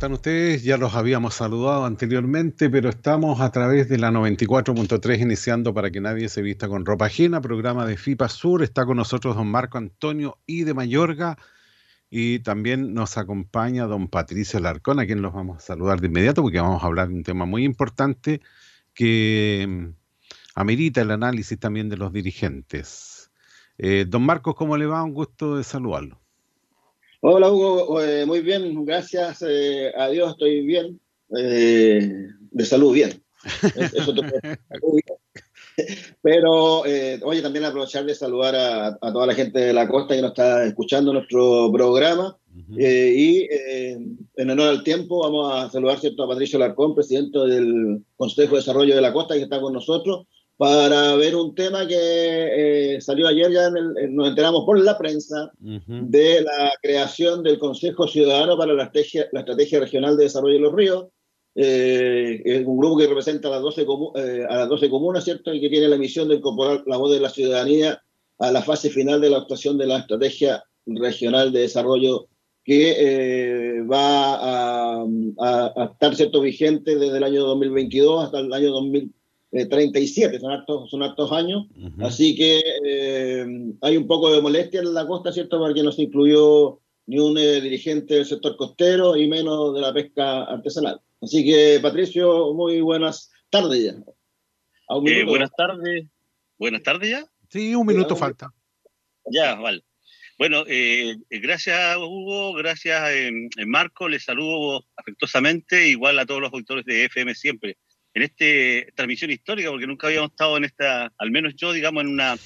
Están ustedes? Ya los habíamos saludado anteriormente, pero estamos a través de la 94.3 iniciando para que nadie se vista con ropa ajena, programa de FIPA Sur. Está con nosotros don Marco Antonio y de Mayorga y también nos acompaña don Patricio Larcón, a quien los vamos a saludar de inmediato porque vamos a hablar de un tema muy importante que mm, amerita el análisis también de los dirigentes. Eh, don Marcos, ¿cómo le va? Un gusto de saludarlo. Hola Hugo, eh, muy bien, gracias eh, a Dios estoy bien, eh, de salud bien. Eso Pero, oye, también aprovechar de saludar a, toda la gente de la costa que nos está escuchando nuestro programa. y en honor al tiempo, vamos a saludar ¿cierto? a Patricio Larcón, presidente del Consejo de Desarrollo de la Costa, que está con nosotros para ver un tema que eh, salió ayer, ya nos enteramos por la prensa, de la creación del Consejo Ciudadano para la Estrategia, la estrategia Regional de Desarrollo de los Ríos. Eh, es un grupo que representa a las, 12 eh, a las 12 comunas, ¿cierto? Y que tiene la misión de incorporar la voz de la ciudadanía a la fase final de la actuación de la Estrategia Regional de Desarrollo que va a, a, estar, ¿cierto? Vigente desde el año 2022 hasta el año 2030 37, son hartos, son años, así que eh, hay un poco de molestia en la costa, ¿cierto? Porque no se incluyó ni un eh, dirigente del sector costero y menos de la pesca artesanal. Así que, Patricio, muy buenas tardes ya. Eh, buenas tardes. Buenas tardes ya. Sí, un minuto falta. Ya, vale. Bueno, gracias Hugo, gracias Marco, les saludo afectuosamente, igual a todos los auditores de FM siempre en esta transmisión histórica, porque nunca habíamos estado en esta, al menos yo, digamos, en una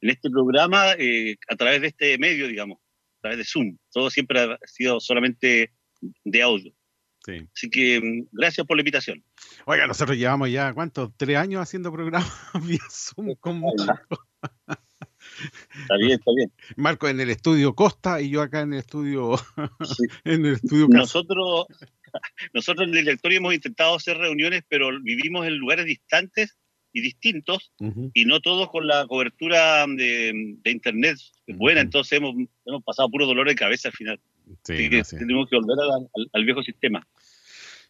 en este programa eh, a través de este medio, digamos, a través de Zoom. Todo siempre ha sido solamente de audio. Sí. Así que mm, gracias por la invitación. Oiga, nosotros llevamos ya, ¿cuántos? Tres años haciendo programas vía Zoom con Marco. Está bien, está bien. Marco en el estudio Costa y yo acá en el estudio, en el estudio Nosotros, nosotros en el directorio hemos intentado hacer reuniones, pero vivimos en lugares distantes y distintos y no todos con la cobertura de, internet buena, entonces hemos, hemos, pasado puro dolor de cabeza al final. Sí, que tenemos que volver al, viejo sistema.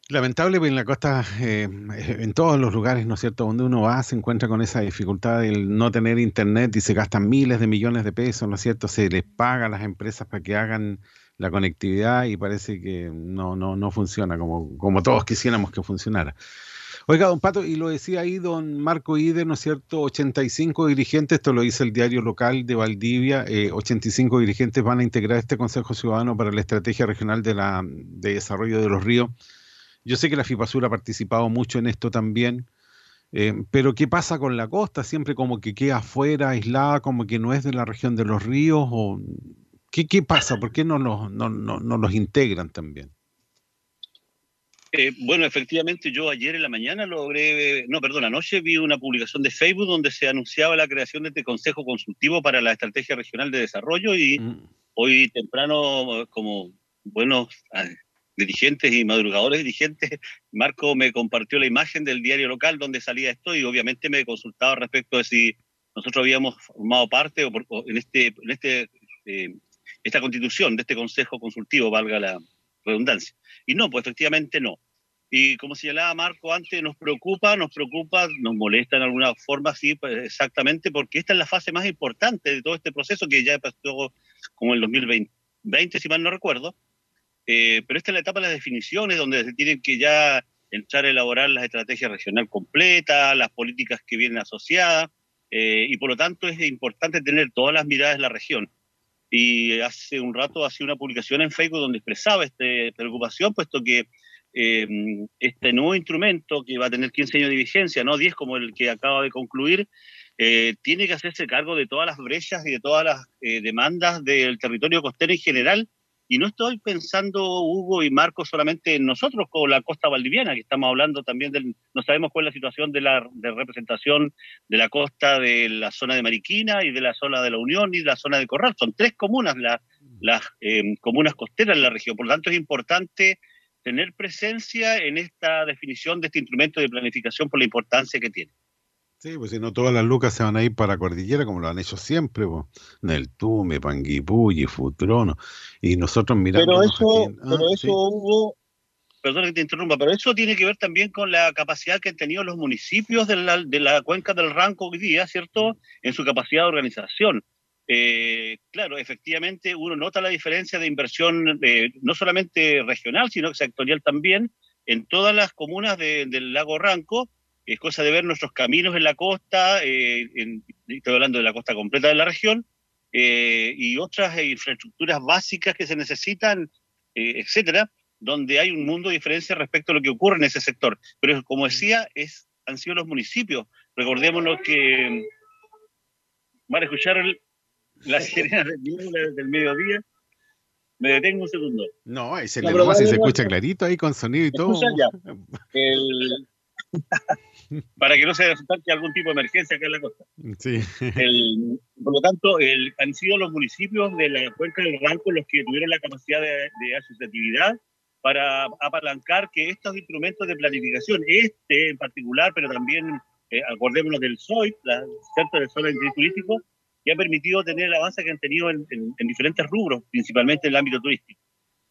Lamentable, en la costa, eh, en todos los lugares, ¿no es cierto?, donde uno va, se encuentra con esa dificultad del no tener internet y se gastan miles de millones de pesos, ¿no es cierto?, se les paga a las empresas para que hagan la conectividad y parece que no, no, no funciona como, como todos quisiéramos que funcionara. Oiga, don Pato, y lo decía ahí don Marco Ide, ¿no es cierto? 85 dirigentes, esto lo dice el diario local de Valdivia, 85 eh, dirigentes van a integrar este Consejo Ciudadano para la Estrategia Regional de, la, de Desarrollo de los Ríos. Yo sé que la FIPASUR ha participado mucho en esto también, eh, pero ¿qué pasa con la costa? Siempre como que queda afuera, aislada, como que no es de la región de los ríos, o ¿Qué, pasa? ¿Por qué no los, no, los integran también? Eh, bueno, efectivamente, yo ayer en la mañana logré, no, perdón, anoche vi una publicación de Facebook donde se anunciaba la creación de este Consejo Consultivo para la Estrategia Regional de Desarrollo y mm. hoy temprano, como buenos ah, dirigentes y madrugadores dirigentes, Marco me compartió la imagen del diario local donde salía esto y obviamente me consultaba respecto de si nosotros habíamos formado parte o, en este, en este eh, esta constitución de este Consejo Consultivo, valga la redundancia. Y no, pues efectivamente no. Y como señalaba Marco antes, nos preocupa, nos preocupa, nos molesta en alguna forma, sí, pues, exactamente, porque esta es la fase más importante de todo este proceso que ya pasó como el 2020, si mal no recuerdo. Eh, pero esta es la etapa de las definiciones, donde se tienen que ya entrar a elaborar las estrategias regional completas, las políticas que vienen asociadas, eh, y por lo tanto es importante tener todas las miradas de la región y hace un rato hacía una publicación en Facebook donde expresaba esta preocupación, puesto que eh, este nuevo instrumento que va a tener 15 años de vigencia, no 10 como el que acaba de concluir, eh, tiene que hacerse cargo de todas las brechas y de todas las eh, demandas del territorio costero en general. Y no estoy pensando, Hugo y Marco, solamente en nosotros con la costa valdiviana, que estamos hablando también del, no sabemos cuál es la situación de la de representación de la costa de la zona de Mariquina y de la zona de la Unión y de la zona de Corral. Son tres comunas las eh, comunas costeras en la región. Por lo tanto, es importante tener presencia en esta definición de este instrumento de planificación por la importancia que tiene. Sí, pues si no todas las lucas se van a ir para Cordillera como lo han hecho siempre, pues. Neltume, Panguipulli, Futrono, y nosotros miramos. Pero eso, ah, pero eso hubo, perdón que te interrumpa, pero eso tiene que ver también con la capacidad que han tenido los municipios de la, de la cuenca del Ranco hoy día, ¿cierto? En su capacidad de organización. Eh, claro, efectivamente uno nota la diferencia de inversión eh, no solamente regional, sino sectorial también en todas las comunas del lago Ranco, es cosa de ver nuestros caminos en la costa, eh, estoy hablando de la costa completa de la región, eh, y otras infraestructuras básicas que se necesitan, eh, etcétera, donde hay un mundo de diferencia respecto a lo que ocurre en ese sector. Pero como decía, es, han sido los municipios. Recordémonos que van a escuchar la sirena del, del mediodía. Me detengo un segundo. No, se le no, se escucha clarito ahí con sonido y todo. El, para que no se que algún tipo de emergencia acá en la costa. por lo tanto, el, han sido los municipios de la cuenca del Ranco los que tuvieron la capacidad de, asociatividad para apalancar que estos instrumentos de planificación, este en particular, pero también eh, acordémonos del SOI, la Centro de Zona de Interés Turístico, que ha permitido tener el avance que han tenido en diferentes rubros, principalmente en el ámbito turístico.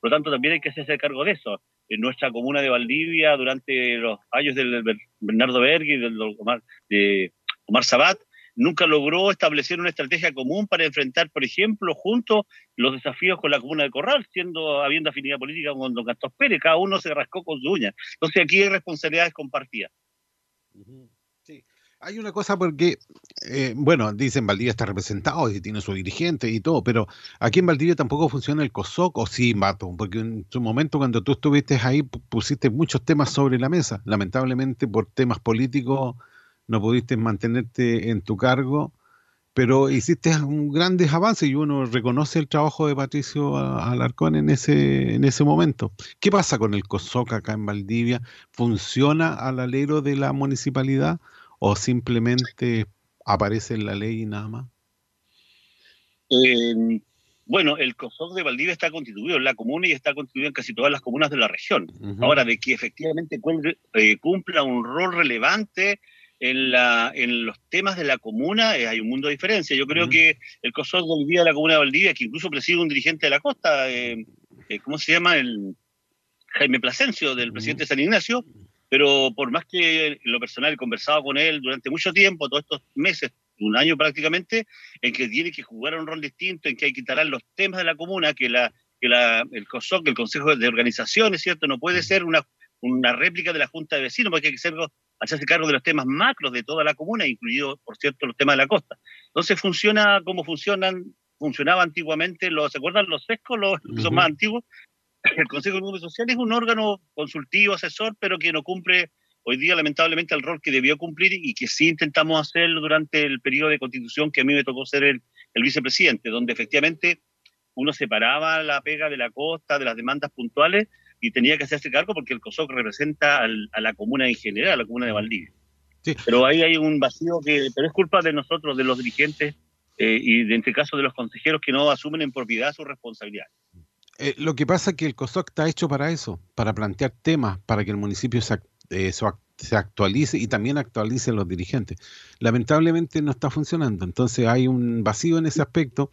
Por lo tanto, también hay que hacerse cargo de eso en nuestra comuna de Valdivia durante los años del Bernardo Berg y del Omar, de Omar Sabat, nunca logró establecer una estrategia común para enfrentar, por ejemplo, juntos los desafíos con la comuna de Corral, siendo habiendo afinidad política con don Gastos Pérez, cada uno se rascó con su uña. Entonces aquí hay responsabilidades compartidas. Hay una cosa porque, eh, bueno, dicen Valdivia está representado y tiene su dirigente y todo, pero aquí en Valdivia tampoco funciona el COSOC o sí, Mato, porque en su momento cuando tú estuviste ahí pusiste muchos temas sobre la mesa. Lamentablemente por temas políticos no pudiste mantenerte en tu cargo, pero hiciste un grandes avances y uno reconoce el trabajo de Patricio Alarcón en ese, en ese momento. ¿Qué pasa con el COSOC acá en Valdivia? ¿Funciona al alero de la municipalidad? O simplemente aparece en la ley y nada más? Em, bueno, el COSOC de Valdivia está constituido en la comuna y está constituido en casi todas las comunas de la región. Ahora, de que efectivamente eh, cumpla un rol relevante en, la, en los temas de la comuna, eh, hay un mundo de diferencia. Yo creo que el COSOC de Valdivia de la comuna de Valdivia, que incluso preside un dirigente de la costa, eh, ¿cómo se llama? El Jaime Plasencio, del presidente de San Ignacio, pero por más que lo personal he conversado con él durante mucho tiempo, todos estos meses, un año prácticamente, en que tiene que jugar un rol distinto, en que hay que quitar los temas de la comuna, que, la, que la, el COSOC, el Consejo de Organizaciones, ¿cierto? No puede ser una, una réplica de la Junta de Vecinos, porque hay que ser, hacerse cargo de los temas macros de toda la comuna, incluidos, por cierto, los temas de la costa. Entonces funciona como funcionan, funcionaba antiguamente, los, ¿se acuerdan los sescos, los, que son más antiguos? el Consejo Económico Social es un órgano consultivo, asesor, pero que no cumple hoy día lamentablemente el rol que debió cumplir y que sí intentamos hacer durante el periodo de constitución que a mí me tocó ser el, vicepresidente, donde efectivamente uno separaba la pega de la costa, de las demandas puntuales y tenía que hacerse cargo porque el COSOC representa a la comuna en general, a la comuna de Valdivia. Pero ahí hay un vacío que pero es culpa de nosotros, de los dirigentes eh, y de, en este caso de los consejeros que no asumen en propiedad su responsabilidad. Eh, lo que pasa es que el COSOC está hecho para eso, para plantear temas, para que el municipio eh, se, actualice y también actualice los dirigentes. Lamentablemente no está funcionando, entonces hay un vacío en ese aspecto.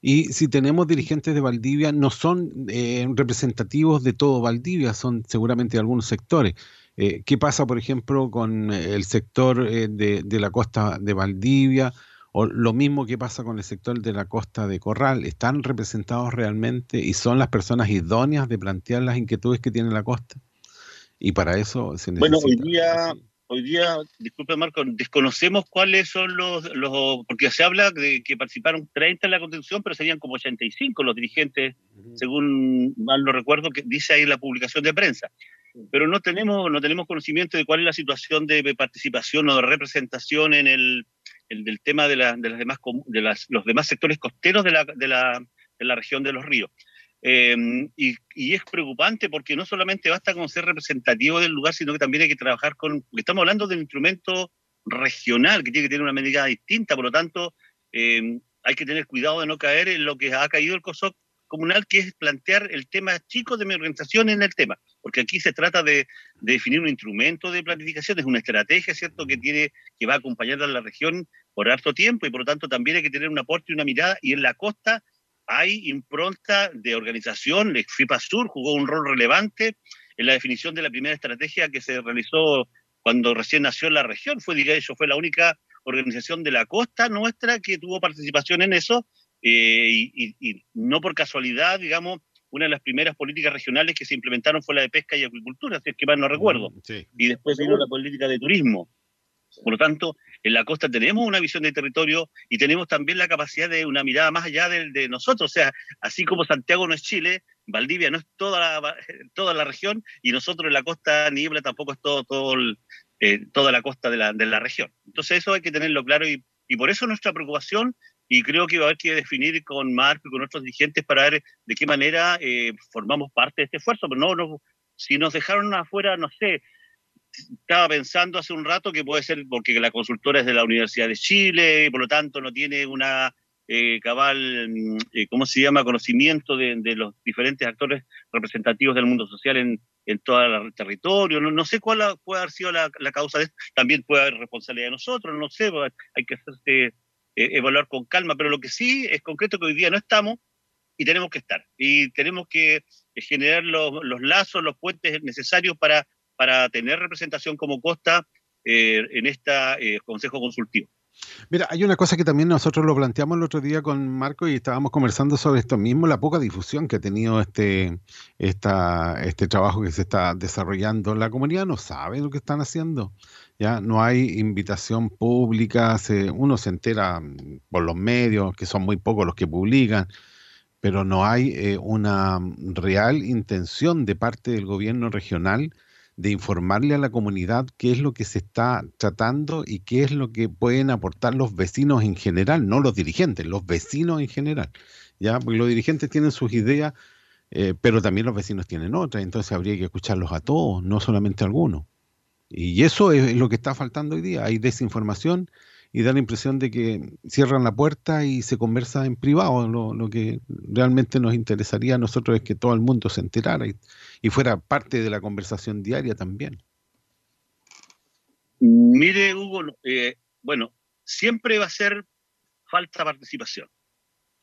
Y si tenemos dirigentes de Valdivia, no son eh, representativos de todo Valdivia, son seguramente de algunos sectores. ¿Qué pasa, por ejemplo, con el sector de la costa de Valdivia? O lo mismo que pasa con el sector de la costa de Corral, ¿están representados realmente y son las personas idóneas de plantear las inquietudes que tiene la costa? Y para eso se necesita. Bueno, hoy día, hoy día, disculpe Marco, desconocemos cuáles son los, los, porque se habla de que participaron 30 en la constitución, pero serían como 85 los dirigentes, según mal no recuerdo, que dice ahí la publicación de prensa. pero no tenemos, no tenemos conocimiento de cuál es la situación de participación o de representación en el, del tema de, de, las demás, de las, los demás sectores costeros de la, de la, de la región de los ríos. Eh, y, y, es preocupante porque no solamente basta con ser representativo del lugar, sino que también hay que trabajar con, estamos hablando de un instrumento regional que tiene que tener una medida distinta, por lo tanto, eh, hay que tener cuidado de no caer en lo que ha caído el COSOC comunal, que es plantear el tema chico de mi organización en el tema, porque aquí se trata de, de, definir un instrumento de planificación, es una estrategia, ¿cierto?, que tiene que va a acompañar a la región por harto tiempo y por lo tanto también hay que tener un aporte y una mirada y en la costa hay impronta de organización, el Sur jugó un rol relevante en la definición de la primera estrategia que se realizó cuando recién nació la región, fue, yo, fue la única organización de la costa nuestra que tuvo participación en eso eh, y, y, no por casualidad, digamos, una de las primeras políticas regionales que se implementaron fue la de pesca y agricultura, si es que mal no recuerdo. Mm, sí. Y después vino la política de turismo. Por lo tanto, en la costa tenemos una visión de territorio y tenemos también la capacidad de una mirada más allá de, de nosotros. O sea, así como Santiago no es Chile, Valdivia no es toda la, toda la región y nosotros en la costa Niebla tampoco es todo, eh, toda la costa de la, de la, región. Entonces eso hay que tenerlo claro y, y, por eso nuestra preocupación y creo que va a haber que definir con Marco y con otros dirigentes para ver de qué manera eh, formamos parte de este esfuerzo. Pero no, no, si nos dejaron afuera, no sé, estaba pensando hace un rato que puede ser porque la consultora es de la Universidad de Chile y por lo tanto no tiene una eh, cabal, mm, eh, ¿cómo se llama?, conocimiento de, los diferentes actores representativos del mundo social en, en todo el territorio. No, sé cuál puede haber sido la, la, causa de esto. También puede haber responsabilidad de nosotros, no sé, pues, hay que hacerse, eh, evaluar con calma, pero lo que sí es concreto que hoy día no estamos y tenemos que estar. Y tenemos que eh, generar los, los lazos, los puentes necesarios para para tener representación como Costa eh, en este Consejo Consultivo. Mira, hay una cosa que también nosotros lo planteamos el otro día con Marco y estábamos conversando sobre esto mismo, la poca difusión que ha tenido este, este trabajo que se está desarrollando. La comunidad no sabe lo que están haciendo. Ya no hay invitación pública, se, uno se entera mm, por los medios, que son muy pocos los que publican, pero no hay eh, una real intención de parte del gobierno regional de informarle a la comunidad qué es lo que se está tratando y qué es lo que pueden aportar los vecinos en general, no los dirigentes, los vecinos en general. ¿ya? Porque los dirigentes tienen sus ideas, eh, pero también los vecinos tienen otras, entonces habría que escucharlos a todos, no solamente a algunos. Y eso es lo que está faltando hoy día, hay desinformación y da la impresión de que cierran la puerta y se conversa en privado. Lo, que realmente nos interesaría a nosotros es que todo el mundo se enterara fuera parte de la conversación diaria también. Mire, Hugo, eh, bueno, siempre va a ser falta participación.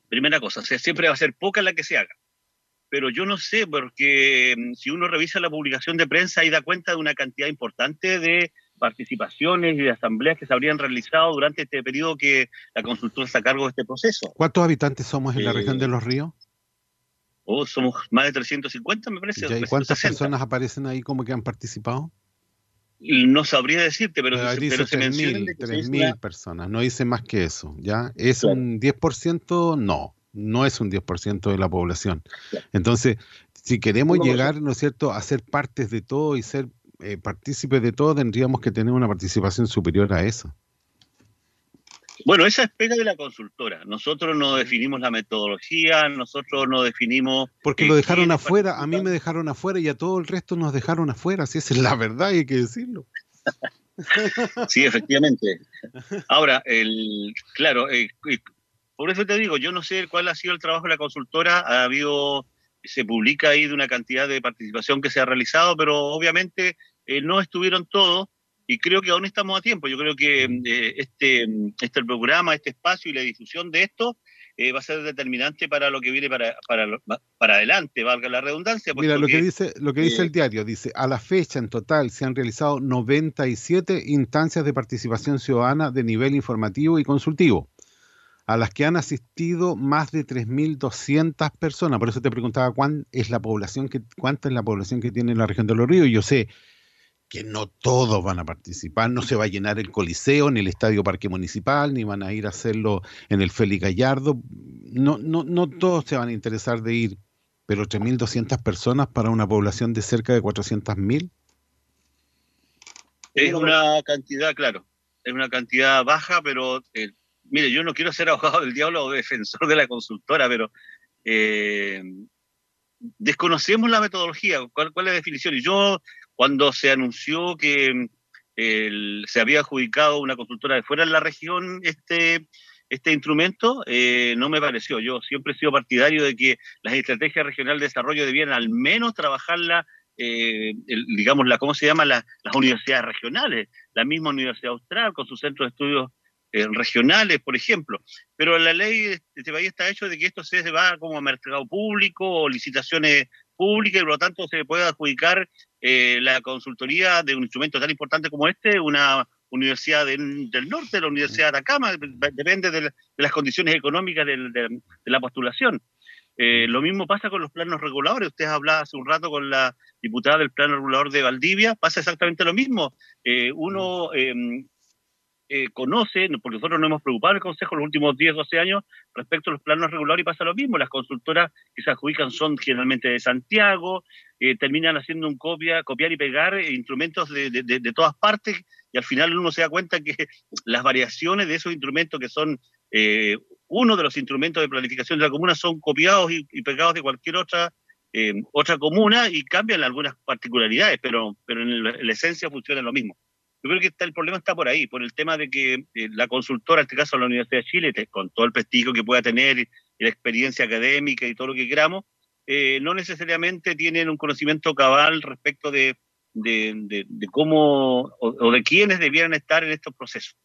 Primera cosa, o sea, siempre va a ser poca la que se haga. Pero yo no sé, porque mm, si uno revisa la publicación de prensa y da cuenta de una cantidad importante de participaciones y de asambleas que se habrían realizado durante este periodo que la consultora está a cargo de este proceso. ¿Cuántos habitantes somos en la región de Los Ríos? Oh, somos más de 350, me parece. ¿Y cuántas personas aparecen ahí como que han participado? No sabría decirte, pero, pero, dice pero se 3.000 personas, no dice más que eso, ¿ya? ¿Es un 10%? No, no es un 10% de la población. Entonces, si queremos llegar, ¿no es cierto?, a ser partes de todo y ser eh, partícipes de todo, tendríamos que tener una participación superior a eso. Bueno, esa es pega de la consultora. Nosotros no definimos la metodología, nosotros no definimos... Porque lo dejaron afuera, a mí me dejaron afuera y a todo el resto nos dejaron afuera, si esa es la verdad hay que decirlo. sí, efectivamente. Ahora, el, claro, eh, eh, por eso te digo, yo no sé cuál ha sido el trabajo de la consultora, ha habido, se publica ahí de una cantidad de participación que se ha realizado, pero obviamente eh, no estuvieron todos y creo que aún estamos a tiempo. Yo creo que eh, este, este programa, este espacio y la difusión de esto eh, va a ser determinante para lo que viene para, para, para adelante, valga la redundancia. Mira, lo que, dice, lo que dice el diario, dice, a la fecha en total se han realizado 97 instancias de participación ciudadana de nivel informativo y consultivo a las que han asistido más de 3.200 personas. Por eso te preguntaba cuán es la población que, cuánta es la población que tiene la región de los ríos. Yo sé que no todos van a participar, no se va a llenar el Coliseo, ni el Estadio Parque Municipal, ni van a ir a hacerlo en el Félix Gallardo, no, no, no todos se van a interesar de ir pero 3.200 personas para una población de cerca de 400.000. Es una cantidad, claro, es una cantidad baja, pero eh, mire, yo no quiero ser abogado del diablo o defensor de la consultora, pero eh, desconocemos la metodología, cuál, es la definición. Y yo, cuando se anunció que se había adjudicado una consultora de fuera de la región este, este instrumento, eh, no me pareció. Yo siempre he sido partidario de que las estrategias regionales de desarrollo debieran al menos trabajarla, eh, digamos, la, ¿cómo se llama? las universidades regionales, la misma Universidad Austral con sus centros de estudios eh, regionales, por ejemplo. Pero la ley de este país está hecho de que esto se va como a mercado público o licitaciones públicas y por lo tanto se puede adjudicar la consultoría de un instrumento tan importante como este, una Universidad del Norte, la Universidad de Atacama, depende de, las condiciones económicas de, la postulación. Eh, lo mismo pasa con los planos reguladores. Usted hablaba hace un rato con la diputada del plano regulador de Valdivia, pasa exactamente lo mismo. Eh, uno em, eh, conoce, porque nosotros nos hemos preocupado en el Consejo los últimos 10, 12 años respecto a los planos regulares y pasa lo mismo. Las consultoras que se adjudican son generalmente de Santiago, eh, terminan haciendo un copia, copiar y pegar instrumentos de, de, todas partes y al final uno se da cuenta que las variaciones de esos instrumentos que son eh, uno de los instrumentos de planificación de la comuna son copiados y, pegados de cualquier otra otra comuna y cambian algunas particularidades, pero, pero en la esencia funciona lo mismo. Yo creo que está, el problema está por ahí, por el tema de que eh, la consultora, en este caso la Universidad de Chile, con todo el prestigio que pueda tener y la experiencia académica y todo lo que queramos, eh, no necesariamente tienen un conocimiento cabal respecto de, cómo o, de quiénes debieran estar en estos procesos.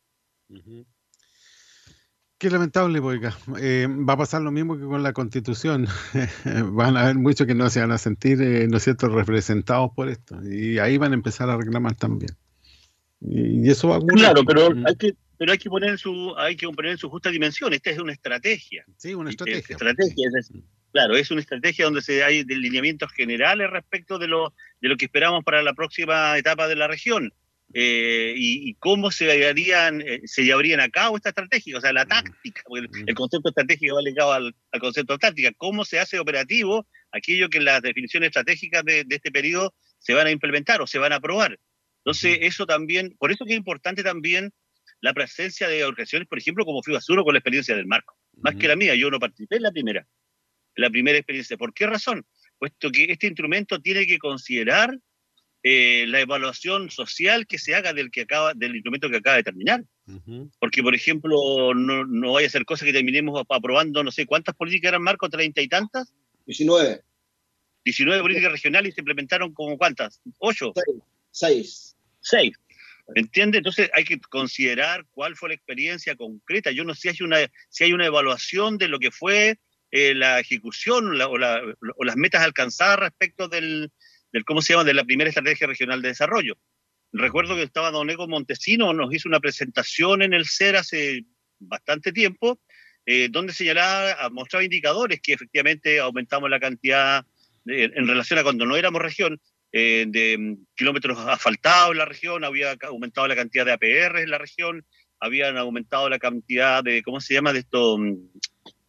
Qué lamentable, Boiga. Eh, va a pasar lo mismo que con la constitución. van a haber muchos que no se van a sentir, ¿no es cierto?, representados por esto. Y ahí van a empezar a reclamar también. Y eso va Claro, pero hay que pero hay que poner en su hay que poner en su justa dimensión. Esta es una estrategia. Sí, una estrategia. estrategia claro, es una estrategia donde se hay delineamientos generales respecto de lo de lo que esperamos para la próxima etapa de la región. Eh, y, cómo se llevarían, eh, se llevarían a cabo esta estrategia, o sea, la táctica, porque el, concepto estratégico va ligado al, concepto de táctica, cómo se hace operativo aquello que en las definiciones estratégicas de, de este periodo se van a implementar o se van a aprobar. Entonces, eso también, por eso que es importante también la presencia de organizaciones, por ejemplo, como FIBASURO con la experiencia del marco. Más que la mía, yo no participé en la primera, en la primera experiencia. ¿Por qué razón? Puesto que este instrumento tiene que considerar eh, la evaluación social que se haga del, que acaba, del instrumento que acaba de terminar. Porque, por ejemplo, no, no vaya a ser cosa que terminemos aprobando, no sé, ¿cuántas políticas eran, Marco? ¿Treinta y tantas? Diecinueve. Diecinueve políticas regionales y se implementaron como cuántas? ¿Ocho? Seis. Seis. ¿Me entiende? Entonces hay que considerar cuál fue la experiencia concreta. Yo no sé si hay una, si hay una evaluación de lo que fue eh, la ejecución o, las metas alcanzadas respecto del, ¿cómo se llama?, de la primera estrategia regional de desarrollo. Recuerdo que estaba Don Ego Montesino, nos hizo una presentación en el CER hace bastante tiempo, eh, donde señalaba, mostraba indicadores que efectivamente aumentamos la cantidad en relación a cuando no éramos región, eh, de mm, kilómetros asfaltados en la región, había aumentado la cantidad de APR en la región, habían aumentado la cantidad de, ¿cómo se llama?, de esto, mm,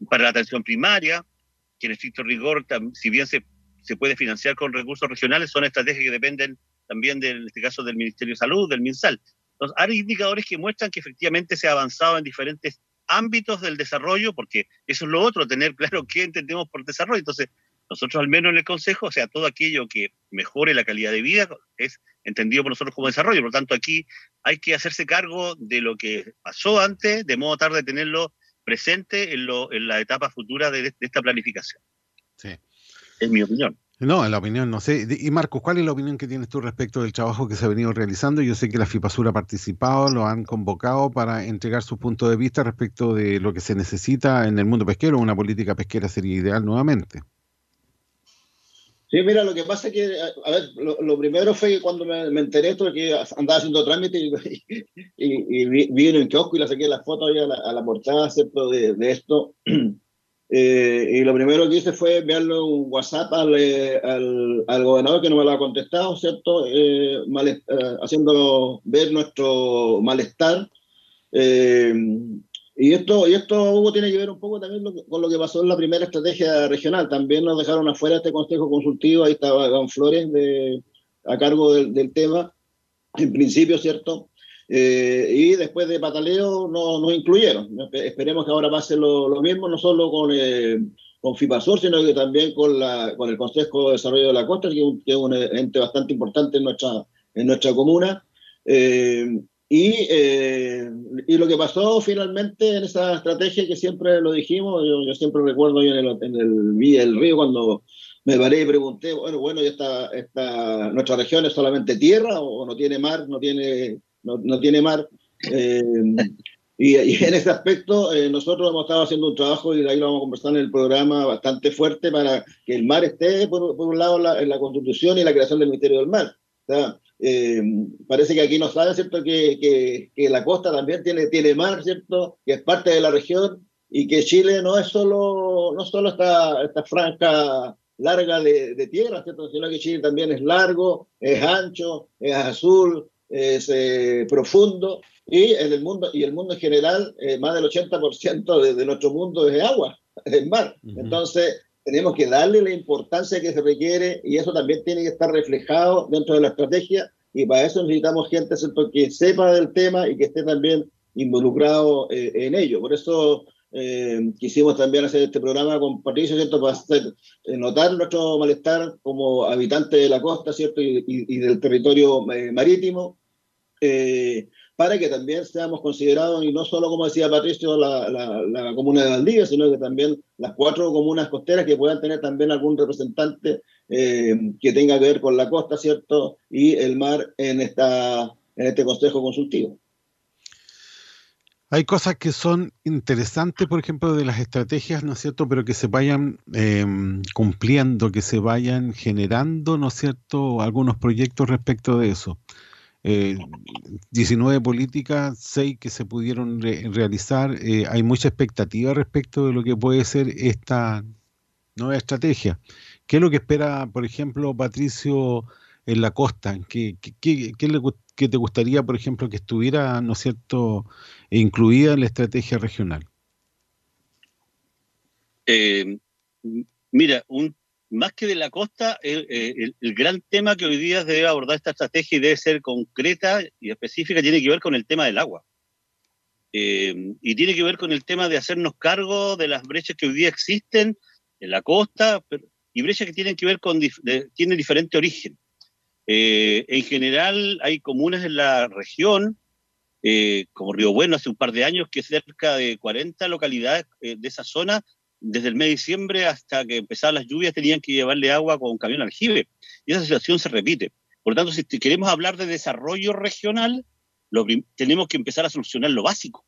para la atención primaria, que en estricto rigor, si bien se, se puede financiar con recursos regionales, son estrategias que dependen también, de, en este caso, del Ministerio de Salud, del MinSal. Entonces, hay indicadores que muestran que efectivamente se ha avanzado en diferentes ámbitos del desarrollo, porque eso es lo otro, tener claro qué entendemos por desarrollo. Entonces, nosotros al menos en el Consejo, o sea, todo aquello que mejore la calidad de vida es entendido por nosotros como desarrollo. Por lo tanto, aquí hay que hacerse cargo de lo que pasó antes, de modo tarde tenerlo presente en, lo, en la etapa futura de, esta planificación. Sí. Es mi opinión. No, en la opinión no sé. Y Marcos, ¿cuál es la opinión que tienes tú respecto del trabajo que se ha venido realizando? Yo sé que la FIPASUR ha participado, lo han convocado para entregar su punto de vista respecto de lo que se necesita en el mundo pesquero. Una política pesquera sería ideal nuevamente. Sí, mira, lo que pasa es que, a ver, lo, primero fue que cuando me, enteré esto de que andaba haciendo trámite y, y, vi, en el kiosco y le saqué la foto ahí a la, portada, ¿cierto?, de, esto. Eh, y lo primero que hice fue enviarle un WhatsApp al, eh, al, al, gobernador que no me lo ha contestado, ¿cierto?, eh, haciendo ver nuestro malestar Y esto, y esto, Hugo, tiene que ver un poco también con lo que pasó en la primera estrategia regional. También nos dejaron afuera este consejo consultivo, ahí estaba Iván Flores de, a cargo del, tema, en principio, ¿cierto? Eh, y después de pataleo no, nos incluyeron. Esperemos que ahora pase lo, lo mismo, no solo con, eh, con FIPASUR, sino que también con, la, con el Consejo de Desarrollo de la Costa, que es un, ente bastante importante en nuestra, en nuestra comuna. Eh, y, eh, y, lo que pasó finalmente en esa estrategia que siempre lo dijimos, yo, siempre recuerdo en el, en el Villa del Río cuando me paré y pregunté, bueno, bueno, ya está, está, nuestra región es solamente tierra o no tiene mar, no tiene, no, no tiene mar. Eh, y, en ese aspecto eh, nosotros hemos estado haciendo un trabajo y de ahí lo vamos a conversar en el programa bastante fuerte para que el mar esté, por, por un lado, en la constitución y la creación del Ministerio del Mar. O sea, eh, parece que aquí nos sabe, ¿cierto?, que, que, que, la costa también tiene, tiene mar, ¿cierto?, que es parte de la región y que Chile no es solo, no solo esta, esta franja larga de, de tierra, ¿cierto?, sino que Chile también es largo, es ancho, es azul, es eh, profundo y en el mundo y el mundo en general eh, más del 80% de, de, nuestro mundo es agua, es mar. Uh -huh. Entonces tenemos que darle la importancia que se requiere y eso también tiene que estar reflejado dentro de la estrategia y para eso necesitamos gente ¿cierto? que sepa del tema y que esté también involucrado eh, en ello. Por eso eh, quisimos también hacer este programa con Patricio, ¿cierto? Para hacer, notar nuestro malestar como habitante de la costa, ¿cierto? Y, y, y del territorio eh, marítimo. Eh, para que también seamos considerados, y no solo, como decía Patricio, la, la, la, comuna de Valdivia, sino que también las cuatro comunas costeras que puedan tener también algún representante eh, que tenga que ver con la costa, ¿cierto? Y el mar en, esta, en este consejo consultivo. Hay cosas que son interesantes, por ejemplo, de las estrategias, ¿no es cierto?, pero que se vayan eh, cumpliendo, que se vayan generando, ¿no es cierto?, algunos proyectos respecto de eso eh, 19 políticas, 6 que se pudieron re realizar. Eh, hay mucha expectativa respecto de lo que puede ser esta nueva estrategia. ¿Qué es lo que espera, por ejemplo, Patricio en la costa? ¿Qué, qué, qué, te gustaría, por ejemplo, que estuviera, ¿no cierto?, incluida en la estrategia regional. Eh, mira, un más que de la costa, el, el, gran tema que hoy día debe abordar esta estrategia y debe ser concreta y específica tiene que ver con el tema del agua. Eh, y tiene que ver con el tema de hacernos cargo de las brechas que hoy día existen en la costa y brechas que tienen que ver con dif de, tienen diferente origen. Eh, en general hay comunas en la región, eh, como Río Bueno hace un par de años, que cerca de 40 localidades eh, de esa zona desde el mes de diciembre hasta que empezaban las lluvias tenían que llevarle agua con un camión aljibe. Y esa situación se repite. Por lo tanto, si queremos hablar de desarrollo regional, lo, tenemos que empezar a solucionar lo básico.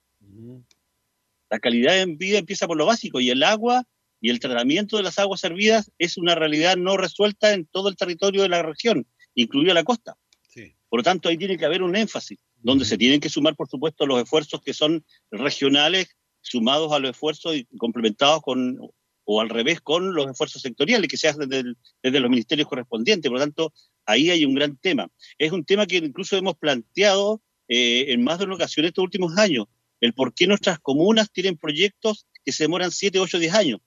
La calidad de vida empieza por lo básico y el agua y el tratamiento de las aguas servidas es una realidad no resuelta en todo el territorio de la región, incluida la costa. Sí. Por lo tanto, ahí tiene que haber un énfasis, donde se tienen que sumar, por supuesto, los esfuerzos que son regionales sumados a los esfuerzos y complementados con, o al revés, con los esfuerzos sectoriales que se hacen desde, los ministerios correspondientes. Por lo tanto, ahí hay un gran tema. Es un tema que incluso hemos planteado eh, en más de una ocasión estos últimos años, el por qué nuestras comunas tienen proyectos que se demoran 7, 8, 10 años.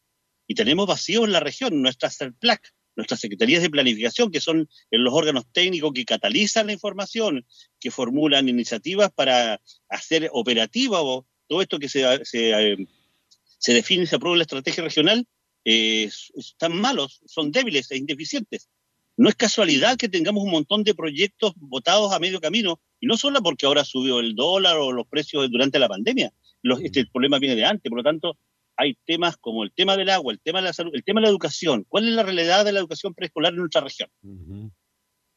Y tenemos vacíos en la región, nuestras CERPLAC, nuestras secretarías de planificación, que son los órganos técnicos que catalizan la información, que formulan iniciativas para hacer operativa o todo esto que se, se, se define y se aprueba en la estrategia regional, eh, están malos, son débiles e indeficientes. No es casualidad que tengamos un montón de proyectos votados a medio camino, y no solo porque ahora subió el dólar o los precios durante la pandemia, los, este problema viene de antes, por lo tanto, hay temas como el tema del agua, el tema de la salud, el tema de la educación. ¿Cuál es la realidad de la educación preescolar en nuestra región? Uh -huh.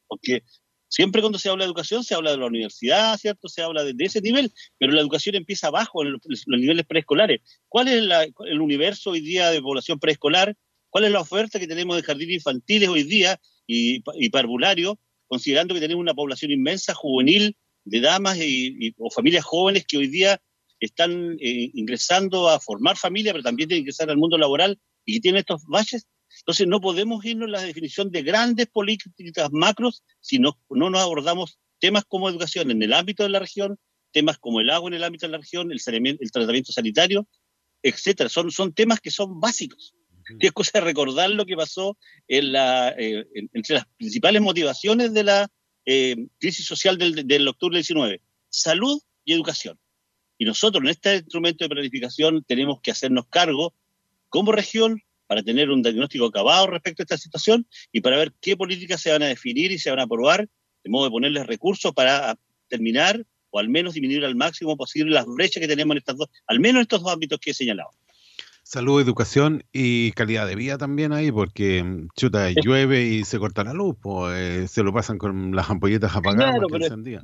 Porque Siempre cuando se habla de educación se habla de la universidad, ¿cierto? Se habla de, ese nivel, pero la educación empieza abajo, en los, niveles preescolares. ¿Cuál es la, el universo hoy día de población preescolar? ¿Cuál es la oferta que tenemos de jardines infantiles hoy día y, parvulario, considerando que tenemos una población inmensa, juvenil, de damas y, y o familias jóvenes que hoy día están eh, ingresando a formar familia, pero también tienen que ingresar al mundo laboral y tienen estos baches entonces no podemos irnos a la definición de grandes políticas macros si no, no nos abordamos temas como educación en el ámbito de la región temas como el agua en el ámbito de la región, el, el tratamiento sanitario, etcétera. Son, son temas que son básicos. Qué cosa de recordar lo que pasó en la, eh, entre las principales motivaciones de la eh, crisis social del, del octubre del 19, salud y educación. Y nosotros en este instrumento de planificación tenemos que hacernos cargo como región para tener un diagnóstico acabado respecto a esta situación y para ver qué políticas se van a definir y se van a aprobar, de modo de ponerles recursos para terminar o al menos disminuir al máximo posible las brechas que tenemos en estas dos, al menos en estos dos ámbitos que he señalado. Salud, educación y calidad de vida también ahí, porque mm, chuta, llueve y se corta la luz, pues se lo pasan con las ampolletas apagadas claro, encendidas.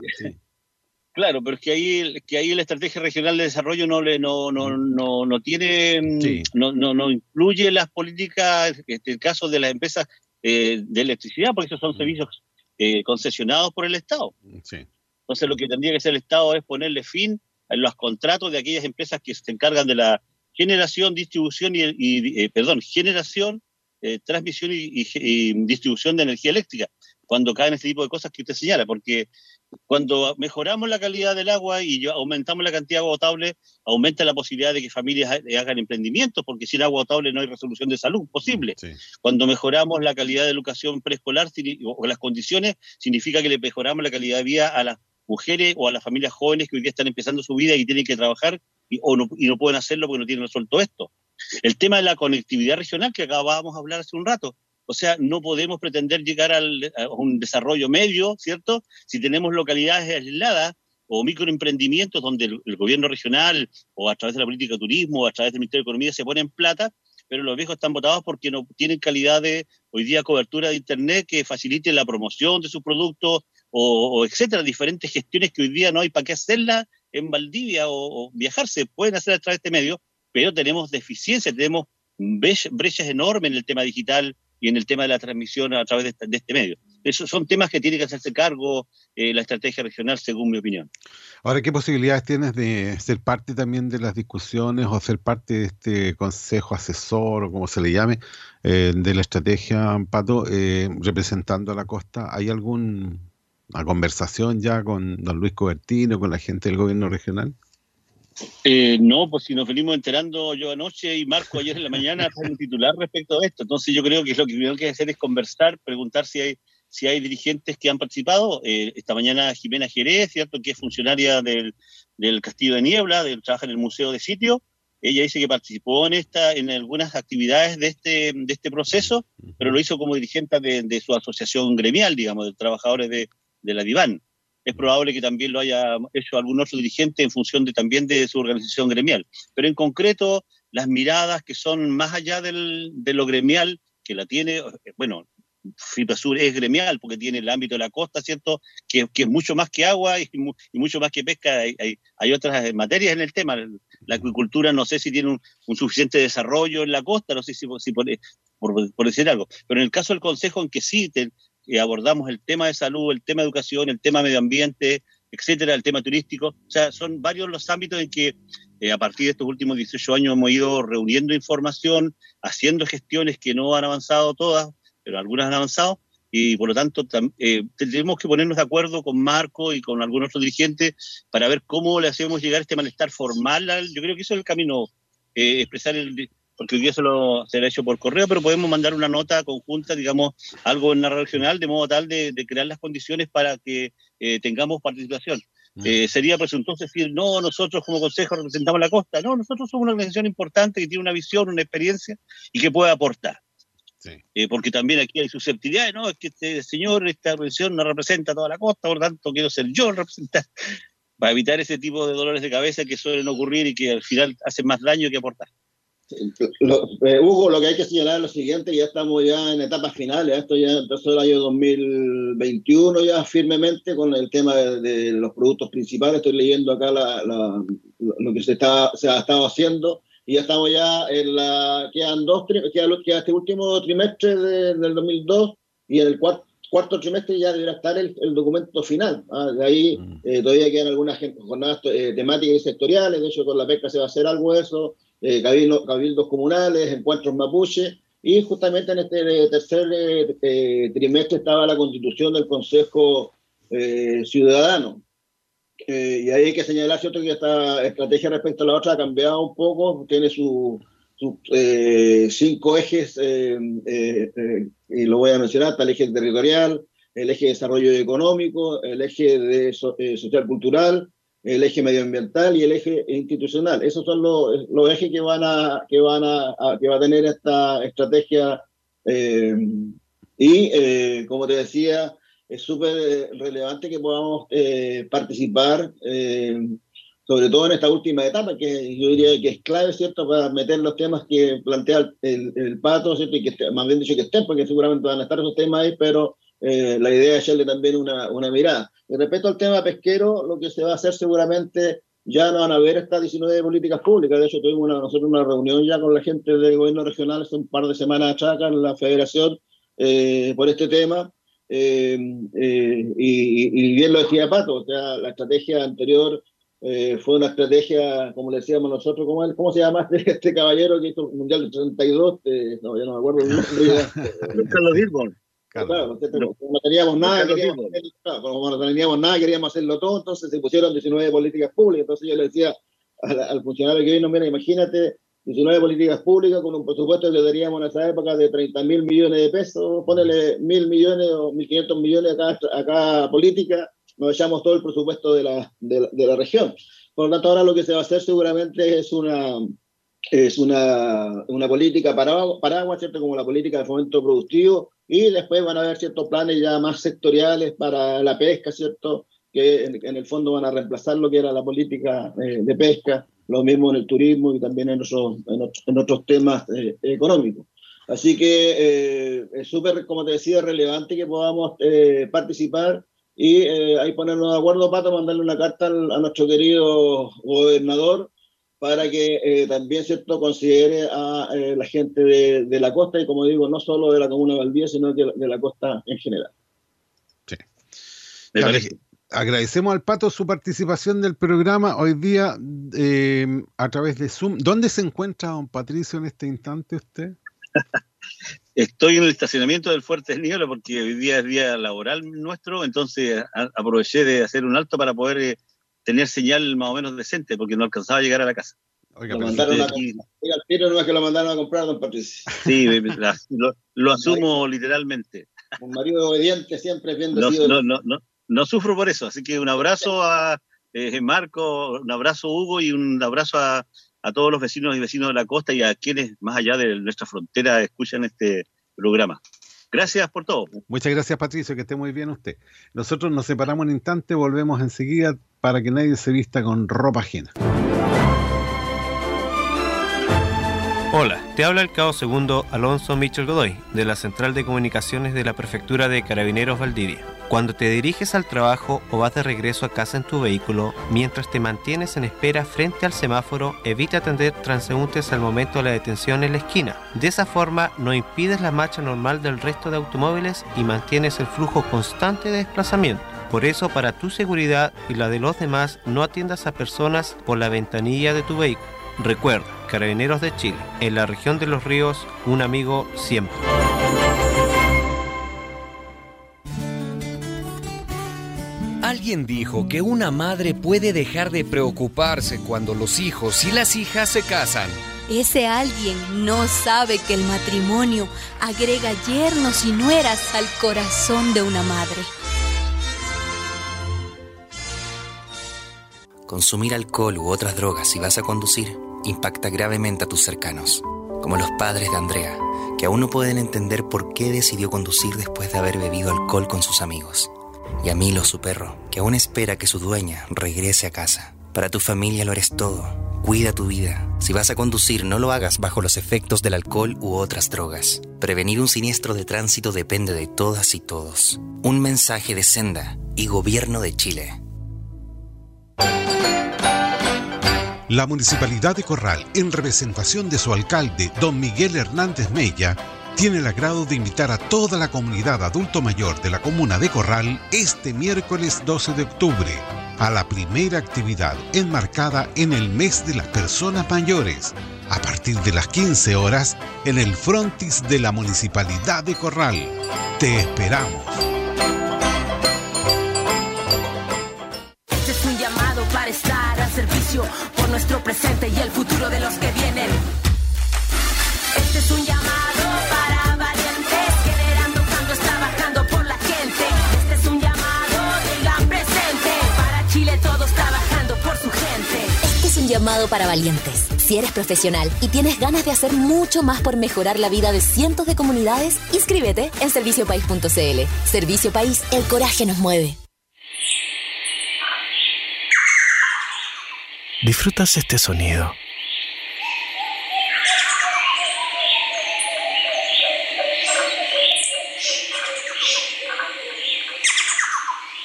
Claro, pero es que ahí, que ahí la estrategia regional de desarrollo no le no, no, mm. no, no tiene mm, no, no, no incluye las políticas, en el caso de las empresas eh, de electricidad, porque esos son servicios eh, concesionados por el Estado. Entonces lo que tendría que hacer el Estado es ponerle fin a los contratos de aquellas empresas que se encargan de la generación, distribución y, eh, perdón, generación, eh, transmisión y, distribución de energía eléctrica, cuando caen este tipo de cosas que usted señala, porque cuando mejoramos la calidad del agua y aumentamos la cantidad de agua potable, aumenta la posibilidad de que familias hagan emprendimientos, porque sin agua potable no hay resolución de salud posible. Cuando mejoramos la calidad de educación preescolar o las condiciones, significa que le mejoramos la calidad de vida a las mujeres o a las familias jóvenes que hoy día están empezando su vida y tienen que trabajar y, no, y no pueden hacerlo porque no tienen resuelto esto. El tema de la conectividad regional que acabábamos de hablar hace un rato. O sea, no podemos pretender llegar al, a un desarrollo medio, ¿cierto? Si tenemos localidades aisladas o microemprendimientos donde el, gobierno regional o a través de la política de turismo o a través del Ministerio de Economía se ponen plata, pero los viejos están votados porque no tienen calidad de hoy día cobertura de Internet que facilite la promoción de sus productos o, etcétera, diferentes gestiones que hoy día no hay para qué hacerlas en Valdivia o, viajar, se pueden hacer a través de este medio, pero tenemos deficiencias, tenemos brechas enormes en el tema digital y en el tema de la transmisión a través de este, medio. Esos son temas que tiene que hacerse cargo eh, la estrategia regional, según mi opinión. Ahora, ¿qué posibilidades tienes de ser parte también de las discusiones o ser parte de este consejo asesor o como se le llame eh, de la estrategia, Pato, eh, representando a la costa? ¿Hay algún a conversación ya con don Luis Cobertino, con la gente del gobierno regional? Eh, no, pues si nos venimos enterando yo anoche y Marco ayer en la mañana con un titular respecto a esto. Entonces yo creo que lo que tenemos que hacer es conversar, preguntar si hay, si hay dirigentes que han participado. Eh, esta mañana Jimena Jerez, ¿cierto? que es funcionaria del, del Castillo de Niebla, del, trabaja en el Museo de Sitio. Ella dice que participó en esta, en algunas actividades de este, de este proceso, pero lo hizo como dirigente de, de su asociación gremial, digamos, de trabajadores de, de la DIVAN. Es probable que también lo haya hecho algún otro dirigente en función de, también de su organización gremial. Pero en concreto, las miradas que son más allá del, de lo gremial, que la tiene, bueno, FIPASUR es gremial porque tiene el ámbito de la costa, ¿cierto? Que, que es mucho más que agua y, mucho más que pesca. Hay, hay, otras materias en el tema. La acuicultura no sé si tiene un, suficiente desarrollo en la costa, no sé si, si por, por, decir algo. Pero en el caso del Consejo, en que sí eh, abordamos el tema de salud, el tema de educación, el tema medio ambiente, etcétera, el tema turístico. O sea, son varios los ámbitos en que eh, a partir de estos últimos 18 años hemos ido reuniendo información, haciendo gestiones que no han avanzado todas, pero algunas han avanzado, y por lo tanto eh, tenemos que ponernos de acuerdo con Marco y con algunos otros dirigentes para ver cómo le hacemos llegar este malestar formal. Yo creo que eso es el camino, expresar el, porque hoy día se lo será hecho por correo, pero podemos mandar una nota conjunta, digamos, algo en la regional, de modo tal de, crear las condiciones para que eh, tengamos participación. Mm. Eh, sería presuntuoso decir, no, nosotros como consejo representamos la costa. No, nosotros somos una organización importante que tiene una visión, una experiencia y que puede aportar. Eh, porque también aquí hay susceptibilidades, ¿no? Es que este señor, esta organización no representa toda la costa, por lo tanto quiero ser yo el representante, para evitar ese tipo de dolores de cabeza que suelen ocurrir y que al final hacen más daño que aportar. Eh, Hugo, lo que hay que señalar es lo siguiente, ya estamos ya en etapas finales, esto ya empezó el año 2021 ya firmemente con el tema de, los productos principales, estoy leyendo acá lo que se, está, se ha estado haciendo y ya estamos ya en la, quedan dos, queda, este último trimestre del 2002 y en el cuarto, cuarto trimestre ya deberá estar el, documento final. ¿ah? De ahí mm. eh, todavía quedan algunas jornadas eh, temáticas y sectoriales, de hecho con la pesca se va a hacer algo de eso, eh, cabildos comunales, encuentros mapuche, y justamente en este tercer eh, eh, trimestre estaba la constitución del Consejo Ciudadano, eh, y ahí hay que señalar, ¿cierto?, que esta estrategia respecto a la otra ha cambiado un poco, tiene sus eh, cinco ejes, eh, y lo voy a mencionar, está el eje territorial, el eje de desarrollo económico, el eje de social cultural, el eje medioambiental y el eje institucional. Esos son los, los ejes que van a que van a, que va a tener esta estrategia y como te decía es súper eh, relevante que podamos eh, participar, eh, sobre todo en esta última etapa, que yo diría que es clave, ¿cierto?, para meter los temas que plantea el, pato, ¿cierto?, y que más bien dicho que estén, porque seguramente van a estar esos temas ahí, pero la idea es echarle también una, una mirada. Y respecto al tema pesquero, lo que se va a hacer seguramente ya no van a haber estas 19 políticas públicas. De hecho, tuvimos nosotros una reunión ya con la gente del gobierno regional hace un par de semanas atrás en la federación por este tema. Eh, eh, y, bien lo decía Pato, o sea, la estrategia anterior eh, fue una estrategia, como le decíamos nosotros, ¿cómo, cómo se llama este, este, caballero que hizo el Mundial del 32? no, ya no me acuerdo. Carlos Gilbert. Claro, no teníamos nada, queríamos como no teníamos nada, queríamos hacerlo todo, entonces se pusieron 19 políticas públicas. Entonces yo le decía al, al funcionario que vino, mira, imagínate 19 políticas públicas con un presupuesto que teníamos en esa época de 30 mil millones de pesos, ponele mil millones o 1.500 millones a cada, política, nos echamos todo el presupuesto de la, de, la, región. Por lo tanto, ahora lo que se va a hacer seguramente es una, es una, una política paraguas, ¿cierto? Como la política de fomento productivo, y después van a haber ciertos planes ya más sectoriales para la pesca, ¿cierto? Que en, el fondo van a reemplazar lo que era la política eh, de pesca lo mismo en el turismo y también en, otros, en, otros temas eh, económicos. Así que eh, es súper, como te decía, relevante que podamos eh, participar y ahí ponernos de acuerdo, para mandarle una carta a nuestro querido gobernador para que también cierto considere a la gente de, la costa y como digo, no solo de la comuna de Valdivia, sino de, de la costa en general. Sí. Agradecemos al Pato su participación del programa hoy día eh, a través de Zoom. ¿Dónde se encuentra don Patricio en este instante usted? Estoy en el estacionamiento del Fuerte Niebla porque hoy día es día laboral nuestro, entonces aproveché de hacer un alto para poder eh, tener señal más o menos decente porque no alcanzaba a llegar a la casa. Oiga, lo mandaron a, tiro no es que lo mandaron a comprar, don Patricio. Sí, lo, asumo literalmente. Un marido obediente siempre es bien decidido. no, no, no, no sufro por eso. Así que un abrazo a eh, Marco, un abrazo a Hugo y un abrazo a, todos los vecinos y vecinos de la costa y a quienes más allá de nuestra frontera escuchan este programa. Gracias por todo. Muchas gracias Patricio, que esté muy bien usted. Nosotros nos separamos un instante, volvemos enseguida para que nadie se vista con ropa ajena. Hola, te habla el cabo segundo Alonso Michel Godoy, de la Central de Comunicaciones de la Prefectura de Carabineros Valdivia. Cuando te diriges al trabajo o vas de regreso a casa en tu vehículo, mientras te mantienes en espera frente al semáforo, evita atender transeúntes al momento de la detención en la esquina. De esa forma, no impides la marcha normal del resto de automóviles y mantienes el flujo constante de desplazamiento. Por eso, para tu seguridad y la de los demás, no atiendas a personas por la ventanilla de tu vehículo. Recuerda, Carabineros de Chile, en la región de los ríos, un amigo siempre. Alguien dijo que una madre puede dejar de preocuparse cuando los hijos y las hijas se casan. Ese alguien no sabe que el matrimonio agrega yernos y nueras al corazón de una madre. Consumir alcohol u otras drogas si vas a conducir impacta gravemente a tus cercanos, como los padres de Andrea, que aún no pueden entender por qué decidió conducir después de haber bebido alcohol con sus amigos. Y a Milo, su perro, que aún espera que su dueña regrese a casa. Para tu familia lo eres todo. Cuida tu vida. Si vas a conducir, no lo hagas bajo los efectos del alcohol u otras drogas. Prevenir un siniestro de tránsito depende de todas y todos. Un mensaje de Senda y Gobierno de Chile. La Municipalidad de Corral, en representación de su alcalde, don Miguel Hernández Mella, tiene el agrado de invitar a toda la comunidad adulto mayor de la comuna de Corral este miércoles 12 de octubre a la primera actividad enmarcada en el mes de las personas mayores, a partir de las 15 horas en el frontis de la Municipalidad de Corral. Te esperamos. Estar al servicio por nuestro presente y el futuro de los que vienen. Este es un llamado para valientes, generando cambios, trabajando por la gente. Este es un llamado, digan presente, para Chile todos trabajando por su gente. Este es un llamado para valientes. Si eres profesional y tienes ganas de hacer mucho más por mejorar la vida de cientos de comunidades, inscríbete en serviciopaís.cl. Servicio País, el coraje nos mueve. ¿Disfrutas este sonido?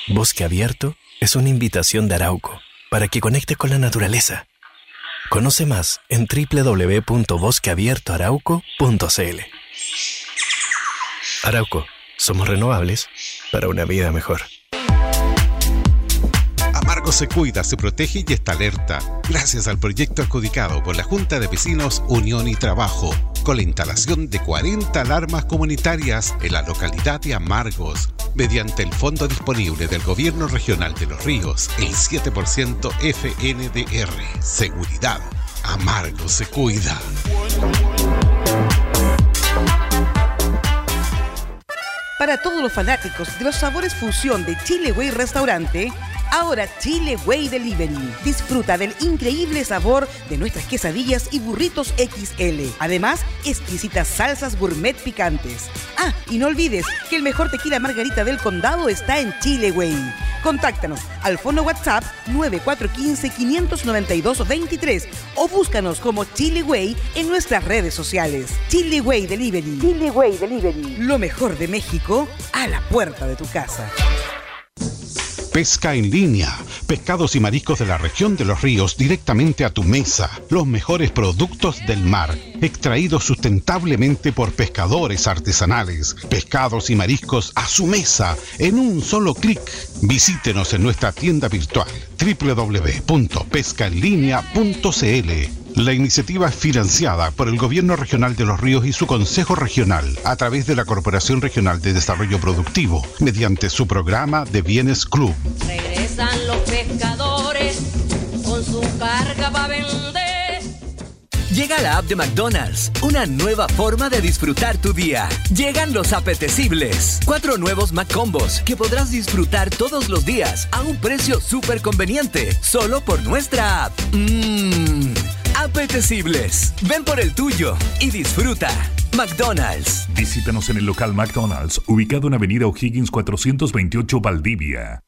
Bosque Abierto es una invitación de Arauco para que conectes con la naturaleza. Conoce más en www.bosqueabiertoarauco.cl. Arauco, somos renovables para una vida mejor. Amargo se cuida, se protege y está alerta, gracias al proyecto adjudicado por la Junta de Vecinos Unión y Trabajo, con la instalación de 40 alarmas comunitarias en la localidad de Amargos, mediante el fondo disponible del Gobierno Regional de los Ríos, el 7% FNDR. Seguridad. Amargos se cuida. Para todos los fanáticos de los sabores fusión de Chile Way Restaurante, Ahora Chile Way Delivery. Disfruta del increíble sabor de nuestras quesadillas y burritos XL. Además, exquisitas salsas gourmet picantes. Ah, y no olvides que el mejor tequila margarita del condado está en Chile Way. Contáctanos al fono WhatsApp 9415-592-23 o búscanos como Chile Way en nuestras redes sociales. Chile Way Delivery. Chile Way Delivery. Lo mejor de México a la puerta de tu casa. Pesca en línea. Pescados y mariscos de la región de los ríos directamente a tu mesa. Los mejores productos del mar, extraídos sustentablemente por pescadores artesanales. Pescados y mariscos a su mesa en un solo clic. Visítenos en nuestra tienda virtual www.pescaenlinea.cl la iniciativa es financiada por el Gobierno Regional de los Ríos y su Consejo Regional a través de la Corporación Regional de Desarrollo Productivo mediante su programa de Bienes Club. Regresan los pescadores con su carga para vender. Llega la app de McDonald's, una nueva forma de disfrutar tu día. Llegan los apetecibles. Cuatro nuevos McCombos que podrás disfrutar todos los días a un precio súper conveniente, solo por nuestra app. Mmm, apetecibles. Ven por el tuyo y disfruta. McDonald's. Visítanos en el local McDonald's, ubicado en Avenida O'Higgins 428 Valdivia.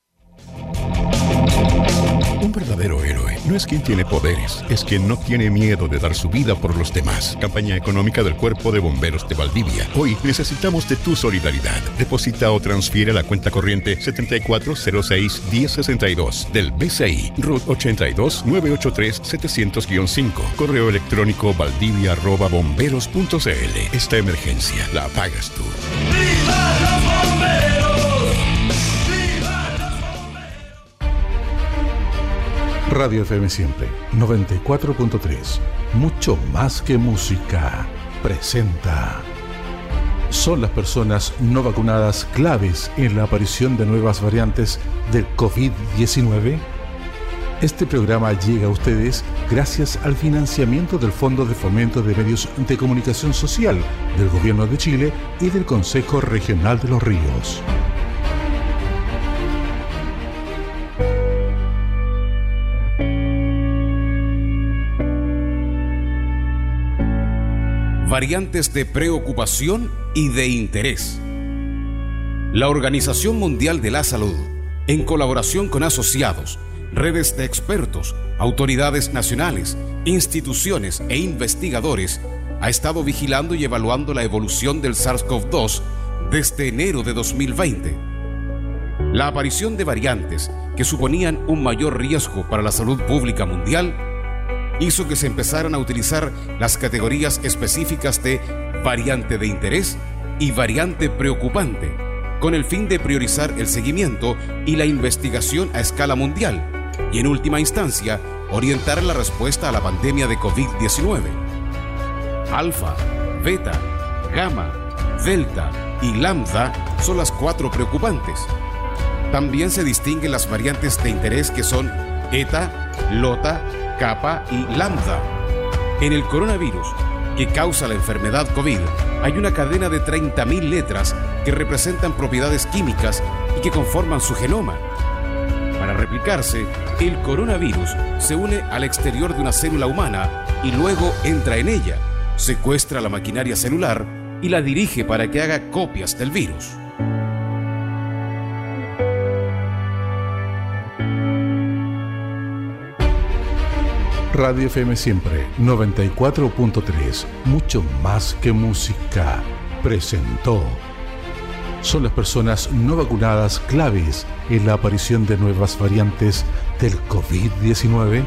Un verdadero héroe no es quien tiene poderes, es quien no tiene miedo de dar su vida por los demás. Campaña económica del Cuerpo de Bomberos de Valdivia. Hoy necesitamos de tu solidaridad. Deposita o transfiere a la cuenta corriente 7406-1062 del BCI, RUT 82 983 700-5. Correo electrónico valdivia.bomberos.cl. Esta emergencia la pagas tú. Radio FM Siempre, 94.3. Mucho más que música. Presenta. ¿Son las personas no vacunadas claves en la aparición de nuevas variantes del COVID-19? Este programa llega a ustedes gracias al financiamiento del Fondo de Fomento de Medios de Comunicación Social del Gobierno de Chile y del Consejo Regional de los Ríos. Variantes de preocupación y de interés. La Organización Mundial de la Salud, en colaboración con asociados, redes de expertos, autoridades nacionales, instituciones e investigadores, ha estado vigilando y evaluando la evolución del SARS-CoV-2 desde enero de 2020. La aparición de variantes que suponían un mayor riesgo para la salud pública mundial hizo que se empezaran a utilizar las categorías específicas de variante de interés y variante preocupante, con el fin de priorizar el seguimiento y la investigación a escala mundial y, en última instancia, orientar la respuesta a la pandemia de COVID-19. Alfa, beta, gamma, delta y lambda son las cuatro preocupantes. También se distinguen las variantes de interés que son eta, lota, kappa y lambda. En el coronavirus, que causa la enfermedad COVID, hay una cadena de 30.000 letras que representan propiedades químicas y que conforman su genoma. Para replicarse, el coronavirus se une al exterior de una célula humana y luego entra en ella, secuestra la maquinaria celular y la dirige para que haga copias del virus. Radio FM Siempre 94.3, mucho más que música, presentó. Son las personas no vacunadas claves en la aparición de nuevas variantes del COVID-19.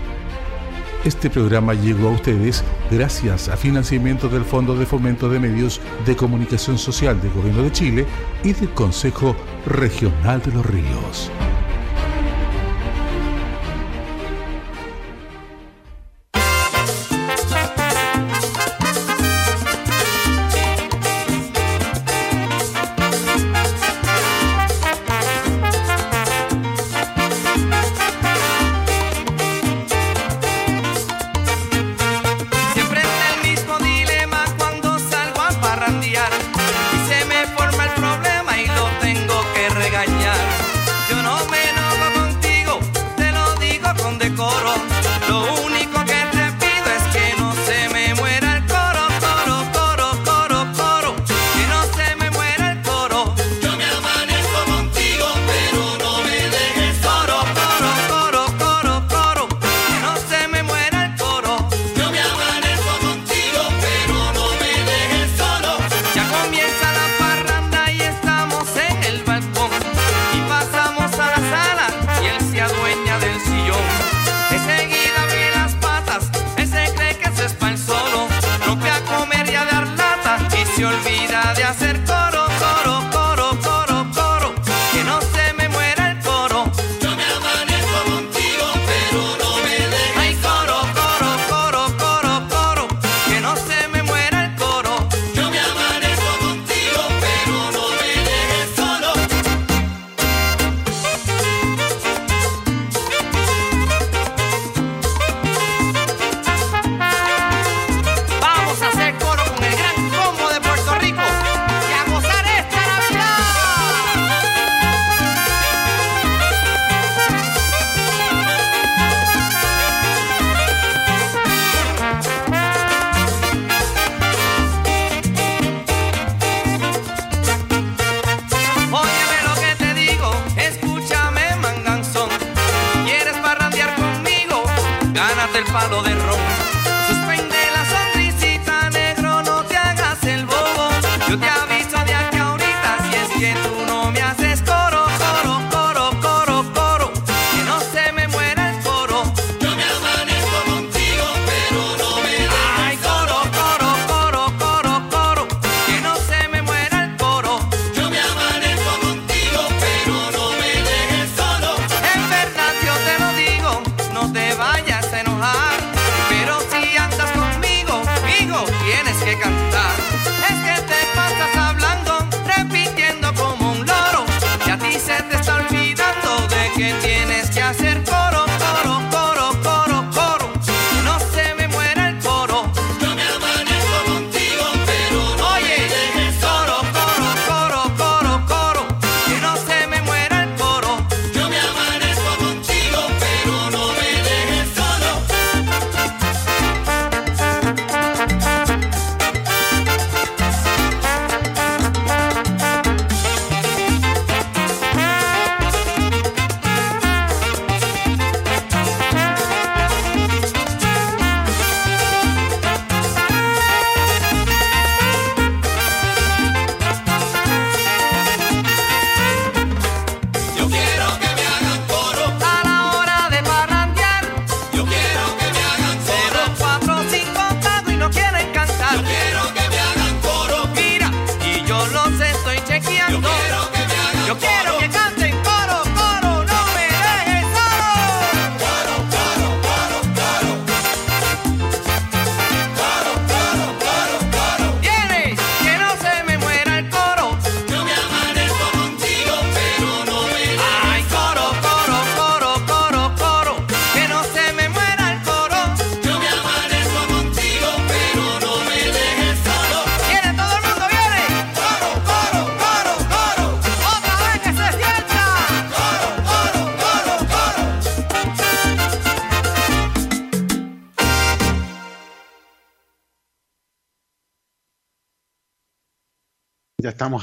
Este programa llegó a ustedes gracias a financiamiento del Fondo de Fomento de Medios de Comunicación Social del Gobierno de Chile y del Consejo Regional de los Ríos.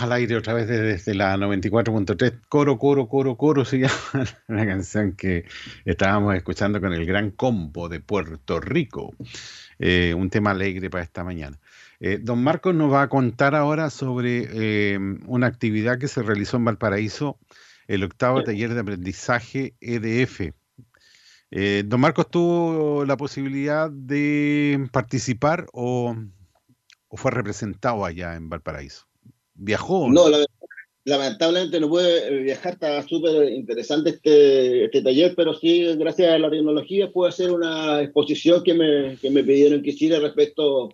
Estamos al aire otra vez desde la 94.3. Coro, coro, coro, coro se llama una canción que estábamos escuchando con el gran combo de Puerto Rico. Eh, un tema alegre para esta mañana. Eh, don Marcos nos va a contar ahora sobre eh, una actividad que se realizó en Valparaíso, el octavo taller de aprendizaje EDF. don Marcos tuvo la posibilidad de participar o fue representado allá en Valparaíso. ¿Viajó? No, lamentablemente no puede viajar, está súper interesante este, este taller, pero sí, gracias a la tecnología, pude hacer una exposición que me, que me pidieron que hiciera respecto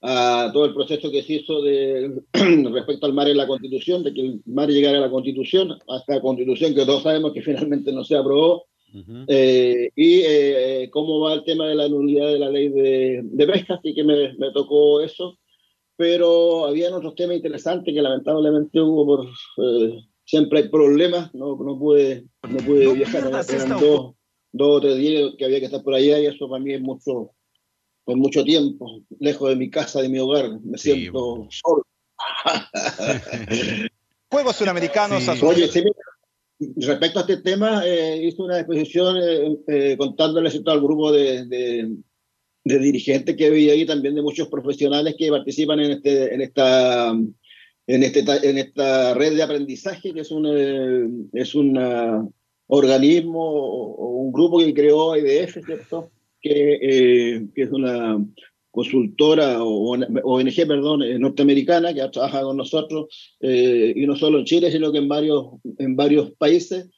a todo el proceso que se hizo de, respecto al mar en la Constitución, de que el mar llegara a la Constitución, hasta la Constitución que todos sabemos que finalmente no se aprobó, eh, y eh, cómo va el tema de la nulidad de la ley de, de pesca, así que me, me tocó eso pero había otros temas interesantes que lamentablemente hubo por eh, siempre hay problemas, no, no pude, no pude viajar, eran dos, dos o tres días que había que estar por allá y eso para mí es mucho, con mucho tiempo, lejos de mi casa, de mi hogar, me siento solo. Juegos Sudamericanos Oye, respecto a este tema, eh, hice una exposición eh, eh contándole al grupo de, de dirigentes que vi ahí, también de muchos profesionales que participan en, este, en, esta, en, este, en esta red de aprendizaje, que es un, eh, es un uh, organismo o un grupo que creó IDF, ¿cierto? Que, eh, que es una consultora o ONG, perdón, eh, norteamericana que trabaja con nosotros, y no solo en Chile, sino que en varios, en varios países,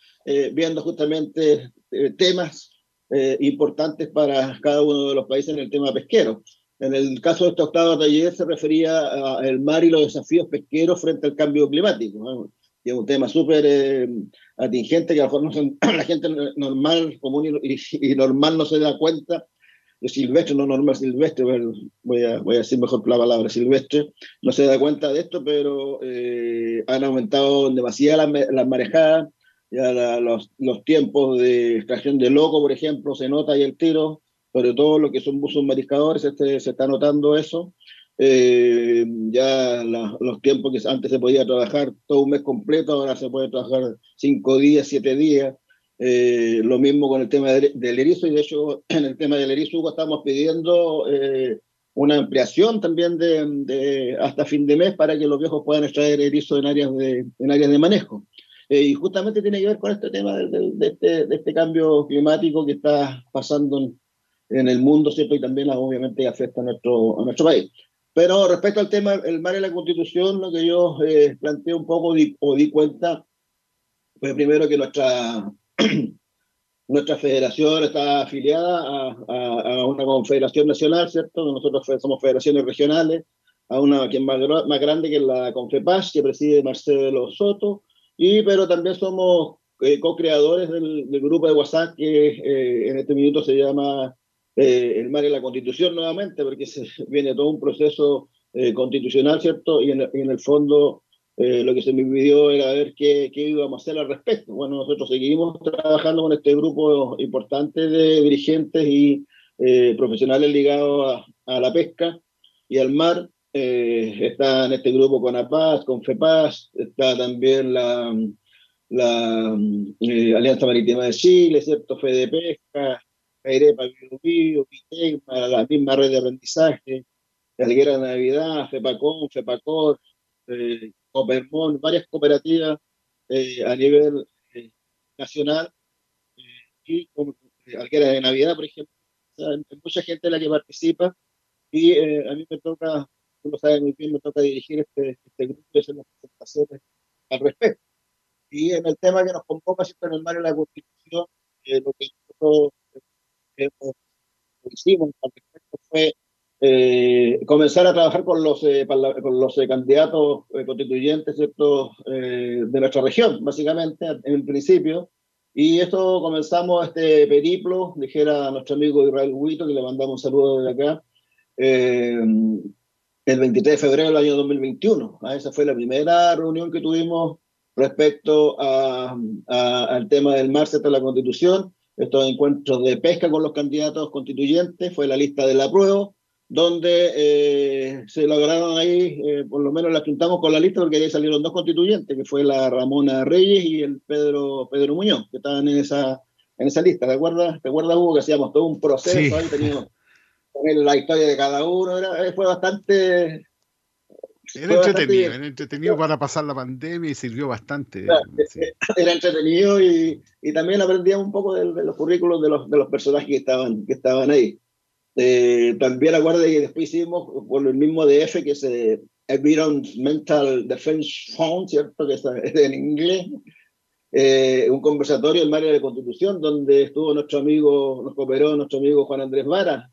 viendo justamente temas eh, importantes para cada uno de los países en el tema pesquero. En el caso de este octavo taller se refería al mar y los desafíos pesqueros frente al cambio climático, que es un tema súper eh, atingente que a lo mejor no la gente normal, común y, normal no se da cuenta, de silvestre, no normal silvestre, voy a, voy a decir mejor la palabra silvestre, no se da cuenta de esto, pero eh, han aumentado demasiado las, las marejadas, ya los, los, tiempos de extracción de loco, por ejemplo, se nota ahí el tiro, sobre todo lo que son buzos mariscadores, este, se está notando eso. Eh, ya los tiempos que antes se podía trabajar todo un mes completo, ahora se puede trabajar cinco días, siete días. Eh, lo mismo con el tema del erizo, y de hecho en el tema del erizo estamos pidiendo eh, una ampliación también de, de, hasta fin de mes para que los viejos puedan extraer erizo en áreas de, en áreas de manejo. Eh, y justamente tiene que ver con este tema de, este, de, este, cambio climático que está pasando en, el mundo, ¿cierto? Y también obviamente afecta a nuestro, a nuestro país. Pero respecto al tema del mar y la constitución, lo que yo eh, planteé un poco o di cuenta fue primero que nuestra, nuestra federación está afiliada a, a, una confederación nacional, ¿cierto? Nosotros somos federaciones regionales, a una que es más, más grande que la CONFEPAS, que preside Marcelo Soto, y, pero también somos eh, co-creadores del, grupo de WhatsApp que eh, en este minuto se llama eh, El Mar y la Constitución nuevamente, porque se, viene todo un proceso constitucional, ¿cierto? Y en, en el fondo lo que se me pidió era ver qué, qué, íbamos a hacer al respecto. Bueno, nosotros seguimos trabajando con este grupo importante de dirigentes y profesionales ligados a, a la pesca y al mar eh, está en este grupo con APAS, con FEPAS, está también la, eh, Alianza Marítima de Chile, ¿cierto? Fede Pesca, Cairepa, Bio, la misma red de aprendizaje, Alguera de Navidad, FEPACON, FEPACOR, eh, Copermón, varias cooperativas eh, a nivel nacional y Alguera de Navidad, por ejemplo. hay mucha gente la que participa y a mí me toca lo sabe muy bien, me toca dirigir este, este grupo y hacer las presentaciones al respecto. Y en el tema que nos convoca siempre en el mar de la Constitución, eh, lo que nosotros eh, hicimos al respecto fue eh, comenzar a trabajar con los, eh, con los eh, candidatos eh, constituyentes ¿cierto? de nuestra región, básicamente, en el principio. Y esto comenzamos este periplo, dijera nuestro amigo Israel Huito, que le mandamos un saludo desde acá, el 23 de febrero del año 2021. Ah, esa fue la primera reunión que tuvimos respecto a, al tema del marzo de la Constitución. Estos encuentros de pesca con los candidatos constituyentes fue la lista del apruebo. donde eh, se lograron ahí, eh, por lo menos la juntamos con la lista porque ahí salieron dos constituyentes, que fue la Ramona Reyes y el Pedro, Pedro Muñoz, que estaban en esa, en esa lista. ¿Te acuerdas, ¿Te acuerdas Hugo, que hacíamos todo un proceso ahí? Teníamos la historia de cada uno, era, fue bastante era entretenido, era entretenido para pasar la pandemia y sirvió bastante. Era entretenido y, y, también aprendíamos un poco de, los currículos de los, de los personajes que estaban, que estaban ahí. Eh, también acuérdate que después hicimos por el mismo DF que es el Environmental Defense Fund, ¿cierto? Que está en inglés. Eh, un conversatorio en área de Constitución donde estuvo nuestro amigo, nos cooperó nuestro amigo Juan Andrés Vara,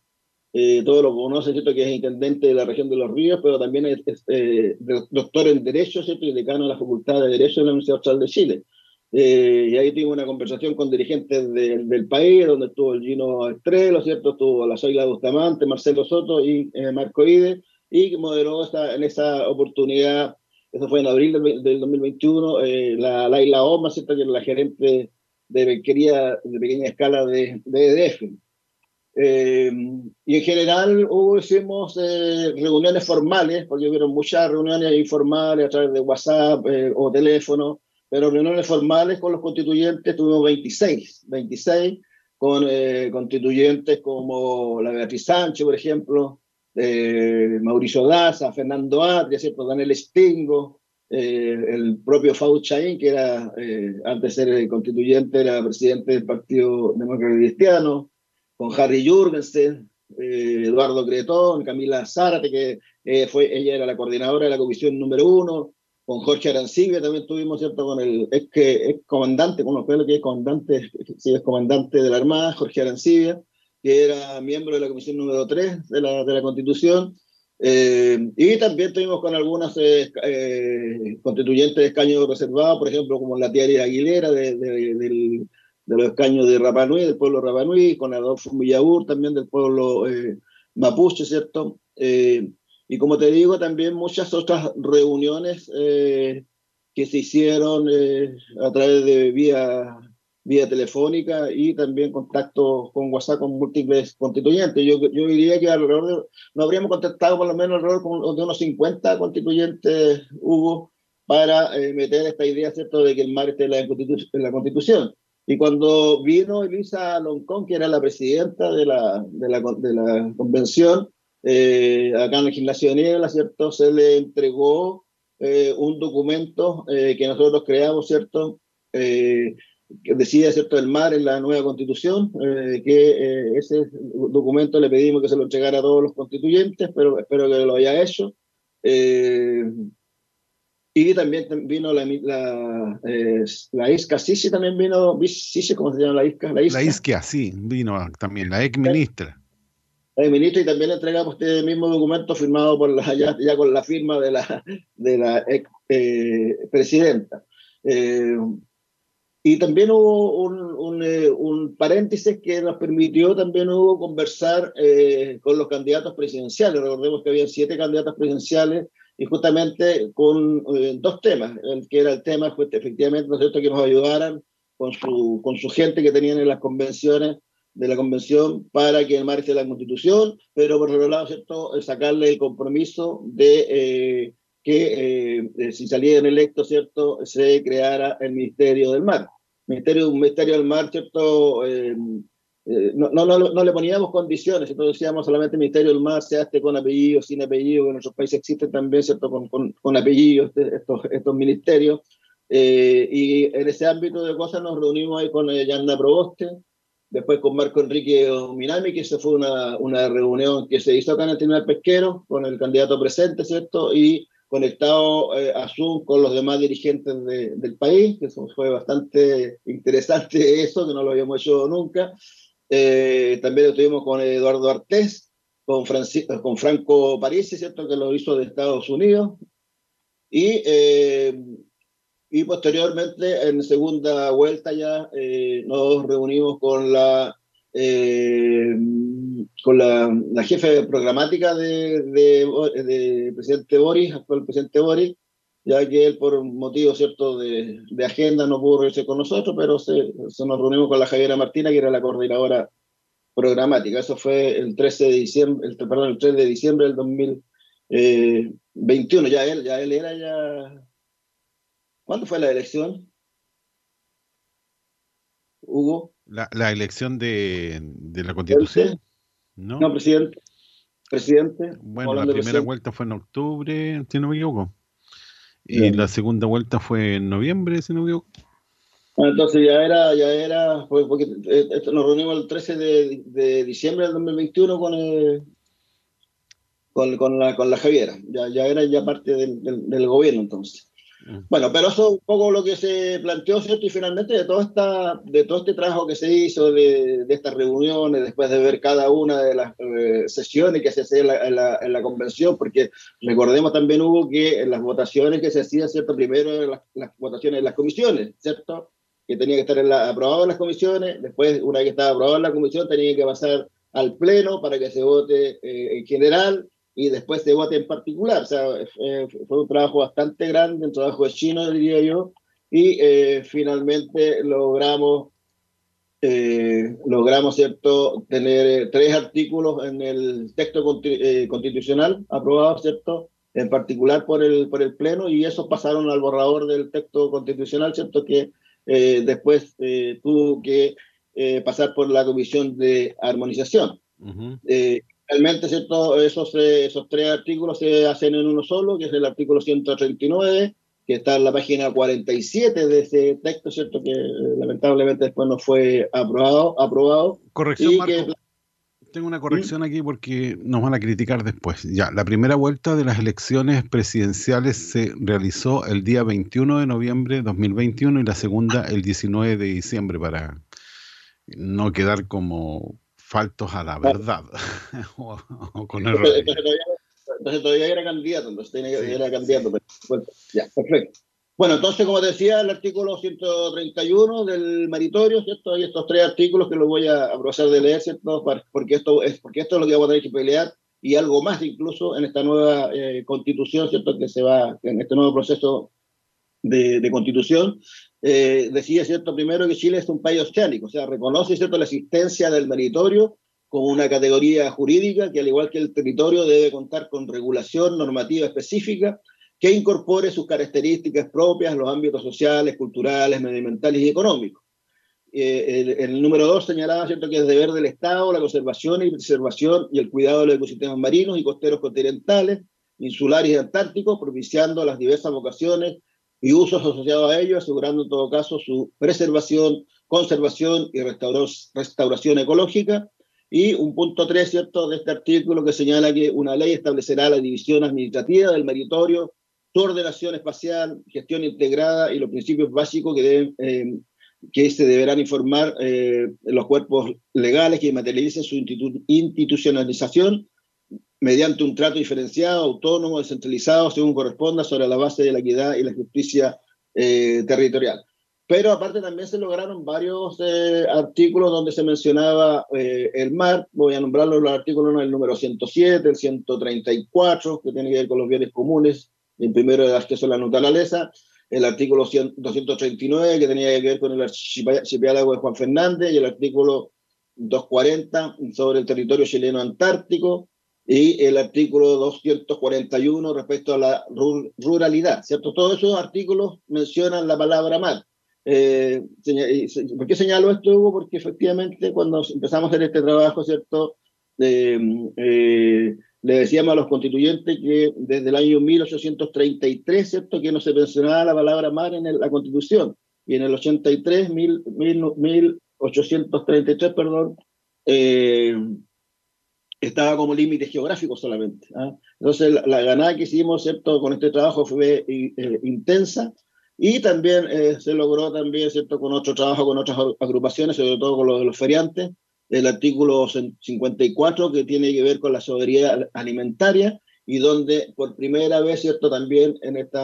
eh, todos lo conocen, ¿cierto? que es intendente de la región de los ríos, pero también es, eh, doctor en Derecho ¿cierto? y decano de la Facultad de Derecho de la Universidad Austral de Chile. Eh, y ahí tuvimos una conversación con dirigentes del país, donde estuvo el Gino Estrelo, ¿cierto? estuvo la Zoila Bustamante, Marcelo Soto y Marco Ide, y moderó esta, en esa oportunidad, eso fue en abril del, 2021, la Laila Oma, ¿cierto? que es la gerente de pequeña, de pequeña escala de, de EDF. Eh, y en general hubo, hicimos eh, reuniones formales, porque hubieron muchas reuniones informales a través de WhatsApp eh, o teléfono, pero reuniones formales con los constituyentes tuvimos 26, 26 con constituyentes como la Beatriz Sánchez, por ejemplo, Mauricio Daza, Fernando Atria, ¿cierto? Daniel Stingo, el propio Fauchaín, que era, antes de ser constituyente, era presidente del Partido Demócrata Cristiano, con Harry Jurgensen, eh, Eduardo Cretón, Camila Zárate, que eh, fue, ella era la coordinadora de la comisión número uno, con Jorge Arancibia también tuvimos, ¿cierto? Con el es comandante, con lo que es comandante, sí, es comandante de la Armada, Jorge Arancibia, que era miembro de la comisión número 3 de la, de la Constitución. Eh, y también tuvimos con algunas constituyentes de escaño reservado, por ejemplo, como la tía Aguilera de, del de los escaños de Rapanui, del pueblo Rapanui, con Adolfo Villaur, también del pueblo eh, mapuche, ¿cierto? Eh, y como te digo, también muchas otras reuniones eh, que se hicieron a través de vía, vía telefónica y también contactos con WhatsApp con múltiples constituyentes. Yo, yo diría que alrededor de, no habríamos contactado por lo menos alrededor de unos 50 constituyentes hubo para meter esta idea, ¿cierto?, de que el mar esté en la, en la Constitución. Y cuando vino Elisa Loncón, que era la presidenta de la, de la, de la convención, eh, acá en de Niebla, ¿cierto? Se le entregó eh, un documento eh, que nosotros creamos, ¿cierto? que decía, ¿cierto?, el mar en la nueva constitución, que ese documento le pedimos que se lo entregara a todos los constituyentes, pero espero que lo haya hecho. Y también vino la, la, eh, la Isca Sisi, también vino, Sisi, ¿cómo se llama la Isca? La Isca, la Isca sí, vino también, la ex ministra. La ex ministra y también entregamos este mismo documento firmado por la, ya, ya con la firma de la, de la ex eh, presidenta. Eh, y también hubo un, un, un, paréntesis que nos permitió también hubo conversar con los candidatos presidenciales. Recordemos que había siete candidatos presidenciales y justamente con eh, dos temas, el que era el tema, pues, efectivamente, ¿no es cierto?, que nos ayudaran con su, con su gente que tenían en las convenciones de la convención para que el mar esté la constitución, pero por otro lado, ¿cierto?, sacarle el compromiso de eh, que eh, si salían electos, ¿cierto?, se creara el Ministerio del Mar. Ministerio, un Ministerio del Mar, ¿cierto?, eh, no, no, no, le poníamos condiciones, entonces decíamos solamente Ministerio del Mar se hace con apellido, sin apellido, en nuestros países existen también, ¿cierto?, con, con, con apellidos este, estos, estos ministerios. Eh, y en ese ámbito de cosas nos reunimos ahí con eh, Yanda Proboste, después con Marco Enrique Minami, que esa fue una, una reunión que se hizo acá en el Tribunal Pesquero, con el candidato presente, ¿cierto? Y conectado a Zoom con los demás dirigentes del país, que eso fue bastante interesante eso, que no lo habíamos hecho nunca. Eh, también estuvimos con Eduardo Artés, con, Francisco, con Franco Parisi, ¿cierto? Que lo hizo de Estados Unidos. Y, eh, y posteriormente, en segunda vuelta ya, eh, nos reunimos con la, con la, la, jefe programática de, presidente Boris, actual presidente Boris, ya que él por motivo cierto de, de, agenda no pudo reunirse con nosotros, pero se, se, nos reunimos con la Javiera Martina, que era la coordinadora programática. Eso fue el 13 de diciembre, el, perdón, el 3 de diciembre del 2021. Ya él, ya él era ya. ¿Cuándo fue la elección? Hugo. La, la elección de, de la constitución. ¿No? no, presidente. Presidente. Bueno, la primera vuelta fue en octubre, si no me equivoco. Y la segunda vuelta fue en noviembre, si no me equivoco. Entonces ya era, ya era, porque eh, nos reunimos el 13 de, de diciembre del 2021 con, el, con, con, la, con la Javiera, ya, ya era ya parte del, del gobierno entonces. Bueno, pero eso es un poco lo que se planteó, ¿cierto? Y finalmente de todo, esta, de todo este trabajo que se hizo, de, de estas reuniones, después de ver cada una de las eh, sesiones que se hacían en la, en, la, convención, porque recordemos también hubo que en las votaciones que se hacían, ¿cierto? Primero las, las votaciones de las comisiones, ¿cierto? Que tenía que estar en la, aprobado en las comisiones, después una vez que estaba aprobado en la comisión tenía que pasar al pleno para que se vote eh, en general y después de vote en particular. O sea, fue un trabajo bastante grande, un trabajo de chino, diría yo, y eh, finalmente logramos, eh, logramos ¿cierto? tener eh, tres artículos en el texto constitucional aprobado, ¿cierto? en particular por el, por el Pleno, y esos pasaron al borrador del texto constitucional, ¿cierto? que después tuvo que pasar por la Comisión de Armonización. Realmente ¿cierto? Esos, eh, esos tres artículos se hacen en uno solo, que es el artículo 139, que está en la página 47 de ese texto, ¿cierto? Que eh, lamentablemente después no fue aprobado. aprobado Corrección, Marco. Tengo una corrección aquí porque nos van a criticar después. Ya, la primera vuelta de las elecciones presidenciales se realizó el día 21 de noviembre de 2021 y la segunda el 19 de diciembre para no quedar como faltos a la verdad. o, con entonces, entonces, todavía, era candidato, entonces era candidato. ya, perfecto. Bueno, entonces, como decía, el artículo 131 del maritorio, ¿cierto? Hay estos tres artículos que los voy a aprovechar de leer, ¿cierto? Porque esto, es, porque esto es lo que vamos a tener que pelear y algo más incluso en esta nueva eh, constitución, ¿cierto? Que se va, en este nuevo proceso de, de constitución, eh, decía, ¿cierto? Primero que Chile es un país oceánico, o sea, reconoce, ¿cierto?, la existencia del meritorio como una categoría jurídica que, al igual que el territorio, debe contar con regulación normativa específica que incorpore sus características propias en los ámbitos sociales, culturales, medioambientales y económicos. Eh, el, el, número dos señalaba ¿cierto? que es deber del Estado la conservación y preservación y el cuidado de los ecosistemas marinos y costeros continentales, insulares y antárticos, propiciando las diversas vocaciones y usos asociados a ello, asegurando en todo caso su preservación, conservación y restauración ecológica. Y un punto 3, ¿cierto?, de este artículo que señala que una ley establecerá la división administrativa del meritorio, su ordenación espacial, gestión integrada y los principios básicos que, deben, eh, que se deberán informar eh, los cuerpos legales que materialicen su institu institucionalización mediante un trato diferenciado, autónomo, descentralizado, según corresponda, sobre la base de la equidad y la justicia eh, territorial. Pero aparte también se lograron varios eh, artículos donde se mencionaba eh, el mar, voy a nombrarlos los artículos, el número 107, el 134, que tiene que ver con los bienes comunes, el primero de acceso a la naturaleza, el artículo 239, que tenía que ver con el archipiélago de Juan Fernández, y el artículo 240 sobre el territorio chileno antártico, y el artículo 241 respecto a la ruralidad, ¿cierto? Todos esos artículos mencionan la palabra mar. Eh, ¿Por qué señalo esto, Hugo? Porque efectivamente cuando empezamos a hacer este trabajo, ¿cierto? Eh, eh, le decíamos a los constituyentes que desde el año 1833, ¿cierto? Que no se mencionaba la palabra mar en la constitución. Y en el 83, mil, 1833, perdón, eh, estaba como límite geográfico solamente. ¿ah? Entonces, la, ganada que hicimos ¿cierto? con este trabajo fue eh, intensa y también eh, se logró también ¿cierto? con otro trabajo con otras agrupaciones, sobre todo con lo de los feriantes, el artículo 54 que tiene que ver con la soberanía alimentaria y donde por primera vez, ¿cierto? También en este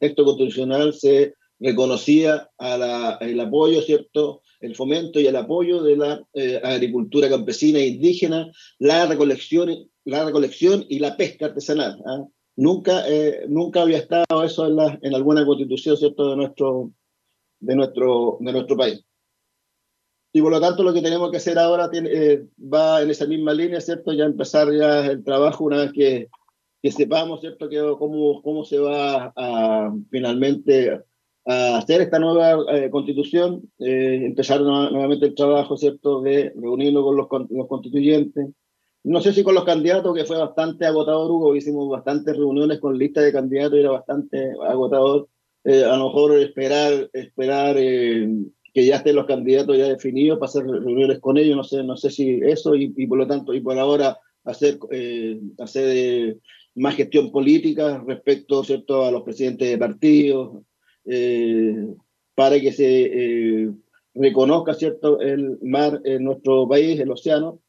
texto constitucional se reconocía a la, el apoyo, ¿cierto? El fomento y el apoyo de la eh, agricultura campesina e indígena, la recolección, la recolección y la pesca artesanal. ¿ah? Nunca, eh, nunca había estado eso en, la, en alguna constitución ¿cierto? De, nuestro, de, nuestro, de nuestro país. Y por lo tanto lo que tenemos que hacer ahora tiene, eh, va en esa misma línea, ¿cierto? Ya empezar ya el trabajo una vez que, que sepamos, ¿cierto? Que, cómo, cómo se va a finalmente a hacer esta nueva eh, constitución, eh, empezar nuevamente el trabajo, ¿cierto? De reunirnos con los, los constituyentes, no sé si con los candidatos, que fue bastante agotador, Hugo, hicimos bastantes reuniones con lista de candidatos y era bastante agotador. Eh, a lo mejor esperar, esperar eh, que ya estén los candidatos ya definidos para hacer reuniones con ellos, no sé, no sé si eso, y, por lo tanto, y por ahora hacer, eh, hacer más gestión política respecto ¿cierto? a los presidentes de partidos, para que se reconozca ¿cierto? el mar en nuestro país, el océano,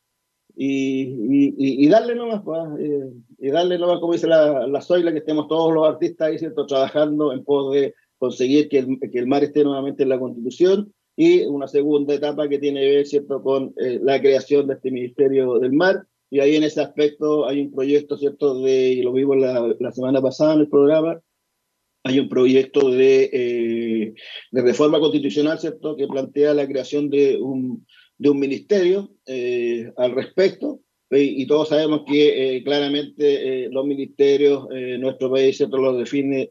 y, y, darle nomás, pues, eh, y darle nomás, como dice la, la Zoila, que estemos todos los artistas ahí, ¿cierto? Trabajando en pos de conseguir que el, que el mar esté nuevamente en la Constitución y una segunda etapa que tiene que ver, ¿cierto?, con eh, la creación de este Ministerio del Mar. Y ahí en ese aspecto hay un proyecto, ¿cierto?, de, y lo vimos la, la semana pasada en el programa, hay un proyecto de, eh, de reforma constitucional, ¿cierto?, que plantea la creación de un de un ministerio eh, al respecto. Y, todos sabemos que eh, claramente eh, los ministerios en nuestro país los definen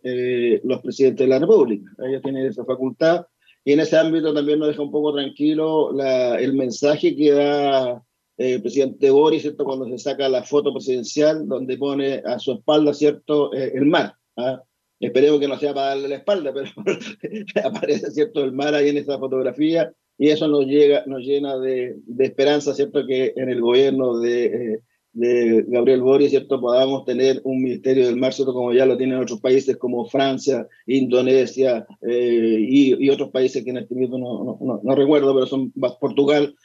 los presidentes de la República. Ellos tienen esa facultad. Y en ese ámbito también nos deja un poco tranquilo la, el mensaje que da el presidente Boris, ¿cierto? cuando se saca la foto presidencial, donde pone a su espalda ¿cierto? el mar. ¿ah? Esperemos que no sea para darle la espalda, pero aparece ¿cierto? el mar ahí en esa fotografía y eso nos, llega, nos llena de, de esperanza, ¿cierto? Que en el gobierno de, eh, de, Gabriel Boric, ¿cierto? Podamos tener un Ministerio del Mar, ¿cierto? Como ya lo tienen otros países como Francia, Indonesia eh, y, y, otros países que en este momento no, no, no, recuerdo, pero son Portugal,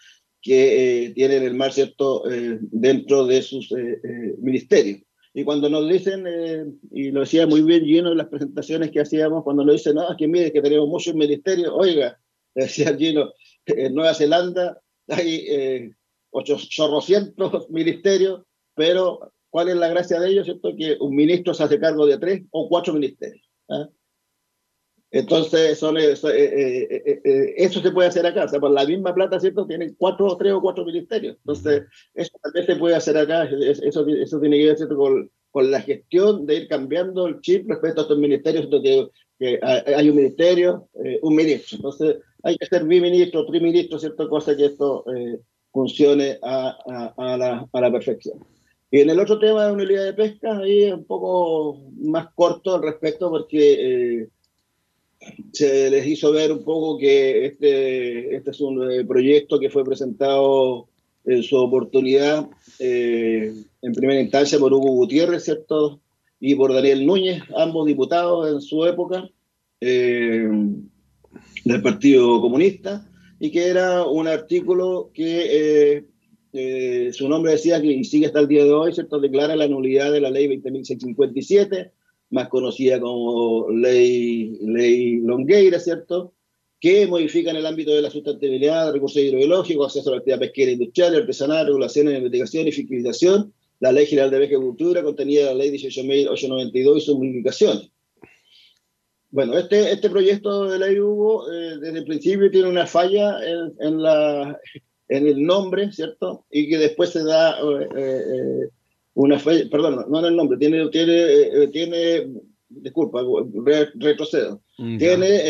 que eh, tienen el mar, ¿cierto? dentro de sus ministerios. Y cuando nos dicen, y lo decía muy bien lleno en las presentaciones que hacíamos, cuando nos dicen, no, es que mire, que tenemos muchos ministerios, oiga, decía Gino, en Nueva Zelanda hay eh, 800 ministerios, pero ¿cuál es la gracia de ellos? ¿cierto? Que un ministro se hace cargo de tres o cuatro ministerios. ¿ah? Entonces, son, eh, eh, eh, eso se puede hacer acá. O sea, por la misma plata, ¿cierto? Tienen cuatro, tres o cuatro ministerios. Entonces, eso también se puede hacer acá. Eso, eso tiene que ver ¿cierto? Con, con, la gestión de ir cambiando el chip respecto a estos ministerios, que, que hay un ministerio, un ministro. Entonces, hay que ser biministro, triministro, cierto cosa que esto eh, funcione a, a, la, a, la, perfección. Y en el otro tema de unidad de pesca, ahí es un poco más corto al respecto porque eh, se les hizo ver un poco que este, este es un eh, proyecto que fue presentado en su oportunidad en primera instancia por Hugo Gutiérrez, ¿cierto? Y por Daniel Núñez, ambos diputados en su época. Eh, del Partido Comunista y que era un artículo que eh, eh, su nombre decía que y sigue hasta el día de hoy, ¿cierto? Declara la nulidad de la ley 20.657, más conocida como ley, ley Longueira, ¿cierto? Que modifica en el ámbito de la sustentabilidad, recursos hidrobiológicos, acceso a la actividad pesquera industrial, artesanal, regulaciones de investigación y fiscalización, la Ley General de Pesca y Cultura contenida la Ley 18.892 y sus modificaciones. Bueno, este, este proyecto de ley Hugo, eh, desde el principio tiene una falla en, en, la, en el nombre, ¿cierto? Y que después se da eh, eh, una falla, perdón, no en el nombre, tiene, tiene, tiene disculpa, retrocedo, mm, tiene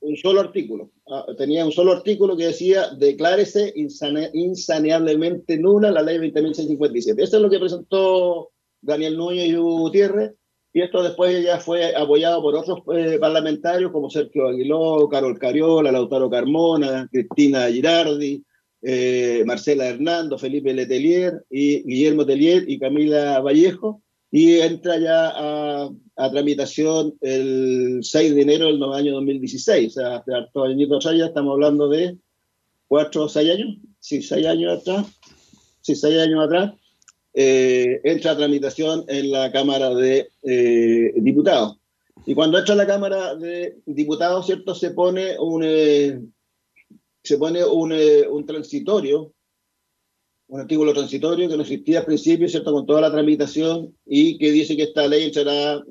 un solo artículo. Ah, tenía un solo artículo que decía, declárese insaneablemente nula la ley 20.657. Eso es lo que presentó Daniel Núñez y Gutiérrez y esto después ya fue apoyado por otros eh, parlamentarios como Sergio Aguiló, Carol Cariola, Lautaro Carmona, Cristina Girardi, eh, Marcela Hernando, Felipe Letelier, y Guillermo Telier y Camila Vallejo, y entra ya a, tramitación el 6 de enero del año 2016, o sea, hace hartos añitos atrás, ya estamos hablando de cuatro o seis años, sí, seis años atrás, sí, seis años atrás, eh, entra a tramitación en la Cámara de eh, Diputados. Y cuando entra a la Cámara de Diputados, ¿cierto? Se pone un, se pone un, un, transitorio, un artículo transitorio que no existía al principio, ¿cierto? Con toda la tramitación y que dice que esta ley entrará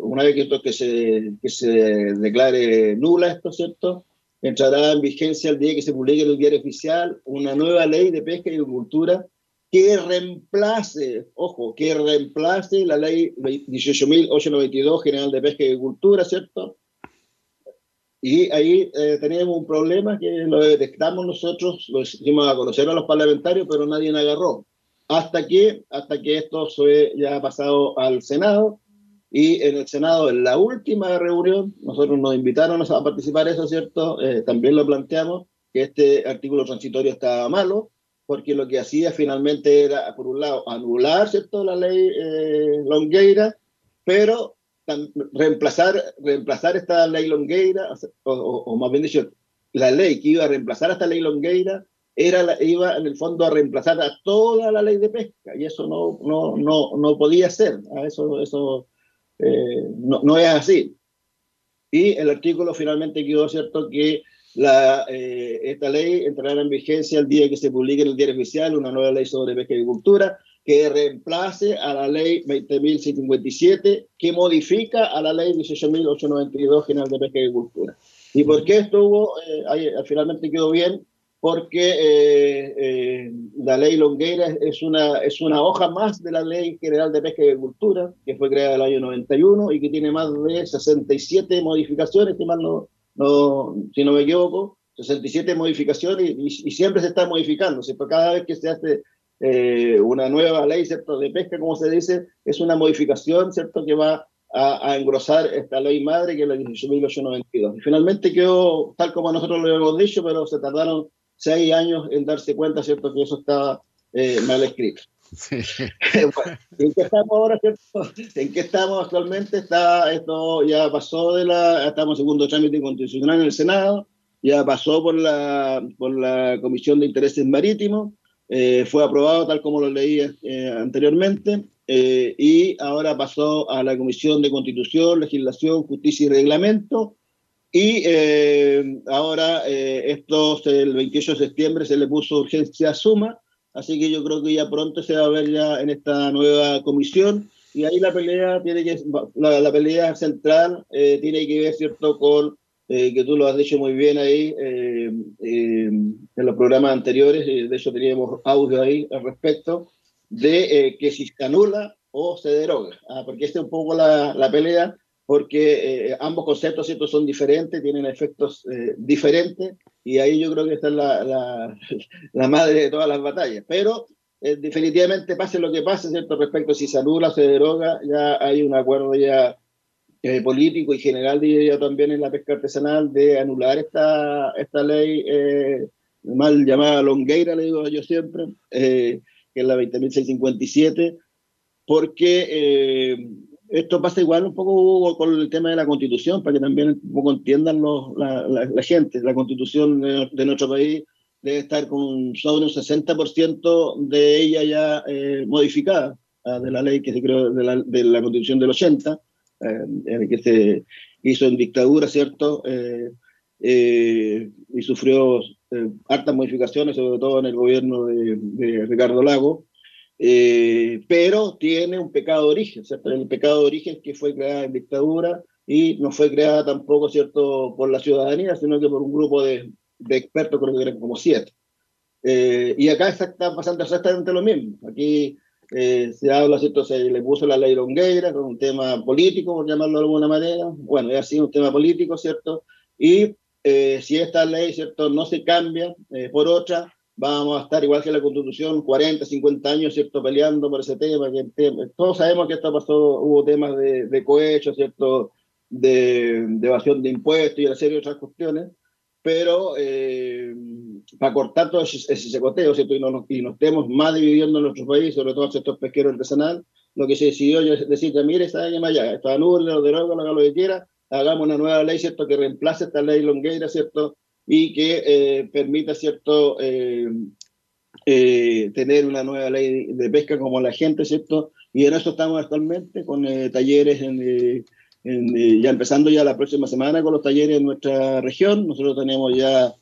una vez que, esto, que, se, que se declare nula esto, ¿cierto? entrará en vigencia el día que se publique en el diario oficial una nueva ley de pesca y agricultura que reemplace, ojo, que reemplace la ley 18.892 General de Pesca y Agricultura, ¿cierto? Y ahí eh, tenemos un problema que lo detectamos nosotros, lo hicimos a conocer a los parlamentarios, pero nadie nos agarró. Hasta que, hasta que esto fue ya pasado al Senado, y en el Senado, en la última reunión, nosotros nos invitaron a participar eso, ¿cierto? Eh, también lo planteamos, que este artículo transitorio estaba malo, porque lo que hacía finalmente era, por un lado, anular, ¿cierto?, la ley eh, Longueira, pero reemplazar, reemplazar esta ley Longueira, o, más bien dicho, la ley que iba a reemplazar esta ley Longueira era la, iba en el fondo a reemplazar a toda la ley de pesca, y eso no, no, no, no podía ser, a eso, eso eh, no, no, es así. Y el artículo finalmente quedó cierto que la, eh, esta ley entrará en vigencia el día que se publique en el diario oficial una nueva ley sobre pesca y agricultura que reemplace a la ley 20.057 que modifica a la ley 18.892 general de pesca y agricultura. ¿Y por qué estuvo? Eh, finalmente quedó bien porque eh, eh, la ley Longueira es una, es una hoja más de la Ley General de Pesca y Agricultura, que fue creada en el año 91 y que tiene más de 67 modificaciones, si, no, no, si no me equivoco, 67 modificaciones y, siempre se está modificando. Cada vez que se hace eh, una nueva ley ¿cierto? de pesca, como se dice, es una modificación ¿cierto? que va a, a, engrosar esta ley madre que es la 18.892. Y finalmente quedó tal como nosotros lo hemos dicho, pero se tardaron seis años en darse cuenta, ¿cierto?, que eso estaba eh, mal escrito. ¿En qué estamos ahora, cierto? ¿En qué estamos actualmente? Está, esto ya pasó de la, estamos en segundo trámite constitucional en el Senado, ya pasó por la, por la Comisión de Intereses Marítimos, eh, fue aprobado tal como lo leía eh, anteriormente, y ahora pasó a la Comisión de Constitución, Legislación, Justicia y Reglamento, y eh, ahora, eh, esto el 28 de septiembre se le puso urgencia suma, así que yo creo que ya pronto se va a ver ya en esta nueva comisión. Y ahí la pelea tiene que, la, la pelea central eh, tiene que ver, ¿cierto?, con, eh, que tú lo has dicho muy bien ahí, eh, en los programas anteriores, de hecho teníamos audio ahí al respecto, de que si se anula o se deroga, ah, porque esta es un poco la, la pelea porque eh, ambos conceptos ¿cierto? son diferentes, tienen efectos eh, diferentes, y ahí yo creo que está la, la, la madre de todas las batallas. Pero eh, definitivamente, pase lo que pase, ¿cierto? respecto a si se anula o se deroga, ya hay un acuerdo ya político y general, diría yo también en la pesca artesanal, de anular esta, esta ley mal llamada Longueira, le digo yo siempre, que es la 20.657, porque esto pasa igual un poco con el tema de la constitución, para que también un poco entiendan los, la, la, gente. La constitución de, nuestro país debe estar con sobre un 60% de ella ya eh, modificada, ah, de la ley que se creó, de la, de la constitución del 80, eh, que se hizo en dictadura, ¿cierto? Eh, eh y sufrió eh, hartas modificaciones, sobre todo en el gobierno de, de Ricardo Lago. Eh, pero tiene un pecado de origen, ¿cierto? El pecado de origen que fue creada en dictadura y no fue creada tampoco, ¿cierto?, por la ciudadanía, sino que por un grupo de, de expertos, creo que eran como siete. Eh, y acá está, pasando exactamente lo mismo. Aquí eh, se habla, ¿cierto? Se le puso la ley Longueira con un tema político, por llamarlo de alguna manera. Bueno, es así un tema político, ¿cierto? Y si esta ley, ¿cierto?, no se cambia por otra, vamos a estar igual que la Constitución, 40, 50 años, ¿cierto?, peleando por ese tema. Que todos sabemos que esto pasó, hubo temas de, de cohecho, ¿cierto?, de, de, evasión de impuestos y una serie de otras cuestiones, pero eh, para cortar todo ese, secoteo, ¿cierto?, y no, y no estemos más dividiendo en nuestro país, sobre todo el sector pesquero artesanal, lo que se decidió es decir, mire, esta ya, ya, está nulo, lo deroga, haga lo que quiera, hagamos una nueva ley, ¿cierto?, que reemplace esta ley longueira, ¿cierto?, y que eh, permita cierto eh, eh, tener una nueva ley de pesca como la gente, ¿cierto? Y en eso estamos actualmente con talleres en, ya empezando ya la próxima semana con los talleres en nuestra región. Nosotros tenemos ya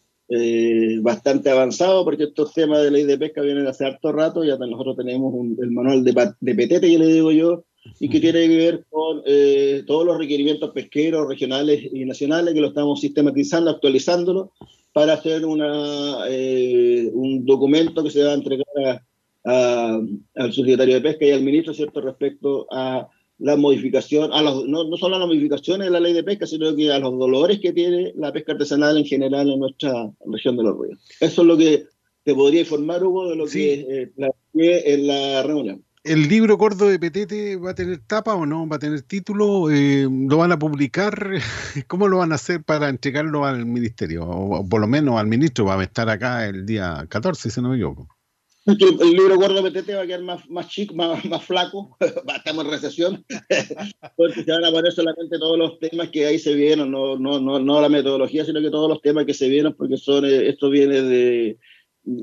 bastante avanzado porque estos temas de ley de pesca vienen hace harto rato. Ya nosotros tenemos el manual de, de petete, yo le digo yo, y que tiene que ver con eh, todos los requerimientos pesqueros regionales y nacionales, que lo estamos sistematizando, actualizándolo, para hacer una, eh, un documento que se va a entregar al subsecretario de Pesca y al ministro, ¿cierto?, respecto a la modificación, a los, no, no, solo a las modificaciones de la ley de pesca, sino que a los dolores que tiene la pesca artesanal en general en nuestra región de los ríos. Eso es lo que te podría informar, Hugo, de lo que eh, en la reunión. ¿El libro gordo de Petete va a tener tapa o no? ¿Va a tener título? Eh, ¿Lo van a publicar? ¿Cómo lo van a hacer para entregarlo al ministerio? O, por lo menos al ministro va a estar acá el día 14, si no me equivoco. El libro gordo de Petete va a quedar más, más chico, más, más flaco. Estamos en recesión. Porque se van a poner solamente todos los temas que ahí se vieron, no, no, no, no la metodología, sino que todos los temas que se vieron, porque son, eh, esto viene de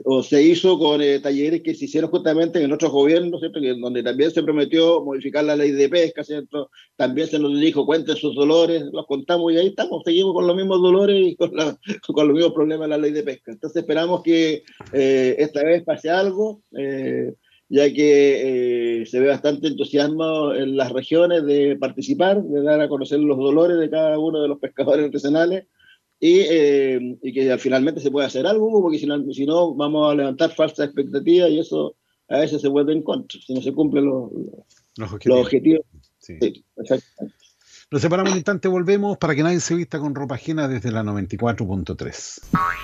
o se hizo con eh, talleres que se hicieron justamente en otros gobiernos, ¿cierto? Que, donde también se prometió modificar la ley de pesca, ¿cierto? También se nos dijo, cuenten sus dolores, los contamos y ahí estamos, seguimos con los mismos dolores y con, con los mismos problemas de la ley de pesca. Entonces esperamos que eh, esta vez pase algo, eh, ya que se ve bastante entusiasmo en las regiones de participar, de dar a conocer los dolores de cada uno de los pescadores artesanales y, eh, y, que finalmente se pueda hacer algo, porque si no, si no, vamos a levantar falsas expectativas y eso a veces se vuelve en contra, si no se cumplen los, los objetivos. Los objetivos. Sí. Sí, Nos separamos un instante, volvemos para que nadie se vista con ropa ajena desde la 94.3.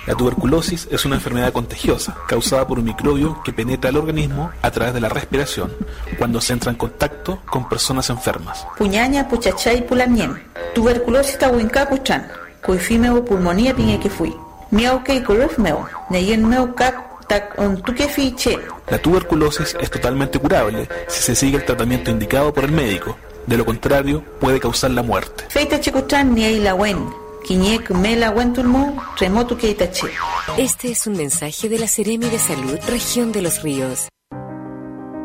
La tuberculosis es una enfermedad contagiosa causada por un microbio que penetra el organismo a través de la respiración cuando se entra en contacto con personas enfermas. Puñaña, puchachay, pulamien. Tuberculosis tahuincapuchan kuifimeu pulmonía piñe que fui. Miau que meu, neyen meu kak tak on tu que fiche. La tuberculosis es totalmente curable si se sigue el tratamiento indicado por el médico. De lo contrario, puede causar la muerte. Feita chikuchan ni la wen. Este es un mensaje de la Seremi de Salud, Región de los Ríos.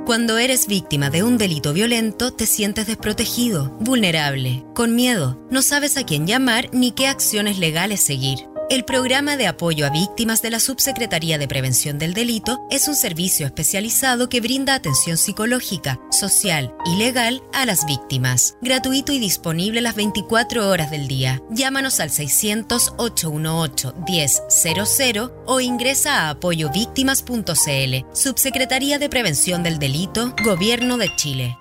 Cuando eres víctima de un delito violento, te sientes desprotegido, vulnerable, con miedo, no sabes a quién llamar ni qué acciones legales seguir. El programa de apoyo a víctimas de la Subsecretaría de Prevención del Delito es un servicio especializado que brinda atención psicológica, social y legal a las víctimas. Gratuito y disponible las 24 horas del día. Llámanos al 600-818-1000 o ingresa a apoyovíctimas.cl. Subsecretaría de Prevención del Delito, Gobierno de Chile.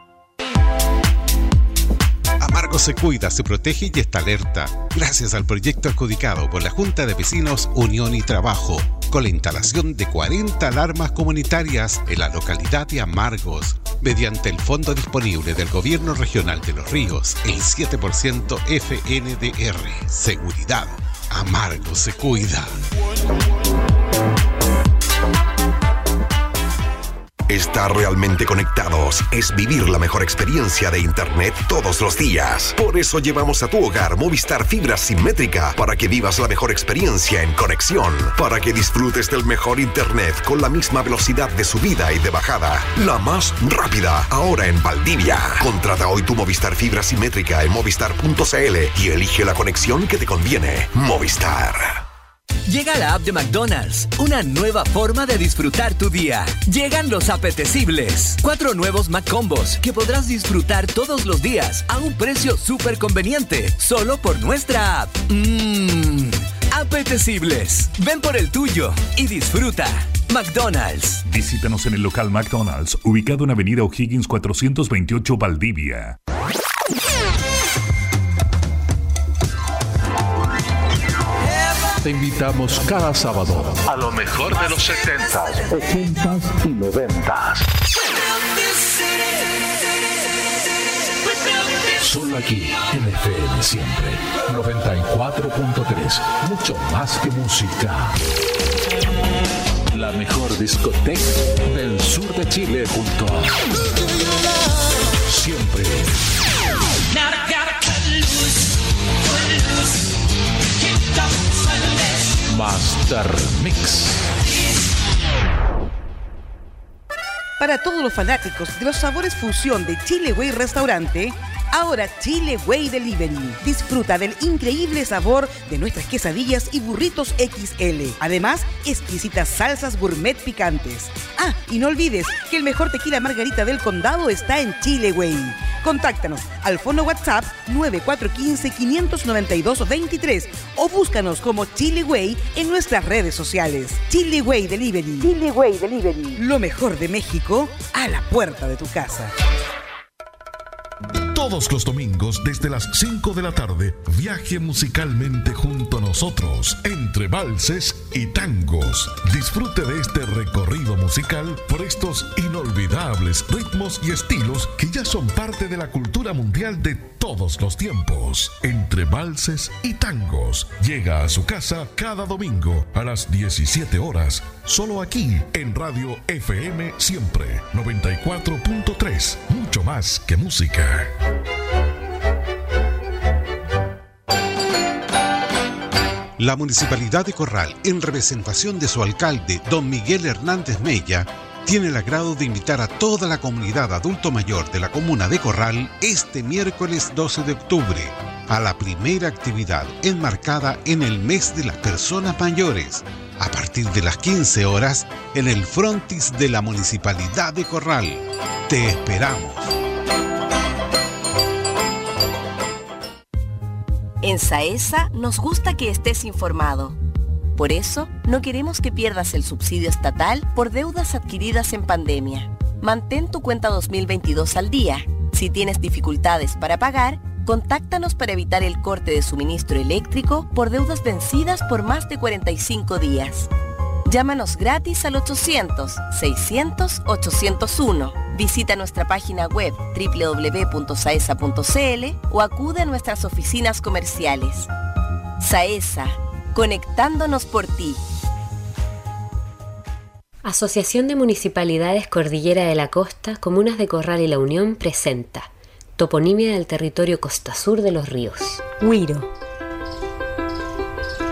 Amargo se cuida, se protege y está alerta, gracias al proyecto adjudicado por la Junta de Vecinos Unión y Trabajo, con la instalación de 40 alarmas comunitarias en la localidad de Amargos, mediante el fondo disponible del Gobierno Regional de los Ríos, el 7% FNDR. Seguridad. Amargos se cuida. Estar realmente conectados es vivir la mejor experiencia de Internet todos los días. Por eso llevamos a tu hogar Movistar Fibra Simétrica para que vivas la mejor experiencia en conexión, para que disfrutes del mejor Internet con la misma velocidad de subida y de bajada, la más rápida, ahora en Valdivia. Contrata hoy tu Movistar Fibra Simétrica en movistar.cl y elige la conexión que te conviene. Movistar. Llega la app de McDonald's, una nueva forma de disfrutar tu día. Llegan los apetecibles. Cuatro nuevos McCombos que podrás disfrutar todos los días a un precio súper conveniente, solo por nuestra app. Mmm, apetecibles. Ven por el tuyo y disfruta. McDonald's. Visítanos en el local McDonald's, ubicado en Avenida O'Higgins 428 Valdivia. Te invitamos cada sábado a lo mejor de los 70s, 80s y 90s. Solo aquí en FM siempre 94.3, mucho más que música. La mejor discoteca del sur de Chile junto a siempre. Master Mix. Para todos los fanáticos de los sabores fusión de Chile Way Restaurante, ahora Chile Way Delivery. Disfruta del increíble sabor de nuestras quesadillas y burritos XL. Además, exquisitas salsas gourmet picantes. Ah, y no olvides que el mejor tequila margarita del condado está en Chile Way Contáctanos al fono WhatsApp 9415-592-23 o búscanos como Chile Way en nuestras redes sociales. Chile Way Delivery. Chile Way Delivery. Lo mejor de México a la puerta de tu casa. Todos los domingos desde las 5 de la tarde, viaje musicalmente junto a nosotros entre valses y tangos. Disfrute de este recorrido musical por estos inolvidables ritmos y estilos que ya son parte de la cultura mundial de todos los tiempos. Entre valses y tangos. Llega a su casa cada domingo a las 17 horas, solo aquí en Radio FM Siempre 94.3. Mucho más que música. La Municipalidad de Corral, en representación de su alcalde, don Miguel Hernández Mella, tiene el agrado de invitar a toda la comunidad adulto mayor de la comuna de Corral este miércoles 12 de octubre a la primera actividad enmarcada en el mes de las personas mayores, a partir de las 15 horas en el frontis de la Municipalidad de Corral. Te esperamos. En Saesa nos gusta que estés informado. Por eso, no queremos que pierdas el subsidio estatal por deudas adquiridas en pandemia. Mantén tu cuenta 2022 al día. Si tienes dificultades para pagar, contáctanos para evitar el corte de suministro eléctrico por deudas vencidas por más de 45 días. Llámanos gratis al 800-600-801. Visita nuestra página web www.saesa.cl o acude a nuestras oficinas comerciales. Saesa, conectándonos por ti. Asociación de Municipalidades Cordillera de la Costa, Comunas de Corral y La Unión presenta Toponimia del territorio Costa Sur de los Ríos. Huiro.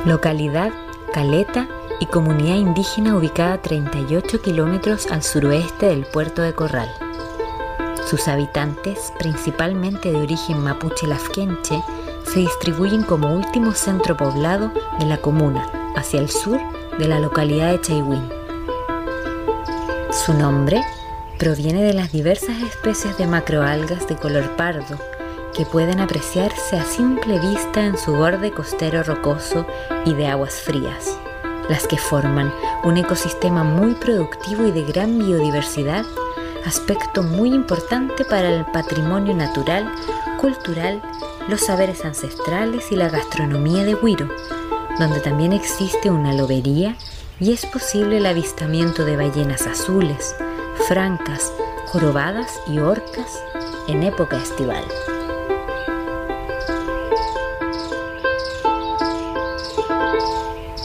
Localidad, caleta y comunidad indígena ubicada a 38 kilómetros al suroeste del puerto de Corral. Sus habitantes, principalmente de origen mapuche lafkenche, se distribuyen como último centro poblado de la comuna, hacia el sur de la localidad de Chaihuín. Su nombre proviene de las diversas especies de macroalgas de color pardo que pueden apreciarse a simple vista en su borde costero rocoso y de aguas frías, las que forman un ecosistema muy productivo y de gran biodiversidad, aspecto muy importante para el patrimonio natural, cultural, los saberes ancestrales y la gastronomía de Huiro, donde también existe una lobería y es posible el avistamiento de ballenas azules, francas, jorobadas y orcas en época estival.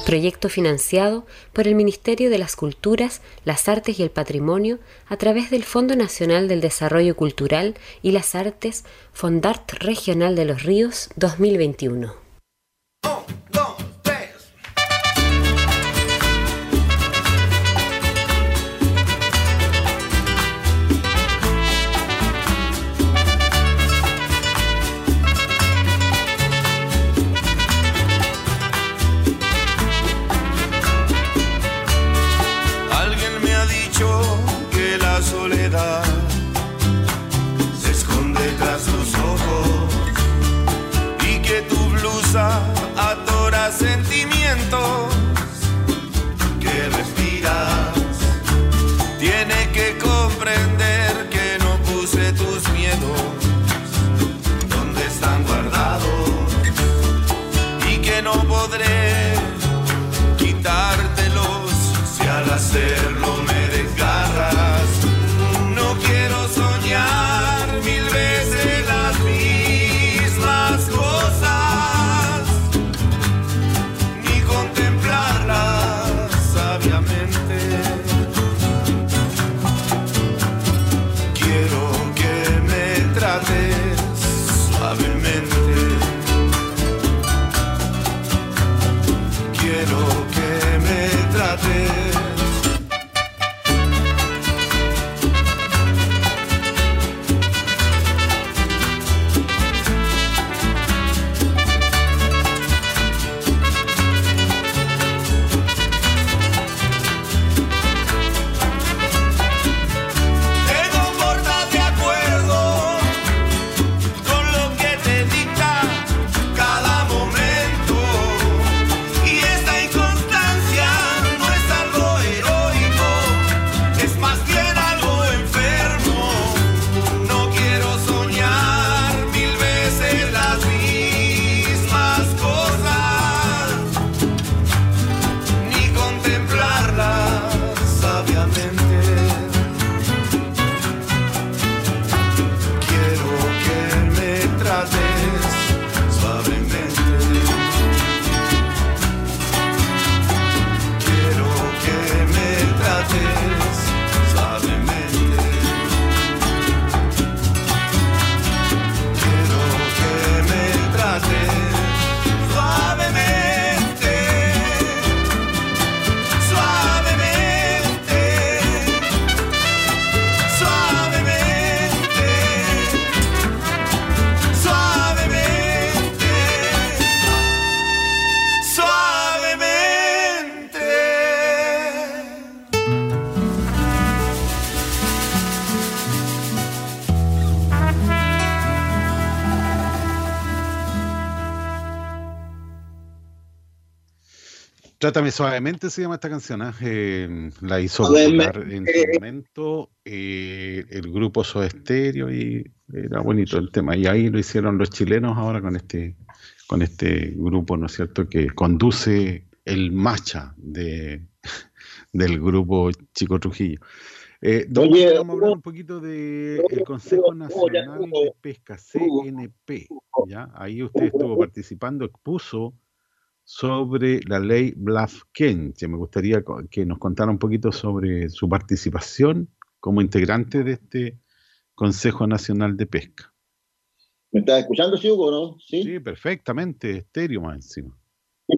Proyecto financiado por el Ministerio de las Culturas, las Artes y el Patrimonio a través del Fondo Nacional del Desarrollo Cultural y las Artes Fondart Regional de los Ríos 2021. Trátame suavemente se llama esta canción, ¿ah? Eh, la hizo popular en su momento eh, el grupo Soda Stereo y era bonito el tema. Y ahí lo hicieron los chilenos ahora con este, con este grupo, ¿no es cierto?, que conduce el macha de, del grupo Chico Trujillo. Eh, don Oye, vamos a hablar un poquito del Consejo Nacional de Pesca, CNP. ¿ya? Ahí usted estuvo participando, expuso sobre la ley Blafkenche. Me gustaría que nos contara un poquito sobre su participación como integrante de este Consejo Nacional de Pesca. ¿Me estás escuchando, sí, Hugo, no? Sí, Sí, perfectamente, estéreo más encima.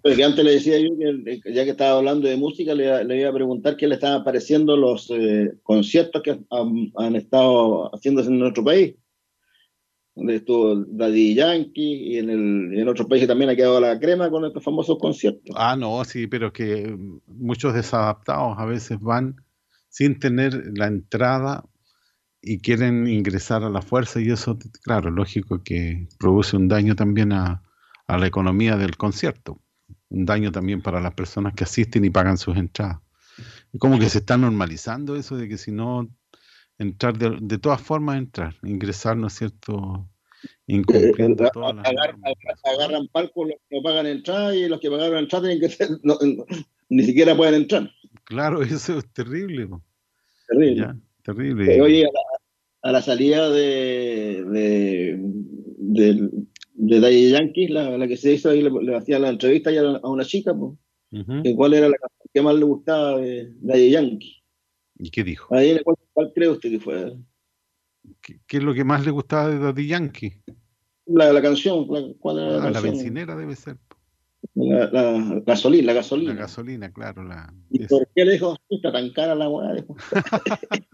porque antes le decía yo que ya que estaba hablando de música, le, le iba a preguntar qué le estaban pareciendo los eh, conciertos que han, han estado haciéndose en nuestro país. Donde estuvo Daddy Yankee y en, el, y en otros países también ha quedado la crema con estos famosos conciertos. Ah, no, sí, pero que muchos desadaptados a veces van sin tener la entrada y quieren ingresar a la fuerza y eso, claro, lógico que produce un daño también a, a la economía del concierto, un daño también para las personas que asisten y pagan sus entradas. Como que se está normalizando eso de que si no entrar de, de todas formas entrar, ingresar, ¿no es cierto? Incumpliendo todas las Agarran, agarran palco los que no pagan entrada y los que pagaron entrada tienen que ser, no- no- ni siquiera pueden entrar. Claro, eso es terrible. po. Terrible. Ya, terrible. Eh, Oye, a la, a la salida de, de, de, de Daddy Yankee, la, la que se hizo ahí, le, le hacía la entrevista ya a una chica, pues, que cuál era la canción que más le gustaba de Daddy Yankee. ¿Y qué dijo? Ahí, ¿cuál, cuál cree usted que fue? ¿Qué, qué es lo que más le gustaba de Daddy Yankee? La, la canción, la- ¿cuál era la, Ah, la bencinera debe ser. La, la gasolina, la gasolina. La gasolina, claro. La, ¿Y por qué le dijo, está tan cara la weá?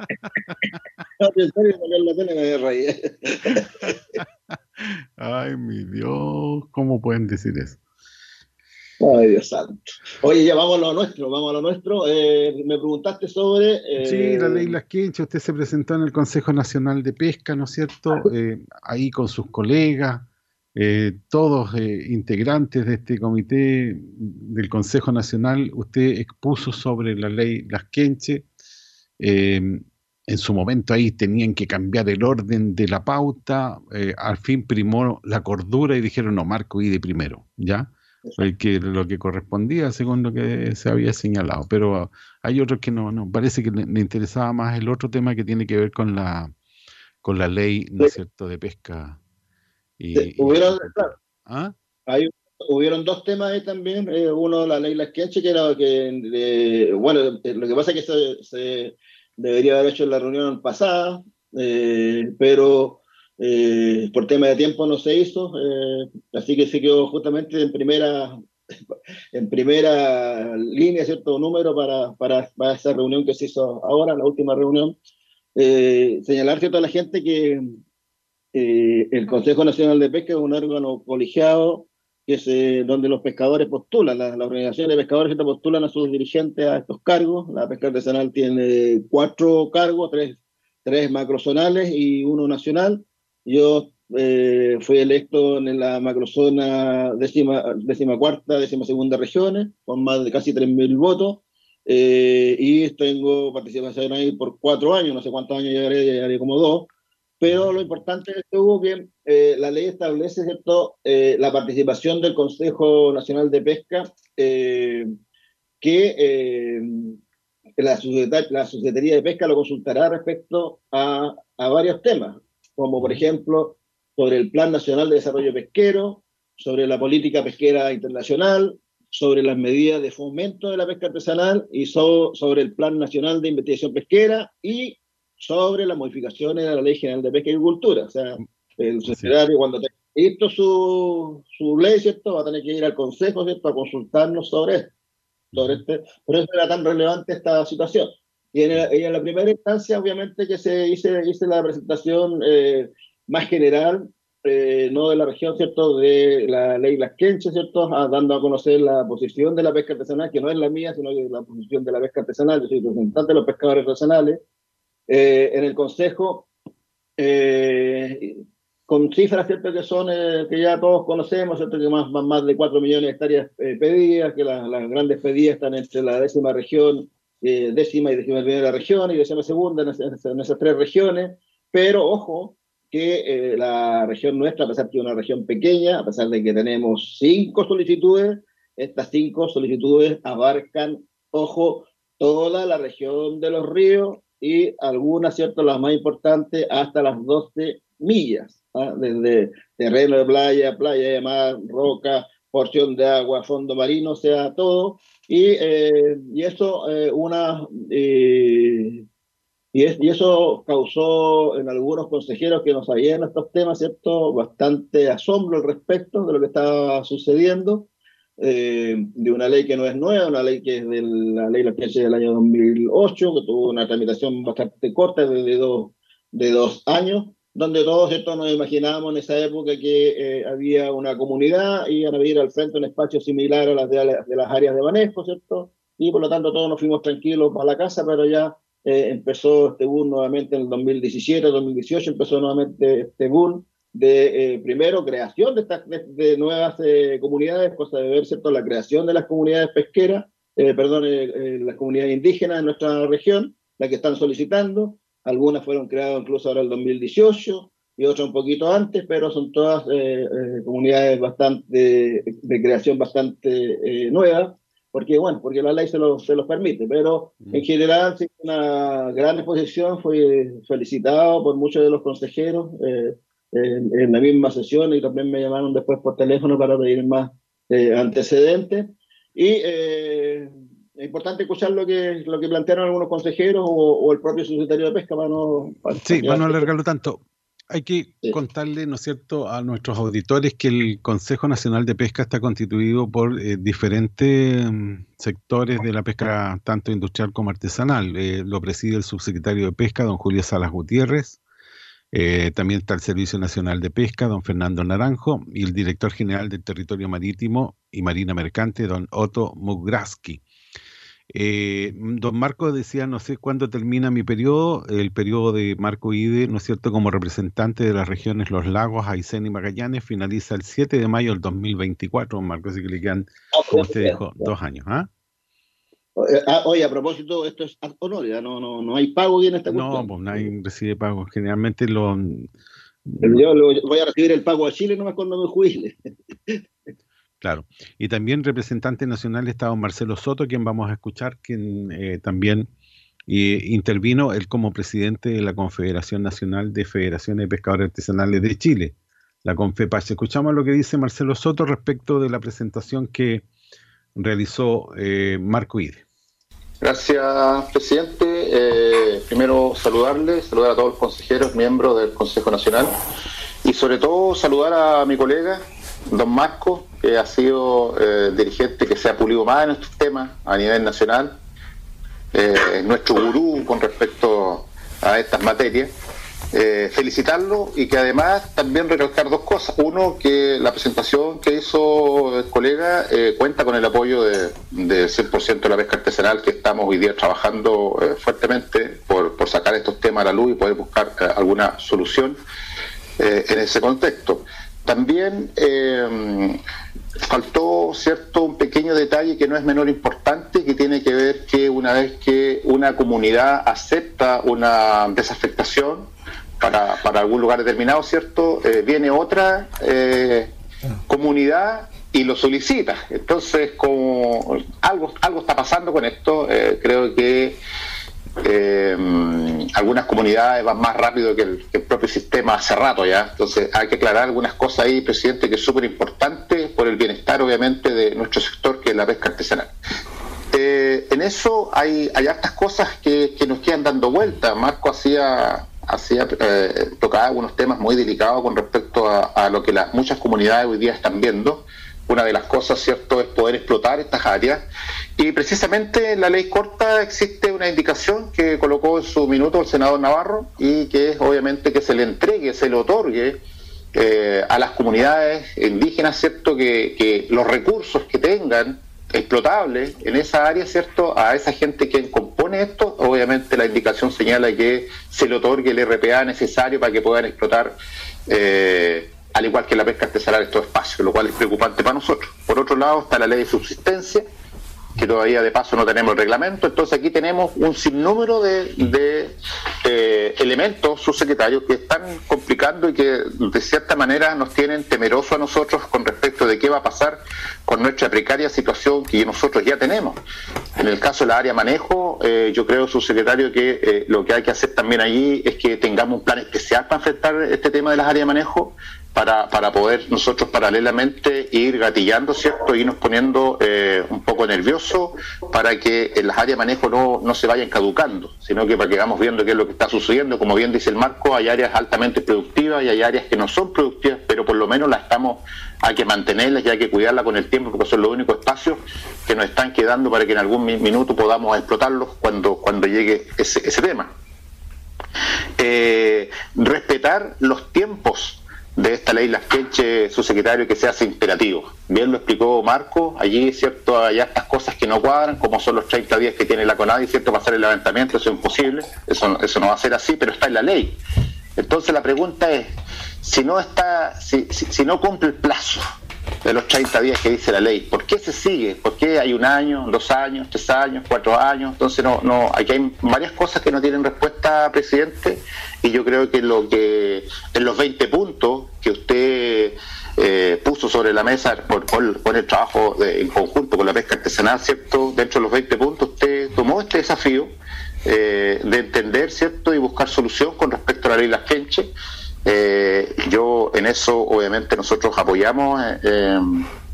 No, en serio, la tele me reí. Ay, mi Dios, ¿cómo pueden decir eso? Ay, Dios santo. Oye, ya vamos a lo nuestro, vamos a lo nuestro. Eh, me preguntaste sobre... eh, Sí, la ley Las Quinchas, usted se presentó en el Consejo Nacional de Pesca, ¿no es cierto? Eh, ahí con sus colegas, eh, todos eh, integrantes de este comité del Consejo Nacional, usted expuso sobre la ley Las Quinches. Eh, en su momento ahí tenían que cambiar el orden de la pauta, al fin primó la cordura y dijeron, no, Marco de primero, ¿ya? El que, lo que correspondía según lo que se había señalado. Pero ah, hay otros que no, no, parece que le, le interesaba más el otro tema que tiene que ver con la con la ley, ¿no es cierto?, de pesca. Y, y- hubieron, claro, ¿Ah? Hay, hubieron dos temas ahí también. eh, uno, la ley Lasquenche, que era que, eh, bueno, eh, lo que pasa es que se, se debería haber hecho en la reunión pasada, eh, pero eh, por tema de tiempo no se hizo, eh, así que se quedó justamente en primera en primera línea, cierto número para, para, para esa reunión que se hizo ahora, la última reunión. Eh, señalar cierto a la gente que eh, el Consejo Nacional de Pesca es un órgano colegiado que se, donde los pescadores postulan, las, las organizaciones de pescadores que postulan a sus dirigentes a estos cargos. La pesca artesanal tiene cuatro cargos, tres, tres macrozonales y uno nacional. Yo eh, fui electo en la macrozona décima, décima cuarta, décima segunda regiones, con más de casi 3.000 votos. Eh, y tengo participación ahí por cuatro años, no sé cuántos años llegaré, llegaré como dos. Pero lo importante es que hubo que eh, la ley establece ¿cierto? Eh, la participación del Consejo Nacional de Pesca, eh, que la, sociedad, la de Pesca lo consultará respecto a, a varios temas, como por ejemplo sobre el Plan Nacional de Desarrollo Pesquero, sobre la política pesquera internacional, sobre las medidas de fomento de la pesca artesanal y so, sobre el Plan Nacional de Investigación Pesquera y sobre las modificaciones de la Ley General de Pesca y Agricultura. O sea, el secretario cuando tenga listo su, su ley, ¿cierto? Va a tener que ir al Consejo, ¿cierto? A consultarnos sobre esto. Sobre este, por eso era tan relevante esta situación. Y en, el, y en la primera instancia, obviamente, que se hice, hice la presentación eh, más general, eh, no de la región, ¿cierto? De la ley Las Quenches, ¿cierto? Ah, dando a conocer la posición de la pesca artesanal, que no es la mía, sino que es la posición de la pesca artesanal, yo soy representante de los pescadores artesanales. Eh, en el Consejo eh, con cifras ¿cierto? que son eh, que ya todos conocemos, ¿cierto? que más, más, más de 4 millones de hectáreas eh, pedidas, que la- las grandes pedidas están entre la décima región, eh, décima y décima primera región y décima segunda en, esas- en esas tres regiones, pero ojo que eh, la región nuestra, a pesar de que es una región pequeña, a pesar de que tenemos cinco solicitudes, estas cinco solicitudes abarcan, ojo, toda la región de los ríos y algunas, ¿cierto? Las más importantes, hasta las 12 millas, ¿ah? desde terreno de playa, playa de mar, roca, porción de agua, fondo marino, sea, todo. Y, eh, y eso, eh, una, eh, y, es- y eso causó en algunos consejeros que no sabían estos temas, ¿cierto? Bastante asombro al respecto de lo que estaba sucediendo, eh, de una ley que no es nueva, una ley que es de la ley que es del año 2008, que tuvo una tramitación bastante corta, de, de dos, de dos años, donde todos ¿cierto? nos imaginábamos en esa época que eh, había una comunidad iban a vivir al frente un espacio similar a las de, de las áreas de manejo, ¿cierto? Y por lo tanto todos nos fuimos tranquilos para la casa, pero ya eh, empezó este boom nuevamente en el 2017, 2018, empezó nuevamente este boom de, eh, primero, creación de, estas, de, de nuevas eh, comunidades, cosa de ver, ¿cierto?, la creación de las comunidades pesqueras, perdón, las comunidades indígenas en nuestra región, las que están solicitando, algunas fueron creadas incluso ahora en el 2018 y otras un poquito antes, pero son todas eh, eh, comunidades bastante, de creación bastante eh, nuevas, porque bueno, porque la ley se los, se permite, pero en general sí, una gran exposición, fue felicitado por muchos de los consejeros eh, en, en la misma sesión y también me llamaron después por teléfono para pedir más eh, antecedentes. Y es importante escuchar lo que, lo que plantearon algunos consejeros o, o el propio subsecretario de Pesca para no... Para, Sí, para no alargarlo tanto. Hay que contarle, ¿no es cierto?, a nuestros auditores que el Consejo Nacional de Pesca está constituido por eh, diferentes mm, sectores de la pesca, tanto industrial como artesanal. Eh, lo preside el subsecretario de Pesca, don Julio Salas Gutiérrez. Eh, también está el Servicio Nacional de Pesca, don Fernando Naranjo, y el director general del Territorio Marítimo y Marina Mercante, don Otto Mugraski. Eh, don Marco decía, no sé cuándo termina mi periodo, el periodo de Marco Ide, ¿no es cierto?, como representante de las regiones Los Lagos, Aysén y Magallanes, finaliza el 7 de mayo del 2024, don Marco, así que le quedan, como usted dijo, dos años, ¿ah? Eh, ah, Oye, a propósito, esto es ad honoris, no, no, no hay pago aquí en esta No, cuestión. pues nadie recibe pago, generalmente lo... Yo lo- voy a recibir el pago a Chile nomás cuando me jubile. Claro. Y también representante nacional está don Marcelo Soto, quien vamos a escuchar, quien eh, también eh, intervino él como presidente de la Confederación Nacional de Federaciones de Pescadores Artesanales de Chile, la CONFEPACH. Escuchamos lo que dice Marcelo Soto respecto de la presentación que realizó eh, Marco Ide. Gracias, presidente. Eh, primero saludarle, saludar a todos los consejeros, miembros del Consejo Nacional y sobre todo saludar a mi colega, don Marco, que ha sido eh, dirigente que se ha pulido más en estos temas a nivel nacional, eh, nuestro gurú con respecto a estas materias. Eh, felicitarlo y que además también recalcar dos cosas. Uno, que la presentación que hizo el colega cuenta con el apoyo de- del 100% de la pesca artesanal que estamos hoy día trabajando fuertemente por, sacar estos temas a la luz y poder buscar alguna solución en ese contexto. También eh, faltó cierto un pequeño detalle que no es menor importante, que tiene que ver que una vez que una comunidad acepta una desafectación para, para algún lugar determinado, ¿cierto? Eh, viene otra eh, comunidad y lo solicita. Entonces, como algo, algo está pasando con esto, eh, creo que eh, algunas comunidades van más rápido que el, que el propio sistema hace rato ya. Entonces hay que aclarar algunas cosas ahí, presidente, que es súper importante por el bienestar, obviamente, de nuestro sector, que es la pesca artesanal. Eh, en eso hay, hay hartas cosas que, que nos quedan dando vuelta. Marco hacía, hacía eh, tocaba algunos temas muy delicados con respecto a, a lo que las muchas comunidades hoy día están viendo. Una de las cosas, ¿cierto?, es poder explotar estas áreas. Y precisamente en la ley corta existe una indicación que colocó en su minuto el senador Navarro y que es obviamente que se le entregue, se le otorgue eh, a las comunidades indígenas, ¿cierto?, que, los recursos que tengan explotable en esa área, ¿cierto? A esa gente que compone esto, obviamente la indicación señala que se le otorgue el RPA necesario para que puedan explotar, eh, al igual que la pesca artesanal, estos espacios, lo cual es preocupante para nosotros. Por otro lado está la ley de subsistencia, que todavía de paso no tenemos el reglamento, entonces aquí tenemos un sinnúmero de, de eh, elementos, subsecretarios, que están complicando y que de cierta manera nos tienen temerosos a nosotros con respecto de qué va a pasar con nuestra precaria situación que nosotros ya tenemos. En el caso de la área manejo, eh, yo creo, subsecretario, que eh, lo que hay que hacer también allí es que tengamos un plan especial para enfrentar este tema de las áreas de manejo, para, para poder nosotros paralelamente ir gatillando, ¿cierto? Irnos poniendo eh, un poco nerviosos para que en las áreas de manejo no, no se vayan caducando, sino que para que vamos viendo qué es lo que está sucediendo. Como bien dice el marco, hay áreas altamente productivas y hay áreas que no son productivas, pero por lo menos las estamos, hay que mantenerlas y hay que cuidarlas con el tiempo, porque son los únicos espacios que nos están quedando para que en algún mi- minuto podamos explotarlos cuando, cuando llegue ese, ese tema. Eh, respetar los tiempos de esta ley Las Queche, su secretario, que se hace imperativo. Bien lo explicó Marco, allí cierto hay estas cosas que no cuadran, como son los 30 días que tiene la CONADI, cierto, hacer el levantamiento, eso es imposible, eso, eso no va a ser así, pero está en la ley. Entonces la pregunta es, si no está, si, si, si no cumple el plazo de los 30 días que dice la ley, ¿por qué se sigue? ¿Por qué hay un año, dos años, tres años, cuatro años? Entonces no, no, aquí hay varias cosas que no tienen respuesta, presidente, y yo creo que lo que en los 20 puntos que usted eh, puso sobre la mesa por, el trabajo de- en conjunto con la pesca artesanal, ¿cierto? Dentro de los 20 puntos usted tomó este desafío eh, de entender, ¿cierto? Y buscar solución con respecto a la ley Las Quenches. Eh, yo en eso obviamente nosotros apoyamos eh, eh,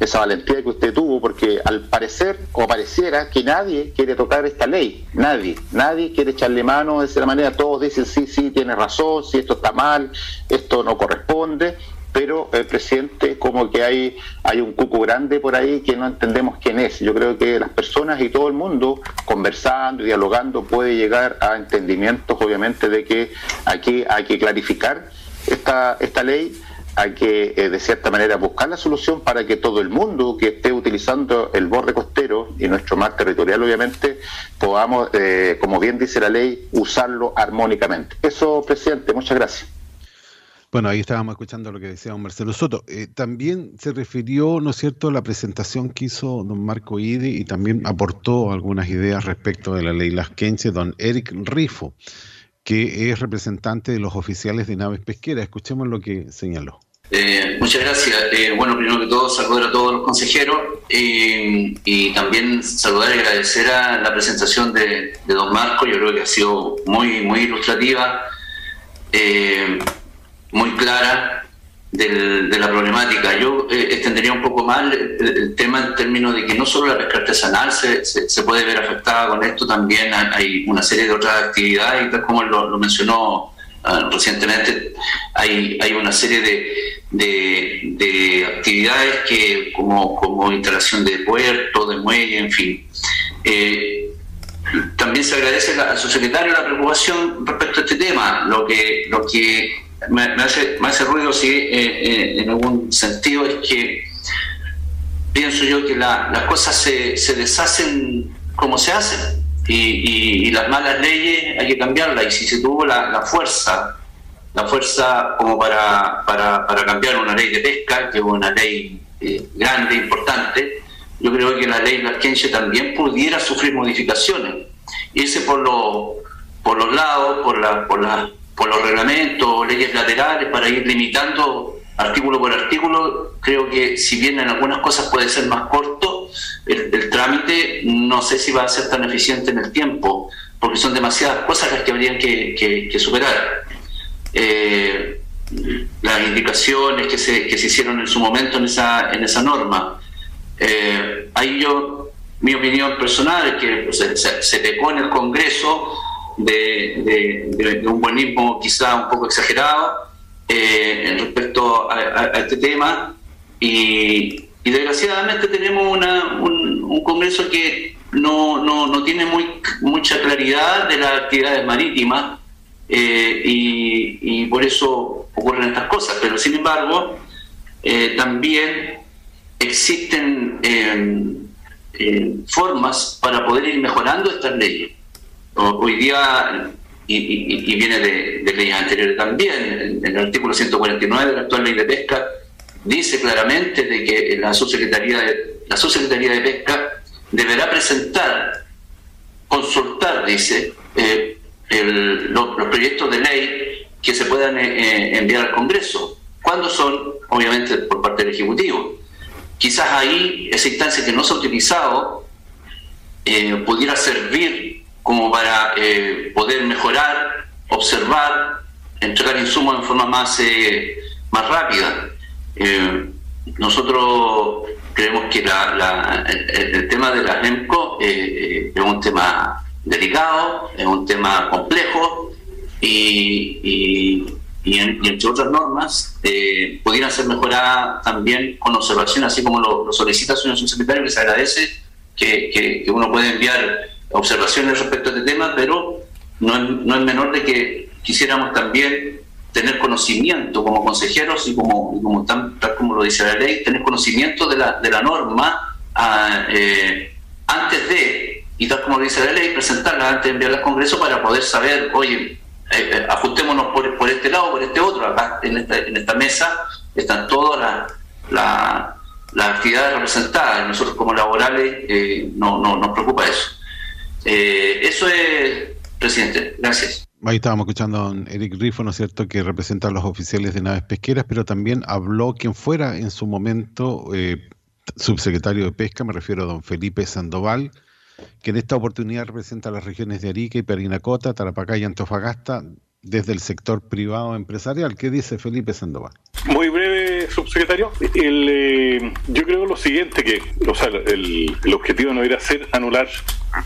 esa valentía que usted tuvo porque al parecer o pareciera que nadie quiere tocar esta ley, nadie, nadie quiere echarle mano de esa manera, todos dicen sí, sí, tiene razón, sí, esto está mal, esto no corresponde, pero el presidente como que hay, hay un cuco grande por ahí que no entendemos quién es. Yo creo que las personas y todo el mundo conversando y dialogando puede llegar a entendimientos obviamente de que aquí hay que clarificar esta, esta ley, hay que eh, de cierta manera buscar la solución para que todo el mundo que esté utilizando el borde costero y nuestro mar territorial obviamente podamos, eh, como bien dice la ley, usarlo armónicamente. Eso, presidente, muchas gracias. Bueno, ahí estábamos escuchando lo que decía don Marcelo Soto. Eh, también se refirió, ¿no es cierto?, a la presentación que hizo don Marco Idi y también aportó algunas ideas respecto de la ley Las Quenches, don Eric Rifo, que es representante de los oficiales de naves pesqueras. Escuchemos lo que señaló. Eh, muchas gracias. Eh, bueno, primero que todo, saludar a todos los consejeros eh, y también saludar y agradecer a la presentación de, de don Marco. Yo creo que ha sido muy, muy ilustrativa, muy clara del- de la problemática. Yo eh, extendería un poco más el, el tema en términos de que no solo la pesca artesanal se, se- se puede ver afectada con esto, también hay- una serie de otras actividades, y tal como lo, lo mencionó ah, recientemente, hay, hay una serie de, de- de actividades que como, como instalación de puerto, de muelle, en fin. Eh, también se agradece la- al subsecretario la preocupación respecto a este tema. Lo que, lo que me, me hace, me hace ruido, sí, eh, eh, en algún sentido, es que pienso yo que la- las cosas se, se deshacen como se hacen. Y, y- y las malas leyes hay que cambiarlas. Y si se tuvo la, la fuerza, la fuerza como para, para, para cambiar una ley de pesca, que es una ley eh, grande, importante, yo creo que la ley Larquense también pudiera sufrir modificaciones. Irse por, los por los lados, por, la, por, la, por los reglamentos, leyes laterales, para ir limitando artículo por artículo, creo que si bien en algunas cosas puede ser más corto, el, el trámite no sé si va a ser tan eficiente en el tiempo, porque son demasiadas cosas las que habrían que, que- que superar. Eh, las indicaciones que se, que se hicieron en su momento en esa, en esa norma. Eh, ahí yo, mi opinión personal es que pues, se, se- pecó en el Congreso de, de- de- un buenismo quizá un poco exagerado eh, respecto a, a- a este tema y, y desgraciadamente tenemos una- un, un Congreso que no, no, no tiene muy, mucha claridad de las actividades marítimas eh, y, y por eso ocurren estas cosas. Pero sin embargo, eh, también existen eh, eh, formas para poder ir mejorando estas leyes. Hoy día, y, viene de, de leyes anteriores también, en, el artículo 149 de la actual ley de pesca, dice claramente de que la subsecretaría de, la subsecretaría de pesca deberá presentar, consultar, dice, eh, los proyectos de ley que se puedan eh, eh, enviar al Congreso. ¿Cuándo son? Obviamente por parte del Ejecutivo. Quizás ahí esa instancia que no se ha utilizado pudiera servir como para eh, poder mejorar, observar, entregar insumos en forma más, eh, más rápida. Eh, nosotros creemos que la- la- el, el tema de la GEMCO eh, eh, es un tema delicado, es un tema complejo y, y- y en- y entre otras normas eh, pudieran ser mejoradas también con observación, así como lo, lo solicita el señor subsecretario, que se agradece que, que- que uno puede enviar observaciones respecto a este tema, pero no es, no es menor de que quisiéramos también tener conocimiento como consejeros y como, y como tal como lo dice la ley, tener conocimiento de la, de la norma ah, eh, antes de, y tal como lo dice la ley, presentarla antes de enviarla al Congreso para poder saber, oye, eh, eh, ajustémonos por, por este lado, por este otro. Acá en esta, en esta mesa están todas las la, actividades representadas. Nosotros como laborales no, no nos preocupa eso. Eh, eso es, presidente. Gracias. Ahí estábamos escuchando a don Eric Rifo, ¿no es cierto?, que representa a los oficiales de naves pesqueras, pero también habló quien fuera en su momento eh, subsecretario de Pesca, me refiero a don Felipe Sandoval, que en esta oportunidad representa a las regiones de Arica y Perinacota, Tarapacá y Antofagasta desde el sector privado empresarial. ¿Qué dice Felipe Sandoval? Muy breve, subsecretario. El, eh, yo creo lo siguiente, que o sea, el, el objetivo no era ser anular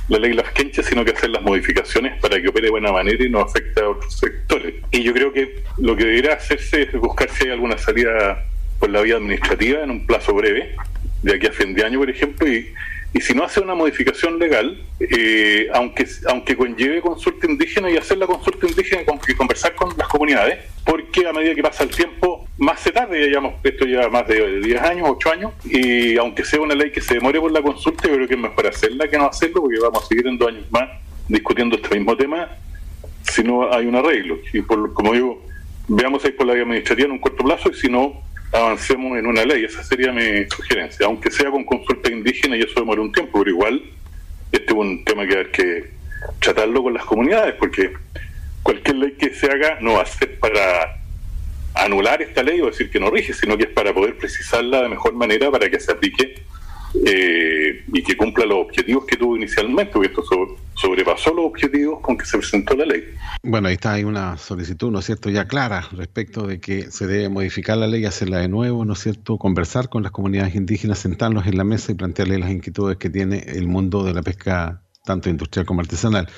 la ley Las Quenchas, sino que hacer las modificaciones para que opere de buena manera y no afecte a otros sectores. Y yo creo que lo que debería hacerse es buscar si hay alguna salida por la vía administrativa en un plazo breve, de aquí a fin de año, por ejemplo, y, y si no hace una modificación legal, eh, aunque aunque conlleve consulta indígena y hacer la consulta indígena y conversar con las comunidades, porque a medida que pasa el tiempo, más se tarde, ya llevamos esto ya más de 10 años, 8 años, y aunque sea una ley que se demore por la consulta, yo creo que es mejor hacerla que no hacerlo, porque vamos a seguir en dos años más discutiendo este mismo tema si no hay un arreglo. Y por, como digo, veamos ahí por la vía administrativa en un corto plazo y si no, avancemos en una ley. Esa sería mi sugerencia, aunque sea con consulta indígena y eso demora un tiempo, pero igual este es un tema que hay que tratarlo con las comunidades, porque cualquier ley que se haga no va a ser para anular esta ley o decir que no rige, sino que es para poder precisarla de mejor manera para que se aplique eh, y que cumpla los objetivos que tuvo inicialmente, porque esto so- sobrepasó los objetivos con que se presentó la ley. Bueno, ahí está, hay una solicitud, ¿no es cierto?, ya clara respecto de que se debe modificar la ley, hacerla de nuevo, ¿no es cierto?, conversar con las comunidades indígenas, sentarnos en la mesa y plantearles las inquietudes que tiene el mundo de la pesca, tanto industrial como artesanal.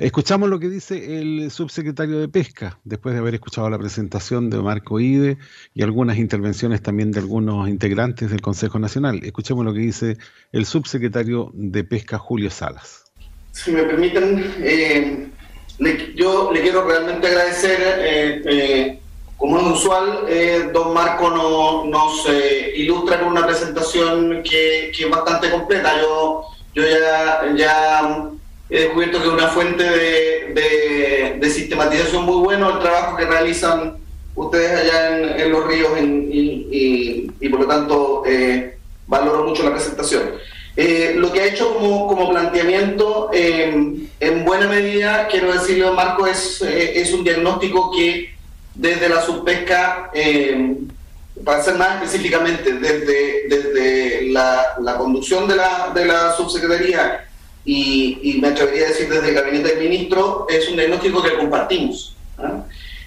Escuchamos lo que dice el subsecretario de Pesca, después de haber escuchado la presentación de Marco Ide y algunas intervenciones también de algunos integrantes del Consejo Nacional. Escuchemos lo que dice el subsecretario de Pesca, Julio Salas. Si me permiten, eh, yo le quiero realmente agradecer, eh, eh, como es usual, don Marco no- nos ilustra con una presentación que, que es bastante completa. Yo, yo ya, ya he descubierto que es una fuente de, de- de sistematización muy bueno el trabajo que realizan ustedes allá en, en los ríos en- y, y- y por lo tanto eh, valoro mucho la presentación. Eh, lo que ha hecho como, como planteamiento, eh, en buena medida, quiero decirle, Marco, es, eh, es un diagnóstico que desde la subpesca, eh, para ser más específicamente, desde, desde la, la conducción de la, de la subsecretaría y, y me atrevería a decir desde el gabinete del ministro, es un diagnóstico que compartimos. ¿ah?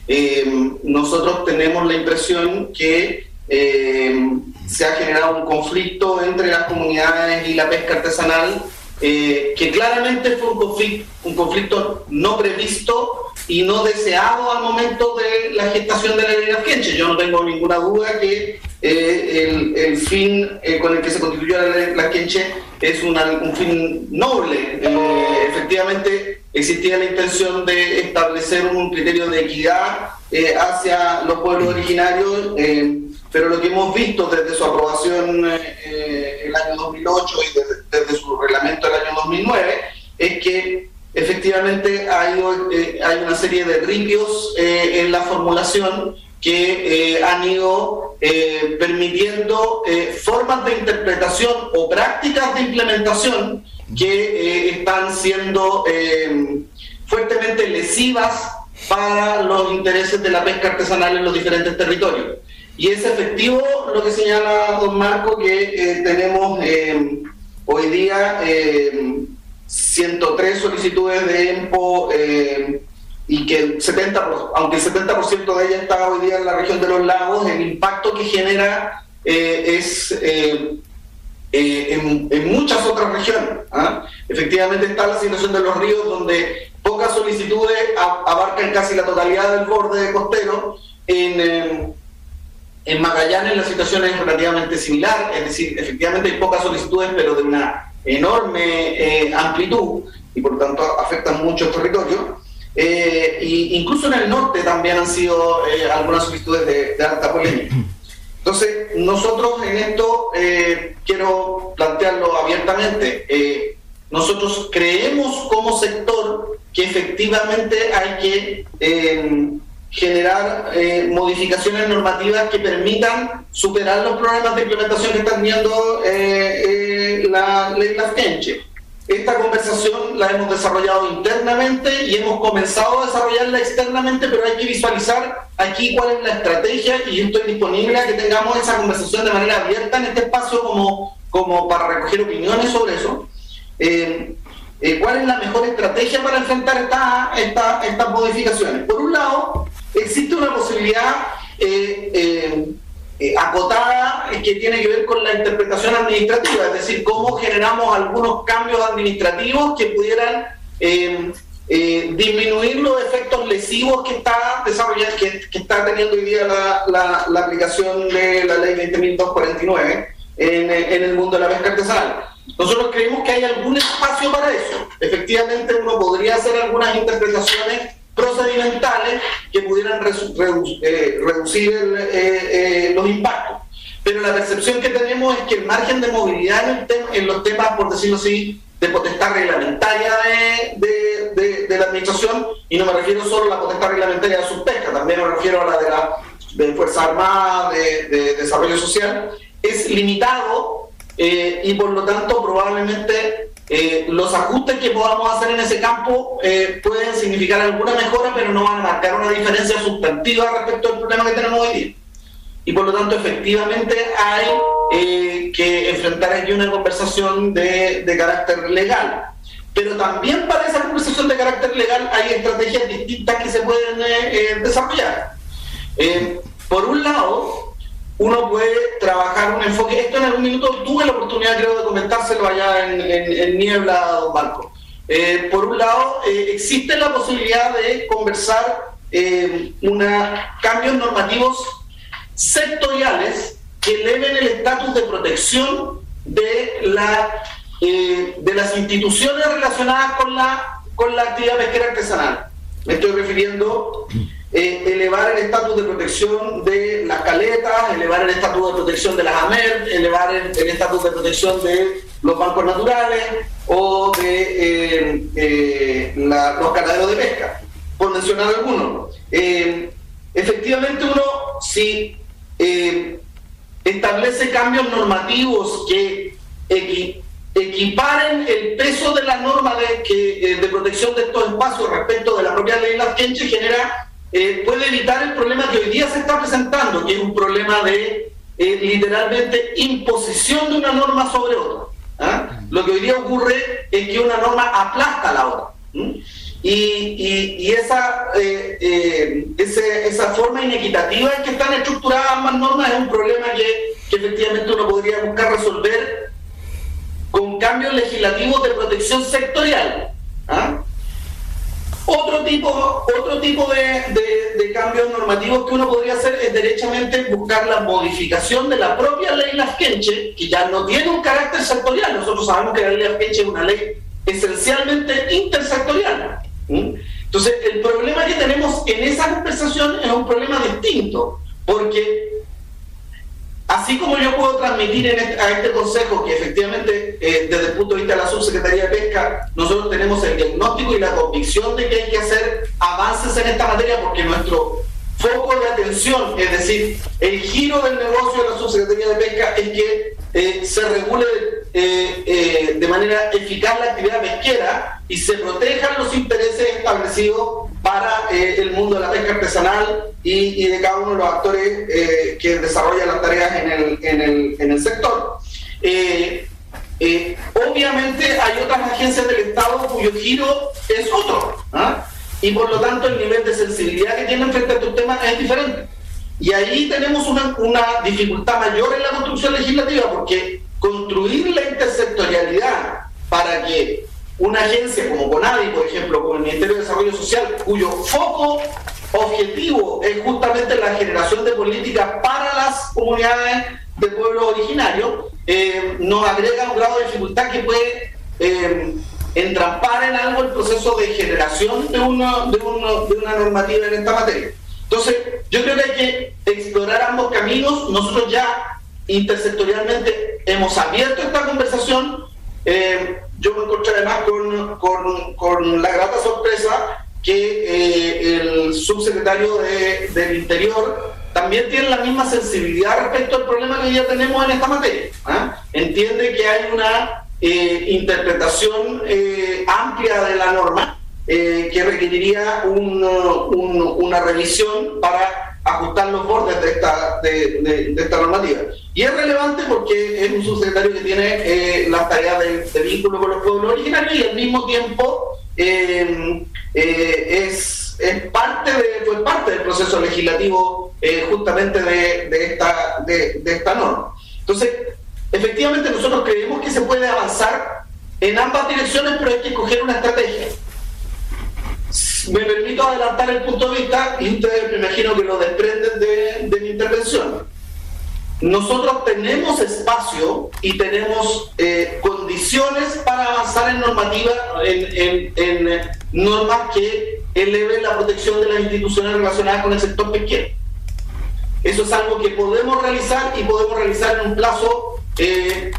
Eh, nosotros tenemos la impresión que eh, se ha generado un conflicto entre las comunidades y la pesca artesanal, eh, que claramente fue un conflicto, un conflicto no previsto y no deseado al momento de la gestación de la ley de. Yo no tengo ninguna duda que eh, el, el fin eh, con el que se constituyó la ley de Afkenche es una- un fin noble. Eh, efectivamente, existía la intención de establecer un criterio de equidad eh, hacia los pueblos originarios, eh, pero lo que hemos visto desde su aprobación eh, el año 2008 y desde, desde su reglamento del año 2009, es que efectivamente hay, hay una serie de ripios en la formulación que eh, han ido eh, permitiendo eh, formas de interpretación o prácticas de implementación que están siendo fuertemente lesivas para los intereses de la pesca artesanal en los diferentes territorios. Y es efectivo lo que señala don Marco, que tenemos hoy día eh, 103 solicitudes de EMPO y que el 70, por- aunque el 70% de ellas está hoy día en la región de los lagos, el impacto que genera eh, es eh, eh, en, en muchas otras regiones. ¿ah? Efectivamente está la situación de los ríos donde pocas solicitudes abarcan casi la totalidad del borde costero. En, eh, en Magallanes la situación es relativamente similar, es decir, efectivamente hay pocas solicitudes, pero de una enorme eh, amplitud y por tanto afectan muchos territorios. Y incluso en el norte también han sido eh, algunas solicitudes de, alta polémica. Entonces, nosotros en esto eh, quiero plantearlo abiertamente. nosotros creemos como sector que efectivamente hay que generar modificaciones normativas que permitan superar los problemas de implementación que están viendo eh, eh, la ley. Esta conversación la hemos desarrollado internamente y hemos comenzado a desarrollarla externamente, pero hay que visualizar aquí cuál es la estrategia y yo estoy disponible a que tengamos esa conversación de manera abierta en este espacio como, como para recoger opiniones sobre eso. Eh, eh, ¿Cuál es la mejor estrategia para enfrentar esta- esta- estas modificaciones? Por un lado, existe una posibilidad eh, eh, acotada que tiene que ver con la interpretación administrativa, es decir, cómo generamos algunos cambios administrativos que pudieran eh, eh, disminuir los efectos lesivos que está desarrollando, que, que está teniendo hoy día la, la- la aplicación de la ley 20.249 en, en el mundo de la pesca artesanal. Nosotros creemos que hay algún espacio para eso. Efectivamente, uno podría hacer algunas interpretaciones procedimentales que pudieran eh, reducir eh, eh, los impactos. Pero la percepción que tenemos es que el margen de movilidad en, los temas, por decirlo así, de potestad reglamentaria de, la administración, y no me refiero solo a la potestad reglamentaria de sus pescas, también me refiero a la de la de Fuerza Armada, de, de Desarrollo Social, es limitado y por lo tanto probablemente eh, los ajustes que podamos hacer en ese campo eh, pueden significar alguna mejora, pero no van a marcar una diferencia sustantiva respecto al problema que tenemos hoy día. Y por lo tanto, efectivamente, hay eh, que enfrentar aquí una conversación de, de carácter legal. Pero también para esa conversación de carácter legal hay estrategias distintas que se pueden eh, eh, desarrollar. Eh, por un lado, uno puede trabajar un enfoque. Esto en algún minuto tuve la oportunidad, creo, de comentárselo allá en, en- en Niebla, don Marco. Eh, por un lado, eh, existe la posibilidad de conversar eh, una, cambios normativos sectoriales que eleven el estatus de protección de, la, eh, de las instituciones relacionadas con la, con la actividad pesquera artesanal. Me estoy refiriendo eh, elevar el estatus de protección de las caletas, elevar el estatus de protección de las AMER, elevar el estatus de protección de los bancos naturales o de eh, eh, la- los canaderos de pesca, por mencionar algunos. Eh, efectivamente uno, si eh, establece cambios normativos que equi- equiparen el peso de la norma de, que, eh, de protección de estos espacios respecto de la propia ley Lasquenche genera, eh, puede evitar el problema que hoy día se está presentando, que es un problema de eh, literalmente imposición de una norma sobre otra. ¿ah? Lo que hoy día ocurre es que una norma aplasta a la otra. Y, y- y esa, eh, eh, ese- esa forma inequitativa en que están estructuradas ambas normas es un problema que, que efectivamente uno podría buscar resolver con cambios legislativos de protección sectorial. ¿ah? Otro tipo, otro tipo de, cambios normativos que uno podría hacer es derechamente buscar la modificación de la propia ley Lasquenche, que ya no tiene un carácter sectorial. Nosotros sabemos que la ley Lasquenche es una ley esencialmente intersectorial. Entonces, el problema que tenemos en esa conversación es un problema distinto, porque así como yo puedo transmitir este- a este consejo que efectivamente eh, desde el punto de vista de la subsecretaría de pesca nosotros tenemos el diagnóstico y la convicción de que hay que hacer avances en esta materia porque nuestro foco de atención, es decir, el giro del negocio de la subsecretaría de pesca es que eh, se regule eh, eh, de manera eficaz la actividad pesquera y se protejan los intereses establecidos para el mundo de la pesca artesanal y, de cada uno de los actores que desarrollan las tareas en el, en el, en el sector. Obviamente hay otras agencias del Estado cuyo giro es otro, ¿ah? Y por lo tanto el nivel de sensibilidad que tienen frente a estos temas es diferente. Y ahí tenemos una, una dificultad mayor en la construcción legislativa, porque construir la intersectorialidad para que una agencia como CONADI, por ejemplo, como el Ministerio de Desarrollo Social, cuyo foco objetivo es justamente la generación de políticas para las comunidades de pueblo originario, eh, nos agrega un grado de dificultad que puede eh, entrampar en algo el proceso de generación de una, de, una, de una normativa en esta materia. Entonces, yo creo que hay que explorar ambos caminos. Nosotros ya intersectorialmente hemos abierto esta conversación. Eh, yo me encontré además con, con, con la grata sorpresa que eh, el subsecretario de- del Interior también tiene la misma sensibilidad respecto al problema que ya tenemos en esta materia. ¿ah? Entiende que hay una eh, interpretación eh, amplia de la norma eh, que requeriría un- una revisión para ajustar los bordes de esta, de, esta normativa. Y es relevante porque es un subsecretario que tiene las tareas de, vínculo con los pueblos originarios y al mismo tiempo es, es parte fue parte del proceso legislativo justamente de, de esta, de esta norma. Entonces, efectivamente nosotros creemos que se puede avanzar en ambas direcciones, pero hay que escoger una estrategia. Me permito adelantar el punto de vista y ustedes me imagino que lo desprenden de, de mi intervención. Nosotros tenemos espacio y tenemos eh, condiciones para avanzar en normativa, en, en- en, normas que eleven la protección de las instituciones relacionadas con el sector pesquero. Eso es algo que podemos realizar y podemos realizar en un plazo eh,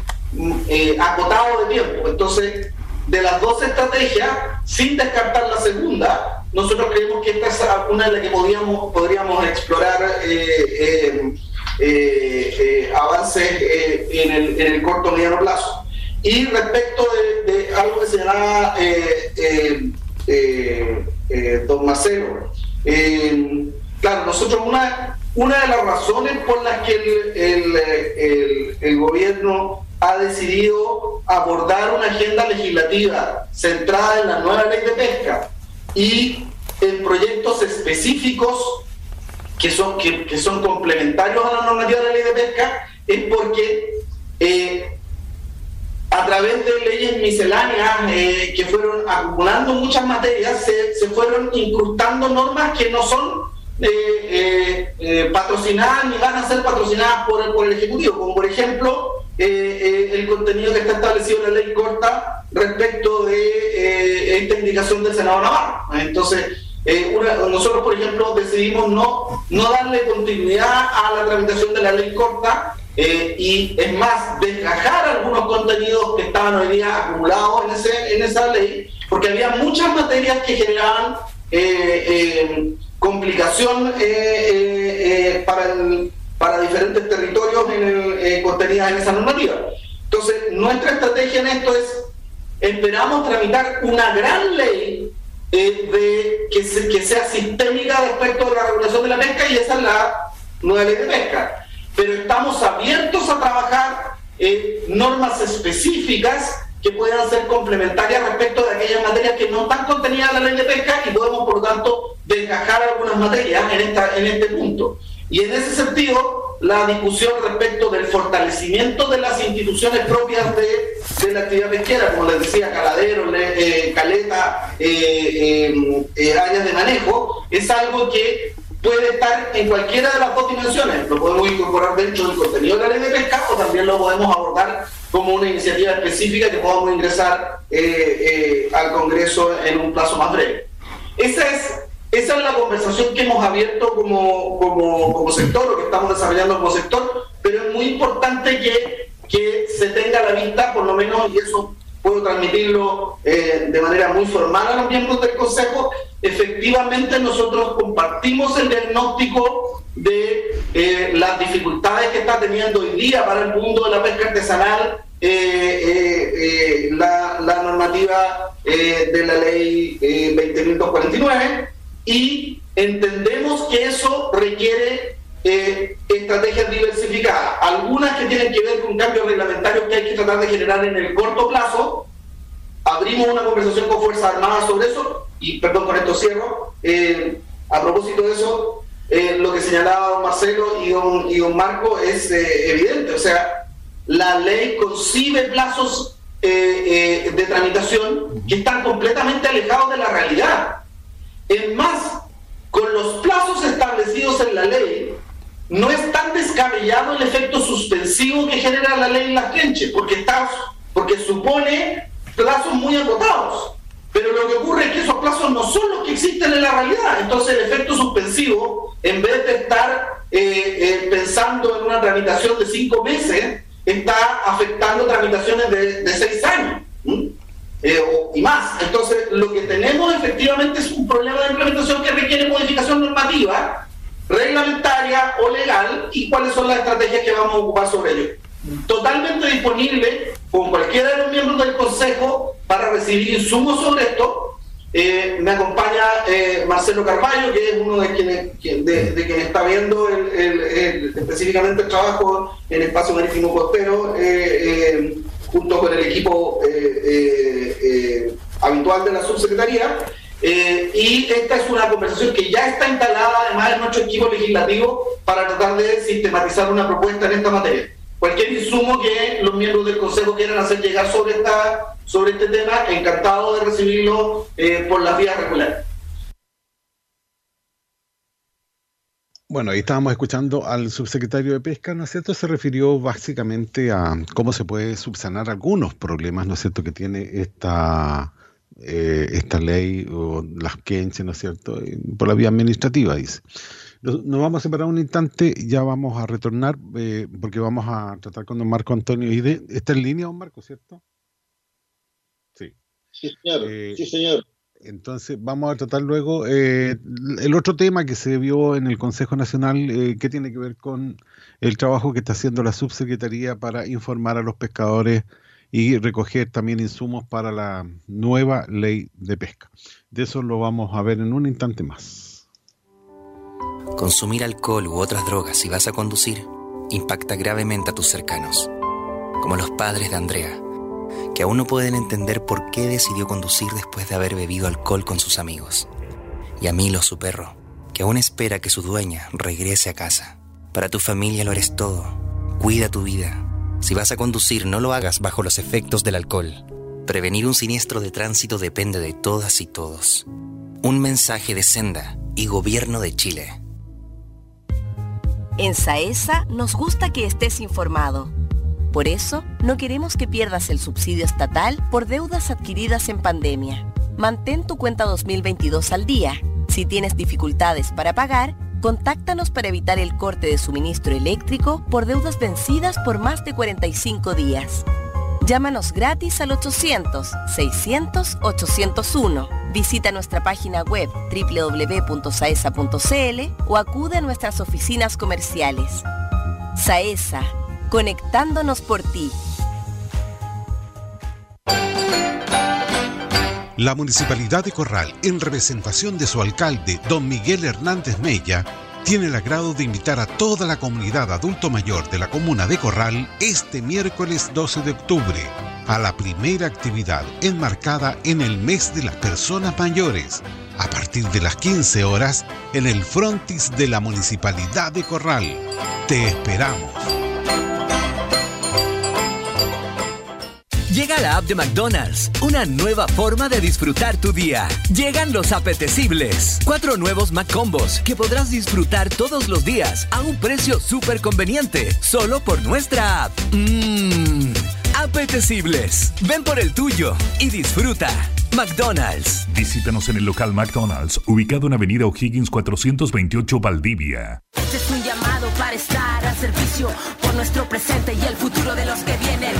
eh, acotado de tiempo. Entonces, de las dos estrategias, sin descartar la segunda, nosotros creemos que esta es una de las que podríamos, podríamos explorar eh, avances en, el, en el corto mediano plazo. Y respecto de, algo que señalaba don Marcelo, claro, nosotros una, una de las razones por las que el, el, el- el gobierno ha decidido abordar una agenda legislativa centrada en la nueva ley de pesca y en proyectos específicos que son, que, que son complementarios a la normativa de la ley de pesca es porque eh, a través de leyes misceláneas eh, que fueron acumulando muchas materias, se, se fueron incrustando normas que no son eh, eh, patrocinadas ni van a ser patrocinadas por el, por el Ejecutivo, como por ejemplo eh, el contenido que está establecido en la ley corta respecto de esta indicación del Senado Navarro. Entonces, nosotros, por ejemplo, decidimos no, no darle continuidad a la tramitación de la ley corta y, es más, desgajar algunos contenidos que estaban hoy día acumulados en, en esa ley, porque había muchas materias que generaban complicación eh, eh, eh, para, el- para diferentes territorios en el, eh, contenidas en esa normativa. Entonces, nuestra estrategia en esto es, esperamos tramitar una gran ley de, que, se- que sea sistémica respecto de la regulación de la pesca y esa es la nueva ley de pesca. Pero estamos abiertos a trabajar eh, normas específicas que puedan ser complementarias respecto de aquellas materias que no están contenidas en la ley de pesca y podemos, por lo tanto, desgajar algunas materias en, esta, en este punto. Y en ese sentido, la discusión respecto del fortalecimiento de las instituciones propias de, de la actividad pesquera, como les decía, caladeros, eh, caleta, eh, eh, eh, áreas de manejo, es algo que puede estar en cualquiera de las dos dimensiones. Lo podemos incorporar dentro del contenido de la ley de pesca o también lo podemos abordar como una iniciativa específica que podamos ingresar eh, eh, al Congreso en un plazo más breve. Esa es esa es la conversación que hemos abierto como, como, como sector, o que estamos desarrollando como sector, pero es muy importante que, que se tenga a la vista, por lo menos, y eso puedo transmitirlo eh, de manera muy formal a los miembros del Consejo, efectivamente nosotros compartimos el diagnóstico de eh, las dificultades que está teniendo hoy día para el mundo de la pesca artesanal eh, eh, eh, la, la normativa eh, de la ley eh, 20.249 y entendemos que eso requiere eh, estrategias diversificadas, algunas que tienen que ver con cambios reglamentarios que hay que tratar de generar en el corto plazo. Abrimos una conversación con Fuerzas Armadas sobre eso y, perdón, con esto cierro. Eh, a propósito de eso, eh, lo que señalaba don Marcelo y don, y don Marco es eh, evidente, o sea, la ley concibe plazos eh, eh, de tramitación que están completamente alejados de la realidad. Es más, con los plazos establecidos en la ley, no es tan descabellado el efecto suspensivo que genera la ley en las quenches, porque, está, porque supone plazos muy acotados. Pero lo que ocurre es que esos plazos no son los que existen en la realidad. Entonces el efecto suspensivo, en vez de estar eh, eh, pensando en una tramitación de cinco meses, está afectando tramitaciones de, seis años. Eh, o- y más. Entonces lo que tenemos efectivamente es un problema de implementación que requiere modificación normativa, reglamentaria o legal y cuáles son las estrategias que vamos a ocupar sobre ello. Totalmente disponible con cualquiera de los miembros del Consejo para recibir insumos sobre esto. Eh, me acompaña eh, Marcelo Carballo, que es uno de quienes, quien- de, de quien está viendo el- el- el- específicamente el trabajo en espacio marítimo costero, eh, eh, junto con el equipo eh, eh, habitual de la subsecretaría. Eh, y esta es una conversación que ya está instalada además en nuestro equipo legislativo para tratar de sistematizar una propuesta en esta materia. Cualquier insumo que los miembros del Consejo quieran hacer llegar sobre, esta, sobre este tema, encantado de recibirlo eh, por las vías regulares. Bueno, ahí estábamos escuchando al subsecretario de Pesca, ¿no es cierto? Se refirió básicamente a cómo se puede subsanar algunos problemas, ¿no es cierto?, que tiene esta, eh, esta ley o las quenches, ¿no es cierto?, Eh, por la vía administrativa, dice. Nos, vamos a separar un instante, ya vamos a retornar, eh, porque vamos a tratar con don Marco Antonio Ide. ¿Está en línea, don Marco, cierto? Sí. Sí, señor. Eh, sí, señor. Entonces vamos a tratar luego eh, el otro tema que se vio en el Consejo Nacional eh, que tiene que ver con el trabajo que está haciendo la subsecretaría para informar a los pescadores y recoger también insumos para la nueva ley de pesca. De eso lo vamos a ver en un instante más. Consumir alcohol u otras drogas si vas a conducir impacta gravemente a tus cercanos, como los padres de Andrea, que aún no pueden entender por qué decidió conducir después de haber bebido alcohol con sus amigos. Y a Milo, su perro, que aún espera que su dueña regrese a casa. Para tu familia lo eres todo. Cuida tu vida. Si vas a conducir, no lo hagas bajo los efectos del alcohol. Prevenir un siniestro de tránsito depende de todas y todos. Un mensaje de Senda y Gobierno de Chile. En Saesa nos gusta que estés informado. Por eso, no queremos que pierdas el subsidio estatal por deudas adquiridas en pandemia. Mantén tu cuenta 2022 al día. Si tienes dificultades para pagar, contáctanos para evitar el corte de suministro eléctrico por deudas vencidas por más de 45 días. Llámanos gratis al 800-600-801. Visita nuestra página web www.saesa.cl o acude a nuestras oficinas comerciales. Saesa, conectándonos por ti. La Municipalidad de Corral, en representación de su alcalde, don Miguel Hernández Mella, tiene el agrado de invitar a toda la comunidad adulto mayor de la comuna de Corral este miércoles 12 de octubre a la primera actividad enmarcada en el mes de las personas mayores, a partir de las 15 horas en el frontis de la Municipalidad de Corral. Te esperamos. Llega la app de McDonald's, una nueva forma de disfrutar tu día. Llegan los apetecibles. Cuatro nuevos McCombos que podrás disfrutar todos los días a un precio súper conveniente, solo por nuestra app. Mmm, apetecibles. Ven por el tuyo y disfruta. McDonald's. Visítanos en el local McDonald's, ubicado en Avenida O'Higgins 428 Valdivia. Este es un llamado para estar al servicio por nuestro presente y el futuro de los que vienen.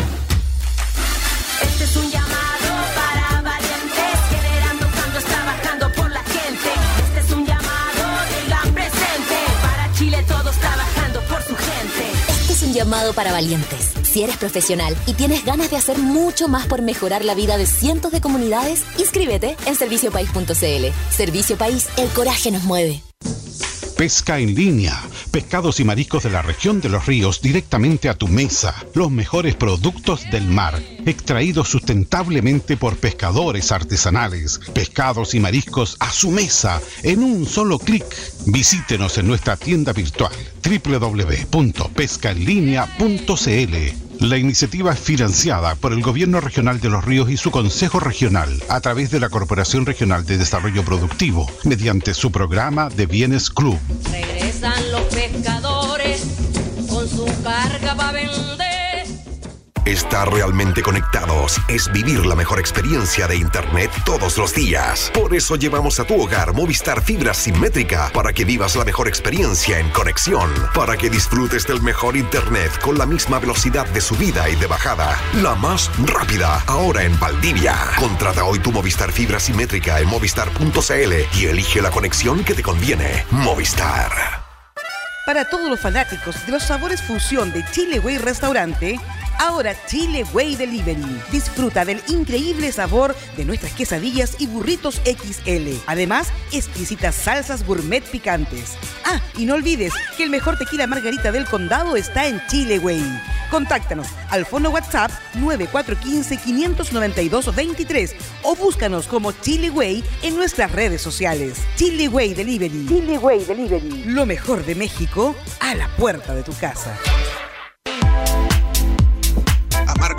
Es un llamado para valientes. Si eres profesional y tienes ganas de hacer mucho más por mejorar la vida de cientos de comunidades, inscríbete en serviciopaís.cl. Servicio País, el coraje nos mueve. Pesca en línea. Pescados y mariscos de la región de los ríos directamente a tu mesa. Los mejores productos del mar. Extraídos sustentablemente por pescadores artesanales. Pescados y mariscos a su mesa en un solo clic. Visítenos en nuestra tienda virtual www.pescaenlinea.cl. La iniciativa es financiada por el Gobierno Regional de los Ríos y su Consejo Regional a través de la Corporación Regional de Desarrollo Productivo mediante su programa de Bienes Club. Estar realmente conectados es vivir la mejor experiencia de Internet todos los días. Por eso llevamos a tu hogar Movistar Fibra Simétrica para que vivas la mejor experiencia en conexión. Para que disfrutes del mejor Internet con la misma velocidad de subida y de bajada. La más rápida, ahora en Valdivia. Contrata hoy tu Movistar Fibra Simétrica en movistar.cl y elige la conexión que te conviene. Movistar. Para todos los fanáticos de los sabores fusión de Chile Way Restaurante, ahora Chile Way Delivery. Disfruta del increíble sabor de nuestras quesadillas y burritos XL. Además, exquisitas salsas gourmet picantes. Ah, y no olvides que el mejor tequila margarita del condado está en Chile Way. Contáctanos al fono WhatsApp 9415-592-23 o búscanos como Chile Way en nuestras redes sociales. Chile Way Delivery. Chile Way Delivery. Lo mejor de México a la puerta de tu casa.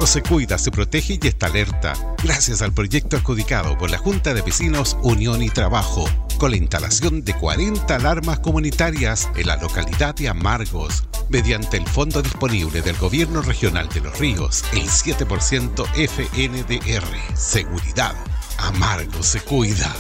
Se cuida, se protege y está alerta gracias al proyecto adjudicado por la Junta de Vecinos Unión y Trabajo con la instalación de 40 alarmas comunitarias en la localidad de Amargos mediante el fondo disponible del Gobierno Regional de los Ríos, el 7% FNDR. Seguridad. Amargo se cuida.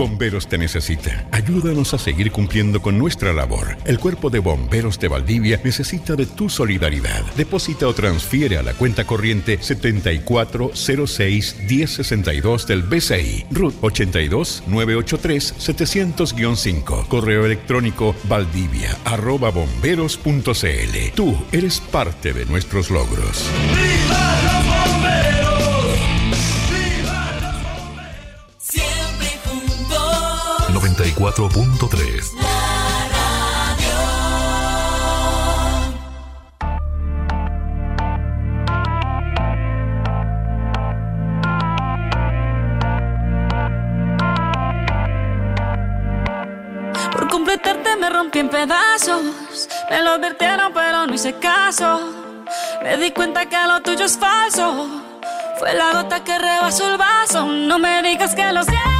Bomberos te necesita. Ayúdanos a seguir cumpliendo con nuestra labor. El Cuerpo de Bomberos de Valdivia necesita de tu solidaridad. Deposita o transfiere a la cuenta corriente 7406 1062 del BCI. RUT 82 983 700-5. Correo electrónico valdivia arroba bomberos.cl. Tú eres parte de nuestros logros. 94.3 Por completarte me rompí en pedazos. Me lo advirtieron, pero no hice caso. Me di cuenta que lo tuyo es falso. Fue la gota que rebasó el vaso. No me digas que lo sientes.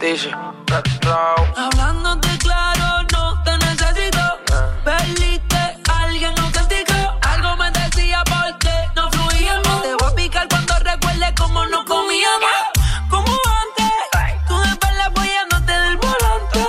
Dice, Hablándote claro, no te necesito. Perdiste alguien auténtico. Algo me decía porque no fluíamos. Te voy a picar cuando recuerde cómo no comíamos. Como antes, tú de perla apoyándote del volante.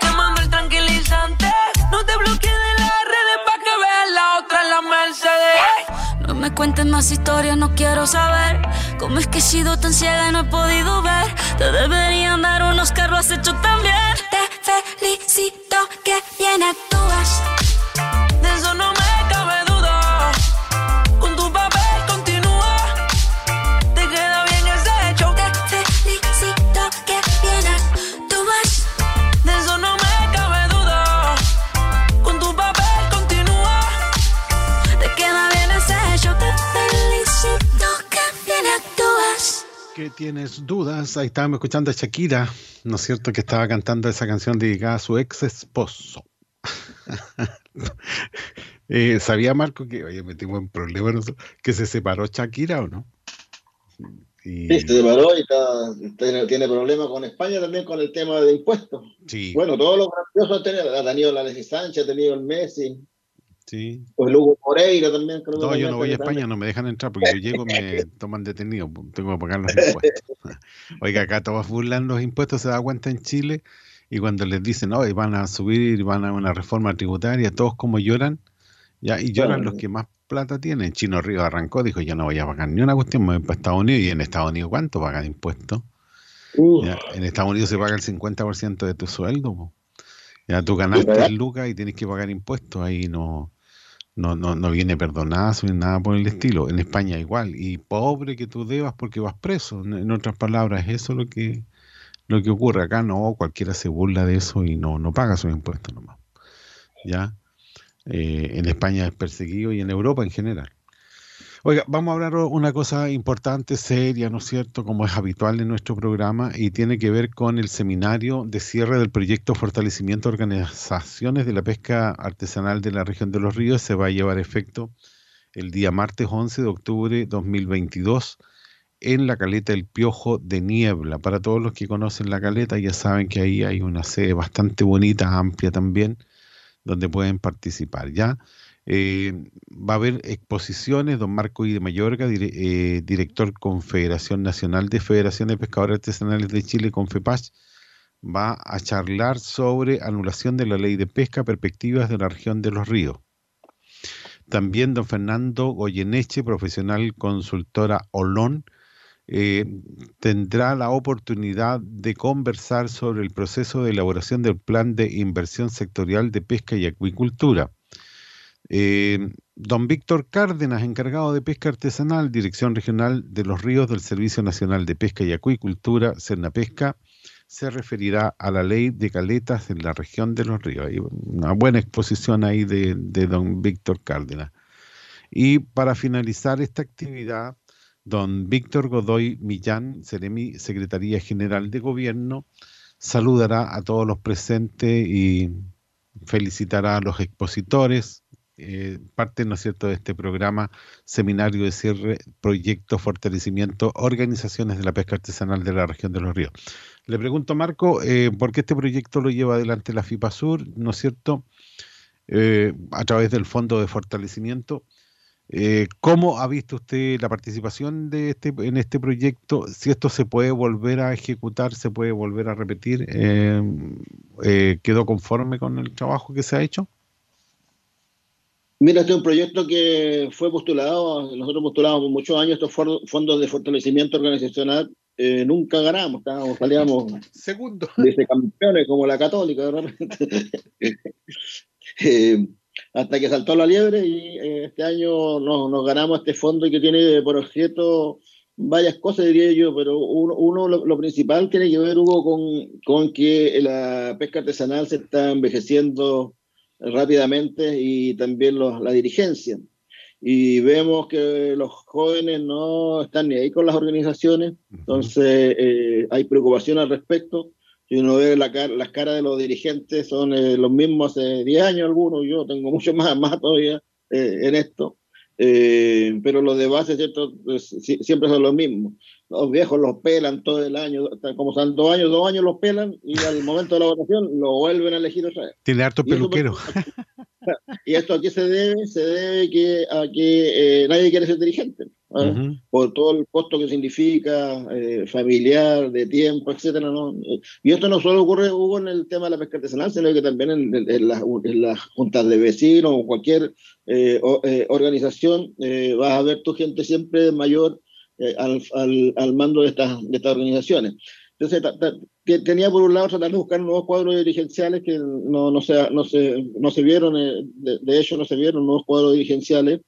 Quemando el tranquilizante. No te bloquees de las redes pa' que veas la otra en la Mercedes. No me cuentes más historias, no quiero saber cómo es que he sido tan ciega y no he podido ver. Te deberían dar unos carros hecho también. Te felicito que bien actúas. Que tienes dudas, ahí estábamos escuchando a Shakira, ¿no es cierto? Que estaba cantando esa canción dedicada a su ex esposo. Eh, ¿Sabía Marco que, oye, metimos en problema, nosotros, que se separó Shakira o no? Y, Sí, se separó y está- tiene, tiene problemas con España también con el tema de impuestos. sí, Bueno, todos los grandiosos han tenido, ha tenido la Alexis Sánchez, ha tenido el Messi, sí. pues el Hugo Moreira también. creo que No, yo también no voy a España, no me dejan entrar porque yo llego y me toman detenido, tengo que pagar los impuestos. Oiga, acá todos burlan los impuestos, se da cuenta en Chile, y cuando les dicen, no, van a subir, van a una reforma tributaria, todos como lloran, ya, y lloran los que más plata tienen. Chino Río arrancó, dijo, yo no voy a pagar ni una cuestión, me voy para Estados Unidos, y en Estados Unidos, ¿cuánto pagan impuestos? Ya, en Estados Unidos se paga el 50% de tu sueldo. po. Ya tú ganaste pagar? lucas y tienes que pagar impuestos, ahí no, no, no, no viene perdonazo ni nada por el estilo. En España igual. Y pobre que tú debas porque vas preso. En, en otras palabras, eso es lo que, lo que ocurre. Acá no, cualquiera se burla de eso y no, no paga sus impuestos nomás. ¿Ya? Eh, en España es perseguido y en Europa en general. Oiga, vamos a hablar una cosa importante, seria, ¿no es cierto? Como es habitual en nuestro programa y tiene que ver con el seminario de cierre del proyecto Fortalecimiento de Organizaciones de la Pesca Artesanal de la Región de los Ríos. Se va a llevar a efecto el día martes 11 de octubre 2022 en la caleta El Piojo de Niebla. Para todos los que conocen la caleta ya saben que ahí hay una sede bastante bonita, amplia también, donde pueden participar. ¿ya? Eh, va a haber exposiciones, don Marco I de Mayorga, dire- eh, director Confederación Nacional de Federaciones de Pescadores Artesanales de Chile, Confepach, va a charlar sobre anulación de la ley de pesca, perspectivas de la región de los ríos. También don Fernando Goyeneche, profesional consultora Olón, eh, tendrá la oportunidad de conversar sobre el proceso de elaboración del plan de inversión sectorial de pesca y acuicultura. Eh, don Víctor Cárdenas, encargado de pesca artesanal, Dirección Regional de los Ríos del Servicio Nacional de Pesca y Acuicultura, Pesca, se referirá a la ley de caletas en la región de los ríos. Hay una buena exposición ahí de, don Víctor Cárdenas. Y para finalizar esta actividad, don Víctor Godoy Millán, Seremi, Secretaría General de Gobierno, saludará a todos los presentes y felicitará a los expositores, eh, parte, ¿no es cierto?, de este programa, seminario de cierre, proyecto, fortalecimiento, organizaciones de la pesca artesanal de la región de los ríos. Le pregunto, Marco, eh, ¿por qué este proyecto lo lleva adelante la FIPASUR, ¿no es cierto?, Eh, a través del Fondo de Fortalecimiento. Eh, ¿Cómo ha visto usted la participación de este en este proyecto? Si esto se puede volver a ejecutar, se puede volver a repetir. ¿Quedó conforme con el trabajo que se ha hecho? Mira, este es un proyecto que fue postulado, nosotros postulamos por muchos años estos fondos de fortalecimiento organizacional, eh, nunca ganamos, estábamos, salíamos segundo vicecampeones como la católica de repente. Eh, hasta que saltó la liebre y eh, este año nos, nos ganamos este fondo y que tiene por objeto varias cosas, diría yo, pero uno, uno lo, lo principal tiene que ver, Hugo, con, con que la pesca artesanal se está envejeciendo rápidamente y también los- la dirigencia. Y vemos que los jóvenes no están ni ahí con las organizaciones, entonces eh, hay preocupación al respecto. Si uno ve la car- las caras de los dirigentes, son eh, los mismos hace 10 años algunos, yo tengo mucho más, más todavía eh, en esto, Eh, pero los de base, ¿cierto? Pues, si- siempre son los mismos. Los viejos los pelan todo el año, como son dos años, dos años los pelan y al momento de la votación lo vuelven a elegir otra vez. Tiene harto peluquero. ¿Y esto a qué se debe? Se debe que, a que eh, nadie quiere ser dirigente, ¿ah? Por todo el costo que significa, eh, familiar, de tiempo, etcétera. ¿no? Y esto no solo ocurre, Hugo, en el tema de la pesca artesanal, sino que también en, en- en las, en las juntas de vecinos o cualquier eh, o- eh, organización, vas a ver tu gente siempre mayor eh, al, al, al mando de estas, de estas organizaciones. Entonces, ta- ta- que tenía por un lado tratar de buscar nuevos cuadros dirigenciales que no, no, se, no, se, no se vieron, eh, de, de hecho no se vieron nuevos cuadros dirigenciales.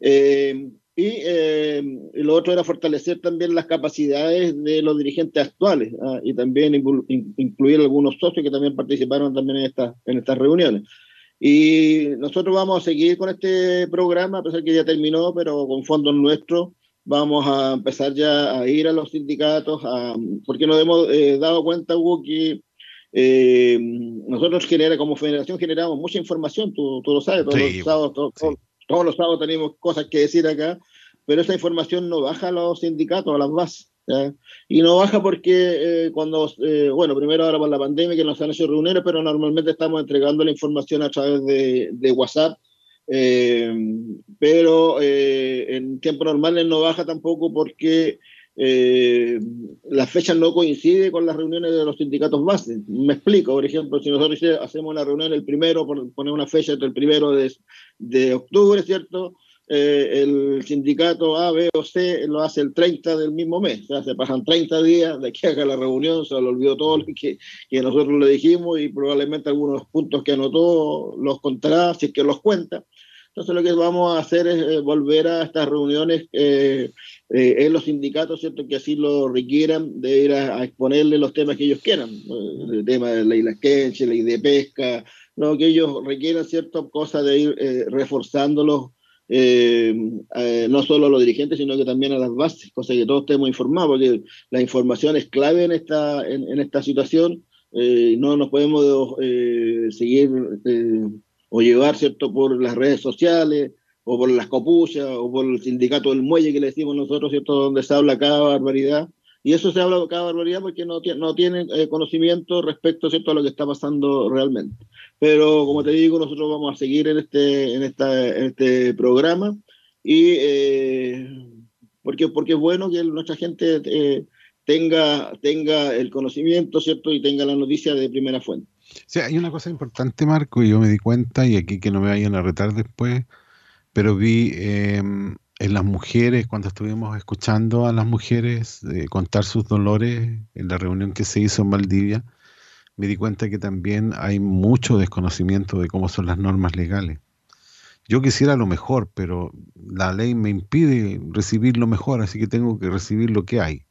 Eh, y, eh, y lo otro era fortalecer también las capacidades de los dirigentes actuales ah, y también inclu- in- incluir algunos socios que también participaron también en, estas en estas reuniones. Y nosotros vamos a seguir con este programa, a pesar que ya terminó, pero con fondos nuestros vamos a empezar ya a ir a los sindicatos, a- porque nos hemos eh, dado cuenta, Hugo, que eh, nosotros genera, como federación generamos mucha información, tú, tú lo sabes, todos, Sí, los sábados, to- to- todos los sábados tenemos cosas que decir acá, pero esa información no baja a los sindicatos, a las bases. ¿ya? Y no baja porque eh, cuando, eh, bueno, primero ahora por la pandemia que nos han hecho reuniones, pero normalmente estamos entregando la información a través de, de WhatsApp, eh, pero eh, en tiempos normales no baja tampoco porque eh, las fechas no coinciden con las reuniones de los sindicatos base. Me explico, por ejemplo, si nosotros hacemos una reunión el primero, poner una fecha entre el primero de, de octubre, ¿cierto? Eh, el sindicato A, B o C lo hace el 30 del mismo mes, o sea, se pasan 30 días de que haga la reunión, se le olvidó todo lo que, que nosotros le dijimos y probablemente algunos puntos que anotó los contará, si es que los cuenta. Entonces lo que vamos a hacer es eh, volver a estas reuniones eh, eh, en los sindicatos, ¿cierto? Que así lo requieran, de ir a, a exponerle los temas que ellos quieran, el tema de la ley Lasquenche, ley de pesca, lo que ellos requieran, ¿cierto? Cosa de ir eh, reforzándolos, eh, eh, no solo a los dirigentes, sino que también a las bases, cosa que todos estemos informados, porque la información es clave en esta, en, en esta situación, eh, no nos podemos eh, seguir eh, o llevar, ¿cierto?, por las redes sociales, o por las copuchas, o por el sindicato del muelle que le decimos nosotros, ¿cierto?, donde se habla cada barbaridad. Y eso se habla cada barbaridad porque no, no tienen eh, conocimiento respecto ¿cierto? a lo que está pasando realmente. Pero como te digo, nosotros vamos a seguir en este, en esta, en este programa y eh, porque, porque es bueno que nuestra gente eh, tenga, tenga el conocimiento ¿cierto? y tenga la noticia de primera fuente. Sí, hay una cosa importante, Marco, y yo me di cuenta, y aquí que no me vayan a retar después, pero vi eh, en las mujeres, cuando estuvimos escuchando a las mujeres eh, contar sus dolores en la reunión que se hizo en Valdivia, me di cuenta que también hay mucho desconocimiento de cómo son las normas legales. Yo quisiera lo mejor, pero la ley me impide recibir lo mejor, así que tengo que recibir lo que hay.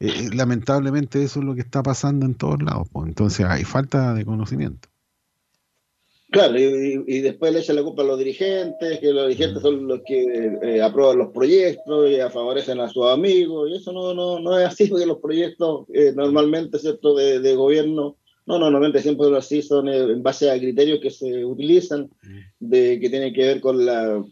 Eh, lamentablemente eso es lo que está pasando en todos lados, pues. entonces hay falta de conocimiento. Claro, y, y después le echan la culpa a los dirigentes, que los dirigentes son los que eh, aprueban los proyectos y favorecen a sus amigos, y eso no, no, no es así, porque los proyectos eh, normalmente, ¿cierto?, de, de gobierno, no, normalmente siempre así son eh, en base a criterios que se utilizan, de que tienen que ver con la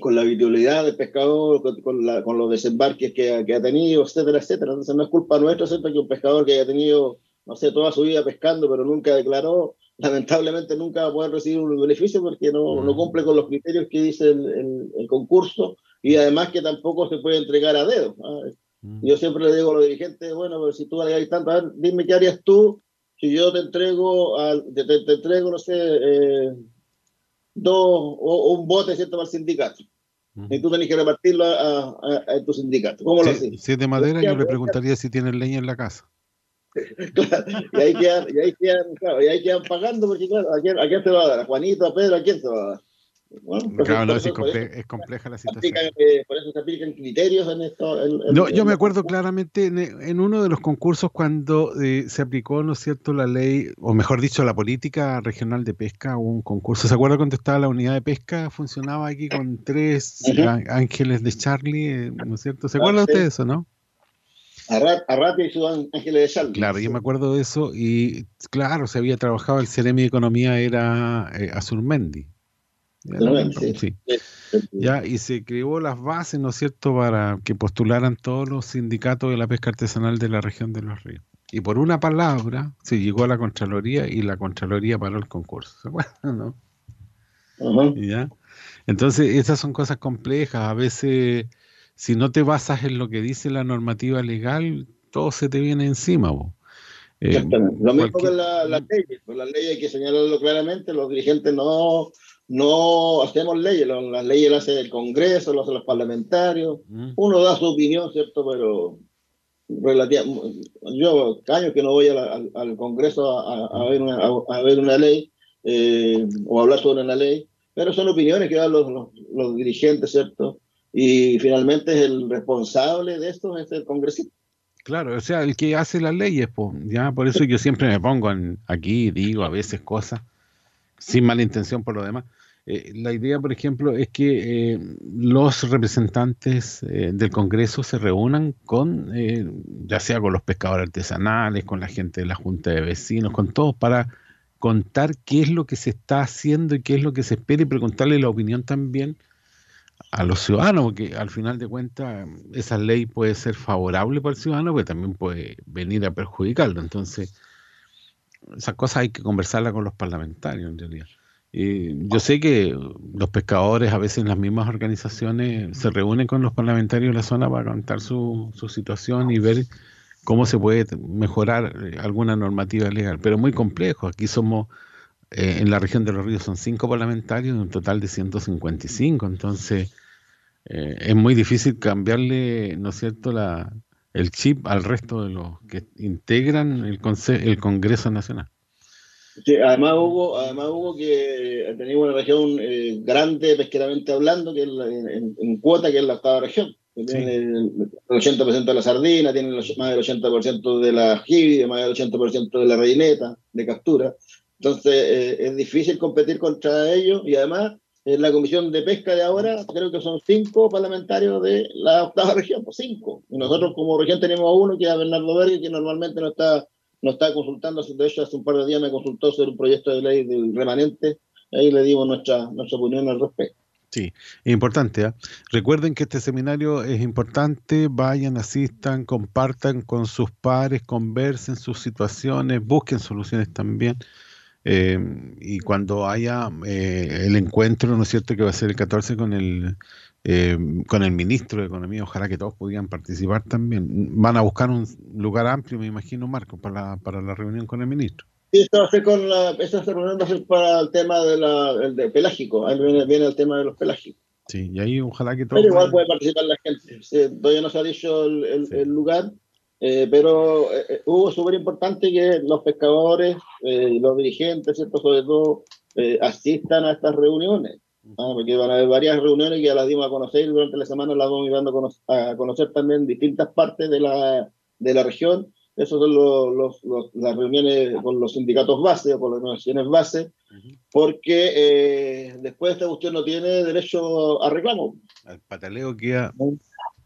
con la vitalidad del pescador, con, la, con los desembarques que, que, ha tenido, etcétera, etcétera. Entonces no es culpa nuestra, ¿cierto? Que un pescador que haya tenido, no sé, toda su vida pescando, pero nunca declaró, lamentablemente nunca va a poder recibir un beneficio porque no, no cumple con los criterios que dice el, el, el, concurso y además que tampoco se puede entregar a dedo. ¿sabes? Yo siempre le digo a los dirigentes, bueno, pero si tú hay tanto, a ver, dime qué harías tú si yo te entrego, a, te, te, te, entrego, no sé, eh, dos o, o, un bote, ¿cierto?, para el sindicato. Uh -huh. Y tú tenés que repartirlo a, a, a tu sindicato. ¿Cómo lo haces? Si es de madera, yo le preguntaría si tienen leña en la casa. claro, y ahí quedan, y ahí quedan, claro, y ahí quedan pagando, porque claro, ¿a quién, ¿a quién se va a dar? ¿A Juanito, a Pedro? ¿A quién se va a dar? Bueno, pues claro, no, es, comple es, compleja la situación. Aplican, eh, por eso se aplican criterios en esto. En, en, no, yo me acuerdo claramente en, en, uno de los concursos cuando eh, se aplicó, ¿no es cierto?, la ley, o mejor dicho, la política regional de pesca, un concurso. ¿Se acuerda cuando estaba la unidad de pesca? Funcionaba aquí con tres ángeles de Charlie, eh, ¿no es cierto? ¿Se acuerda ah, usted de eso, no? Arrate y su ángeles de Charlie. Claro, yo me acuerdo de eso y, claro, se había trabajado, el Ceremi de Economía era eh, Azurmendi Ya, sí. Ya, y se creó las bases, ¿no es cierto?, para que postularan todos los sindicatos de la pesca artesanal de la región de los ríos. Y por una palabra se llegó a la Contraloría y la Contraloría paró el concurso. ¿Se acuerdan, no? ¿Ya? Entonces, esas son cosas complejas. A veces, si no te basas en lo que dice la normativa legal, todo se te viene encima. vos. Eh, Lo mismo cualquier- que la- las leyes. Pues las leyes hay que señalarlo claramente. Los dirigentes no, no hacemos leyes. Las leyes las hace el Congreso, las hacen los parlamentarios. Uno da su opinión, ¿cierto? Pero relativa, yo años que no voy a la- al, al Congreso a, a- ver una, a, a ver una ley eh, o hablar sobre una ley, pero son opiniones que dan los, los, los dirigentes, ¿cierto? Y finalmente el responsable de esto es el congresista. Claro, o sea, el que hace las leyes, pues, ya por eso yo siempre me pongo en- aquí digo a veces cosas sin mala intención por lo demás. Eh, la idea, por ejemplo, es que eh, los representantes eh, del Congreso se reúnan con, ya sea con los pescadores artesanales, con la gente de la Junta de Vecinos, con todos, para contar qué es lo que se está haciendo y qué es lo que se espera y preguntarle la opinión también a los ciudadanos, porque al final de cuentas esa ley puede ser favorable para el ciudadano, pero también puede venir a perjudicarlo. Entonces, esas cosas hay que conversarlas con los parlamentarios en realidad. Y yo sé que los pescadores, a veces las mismas organizaciones, se reúnen con los parlamentarios de la zona para contar su, su situación y ver cómo se puede mejorar eh, alguna normativa legal, pero muy complejo. Aquí somos, eh, en la región de los ríos son cinco parlamentarios de un total de 155, entonces eh, es muy difícil cambiarle, ¿no es cierto?, la, el chip al resto de los que integran el, conce- el Congreso Nacional. Sí, además hubo, además hubo que tenemos una región eh, grande pesqueramente hablando, que es la- en, cuota, que es la octava región. que Tiene el, el 80% de la sardina, tiene och- más del 80% de la jibia, más del 80% de la reineta de captura. Entonces eh, es difícil competir contra ellos y además en la comisión de pesca de ahora creo que son cinco parlamentarios de la octava región, pues cinco. Y nosotros como región tenemos a uno que es Bernardo que normalmente no está nos está consultando, de hecho hace un par de días me consultó sobre un proyecto de ley del remanente, ahí le dimos nuestra, nuestra opinión al respecto. Sí, es importante. ¿ah? Recuerden que este seminario es importante, vayan, asistan, compartan con sus pares, conversen sus situaciones, busquen soluciones también. Eh, y cuando haya eh, el encuentro, ¿no es cierto?, que va a ser el 14 con el, eh, con el ministro de Economía, ojalá que todos pudieran participar también. Van a buscar un lugar amplio, me imagino, Marco, para la, para la reunión con el ministro. Sí, esto va a ser con la, esta reunión va a ser para el tema de la, el de pelágico, ahí viene, viene el tema de los pelágicos. Sí, y ahí ojalá que todos... Pero igual puede participar la gente. Sí, todavía no se ha dicho el, el- el lugar, eh, pero eh, eh, hubo súper importante que los pescadores eh, los dirigentes, ¿cierto? sobre todo, eh, asistan a estas reuniones. Ah, porque van a haber varias reuniones que ya las dimos a conocer durante la semana las vamos dando a cono- a conocer también distintas partes de la, de la región. Esos son los, los- los- las reuniones con los sindicatos base o con las organizaciones base, porque eh, después esta cuestión no tiene derecho a reclamo. Al pataleo queda...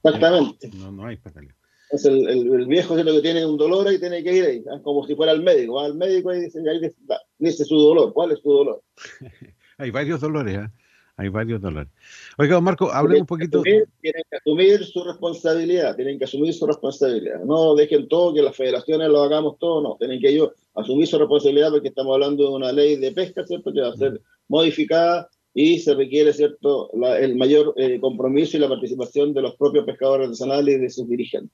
Exactamente. No, no hay pataleo. Es el, el- el viejo es lo que tiene un dolor ahí tiene que ir ahí, ¿ah? como si fuera el médico. Va al médico y dice, ahí dice, dice su dolor. ¿Cuál es su dolor? Hay varios dolores, ¿ah? Hay varios dolores. Oiga, don Marco, hablemos un poquito... Asumir- tienen que asumir su responsabilidad, tienen que asumir su responsabilidad. No dejen todo que las federaciones lo hagamos todo, no. Tienen que ellos asumir su responsabilidad porque estamos hablando de una ley de pesca, ¿cierto? Que va a ser modificada y se requiere, ¿cierto?, la- el mayor eh, compromiso y la participación de los propios pescadores artesanales y de sus dirigentes.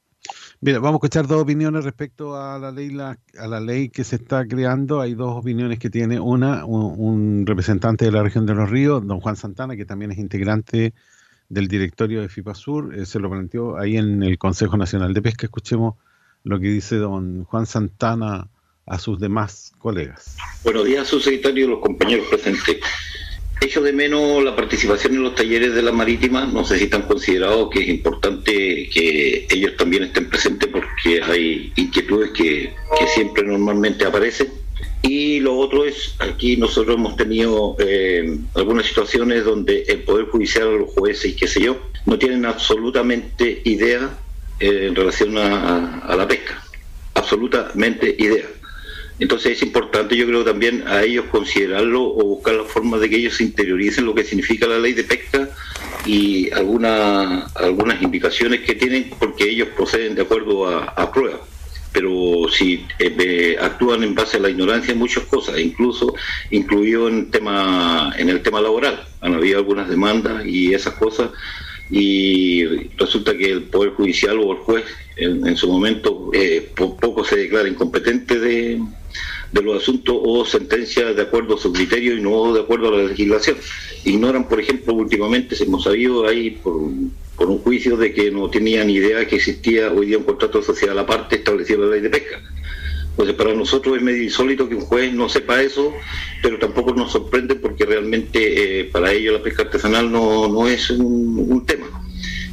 Mira, vamos a escuchar dos opiniones respecto a la ley la- a la ley que se está creando. Hay dos opiniones que tiene una, un, un representante de la región de los ríos, don Juan Santana, que también es integrante del directorio de FIPASUR, eh, se lo planteó ahí en el Consejo Nacional de Pesca. Escuchemos lo que dice don Juan Santana a sus demás colegas. Buenos días, subsecretario y los compañeros presentes. Echo de menos la participación en los talleres de la marítima. No sé si están considerados que es importante que ellos también estén presentes porque hay inquietudes que, siempre normalmente aparecen. Y lo otro es, aquí nosotros hemos tenido eh, algunas situaciones donde el Poder Judicial, los jueces y qué sé yo, no tienen absolutamente idea eh, en relación a la pesca. Absolutamente idea. Entonces es importante, yo creo también a ellos considerarlo o buscar la forma de que ellos interioricen lo que significa la ley de pesca y alguna, algunas indicaciones que tienen porque ellos proceden de acuerdo a, a pruebas. Pero si eh, actúan en base a la ignorancia en muchas cosas, incluso incluido en, tema, en el tema laboral. Han habido algunas demandas y esas cosas y resulta que el Poder Judicial o el juez en, en su momento eh, po- poco se declara incompetente de, de los asuntos o sentencias de acuerdo a su criterio y no de acuerdo a la legislación. Ignoran, por ejemplo, últimamente se hemos sabido ahí por, por un juicio de que no tenían idea que existía hoy día un contrato de sociedad aparte establecido en la ley de pesca. Entonces, para nosotros es medio insólito que un juez no sepa eso, pero tampoco nos sorprende porque realmente eh, para ellos la pesca artesanal no, no es un tema.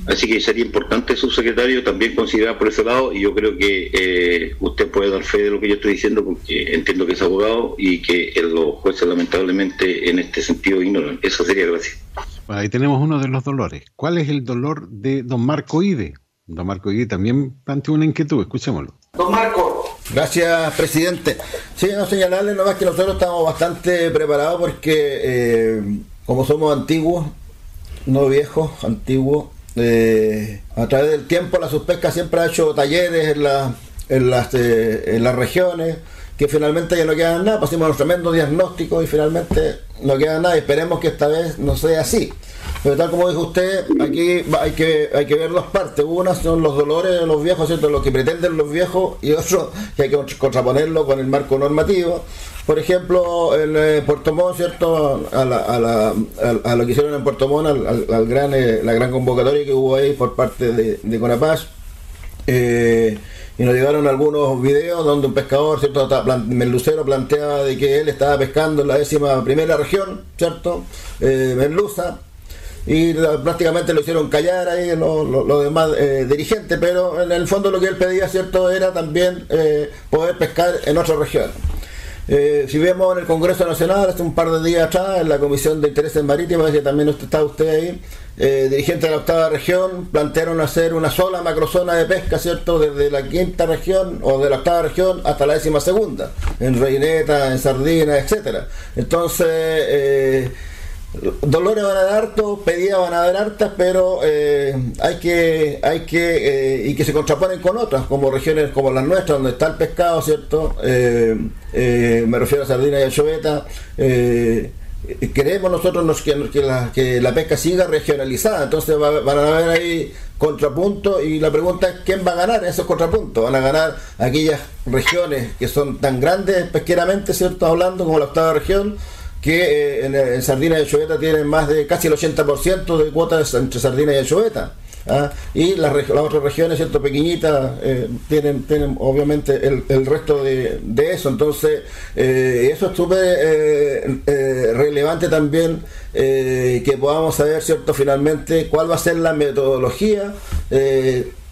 Así que sería importante, subsecretario, también considerar por ese lado, y yo creo que eh, usted puede dar fe de lo que yo estoy diciendo, porque entiendo que es abogado y que los jueces lamentablemente en este sentido ignoran. Eso sería gracias. Bueno, ahí tenemos uno de los dolores. ¿Cuál es el dolor de don Marco Ide? Don Marco Ide también planteó una inquietud, escuchémoslo. Don Marco. Gracias, presidente. Sí, no señalarle nomás que nosotros estamos bastante preparados porque, eh, como somos antiguos, no viejos, antiguos, eh, a través del tiempo la Suspesca siempre ha hecho talleres en, en, las, eh, en las regiones que finalmente ya no quedan nada, pusimos un tremendo diagnóstico y finalmente no queda nada. Esperemos que esta vez no sea así. Pero tal como dijo usted, aquí hay que, hay que ver dos partes. Una son los dolores de los viejos, ¿cierto? Lo que pretenden los viejos y otro que hay que contraponerlo con el marco normativo. Por ejemplo, en eh, Puerto Montt, ¿cierto? A, la- a la- a- lo que hicieron en Puerto Montt, al, al- gran, eh, la gran convocatoria que hubo ahí por parte de, de Conapaz. Eh, y nos llegaron algunos videos donde un pescador, ¿cierto? Merlucero planteaba de que él estaba pescando en la décima primera región, ¿cierto? Merluza, y prácticamente lo hicieron callar ahí los lo- los demás eh, dirigentes, pero en el fondo lo que él pedía, ¿cierto? Era también eh, poder pescar en otra región. Eh, si vemos en el Congreso Nacional, hace un par de días atrás, en la Comisión de Intereses Marítimos, que también está usted ahí, eh, dirigentes de la octava región, plantearon hacer una sola macrozona de pesca, ¿cierto? Desde la quinta región o de la octava región hasta la décima segunda, en Reineta, en Sardina, etcétera. Entonces, Dolores van a dar hartos, pedidas van a dar hartas, pero eh, hay que, hay que, eh, y que se contraponen con otras, como regiones como las nuestras, donde está el pescado, ¿cierto? Eh, me refiero a sardina y anchoveta. Queremos nosotros nos- que, que la, que la pesca siga regionalizada, entonces va- van a haber ahí contrapuntos y la pregunta es quién va a ganar esos contrapuntos. Van a ganar aquellas regiones que son tan grandes pesqueramente, ¿cierto? Hablando como la octava región, que eh, en, en Sardina y Anchoveta tienen más de casi el 80% de cuotas entre Sardina y Anchoveta. ¿ah? Y las, otras regiones, ¿cierto? Pequeñitas, eh, tienen, tienen obviamente el, el resto de, de eso. Entonces, eh, eso es súper eh, eh, relevante también eh, que podamos saber, ¿cierto? Finalmente, cuál va a ser la metodología.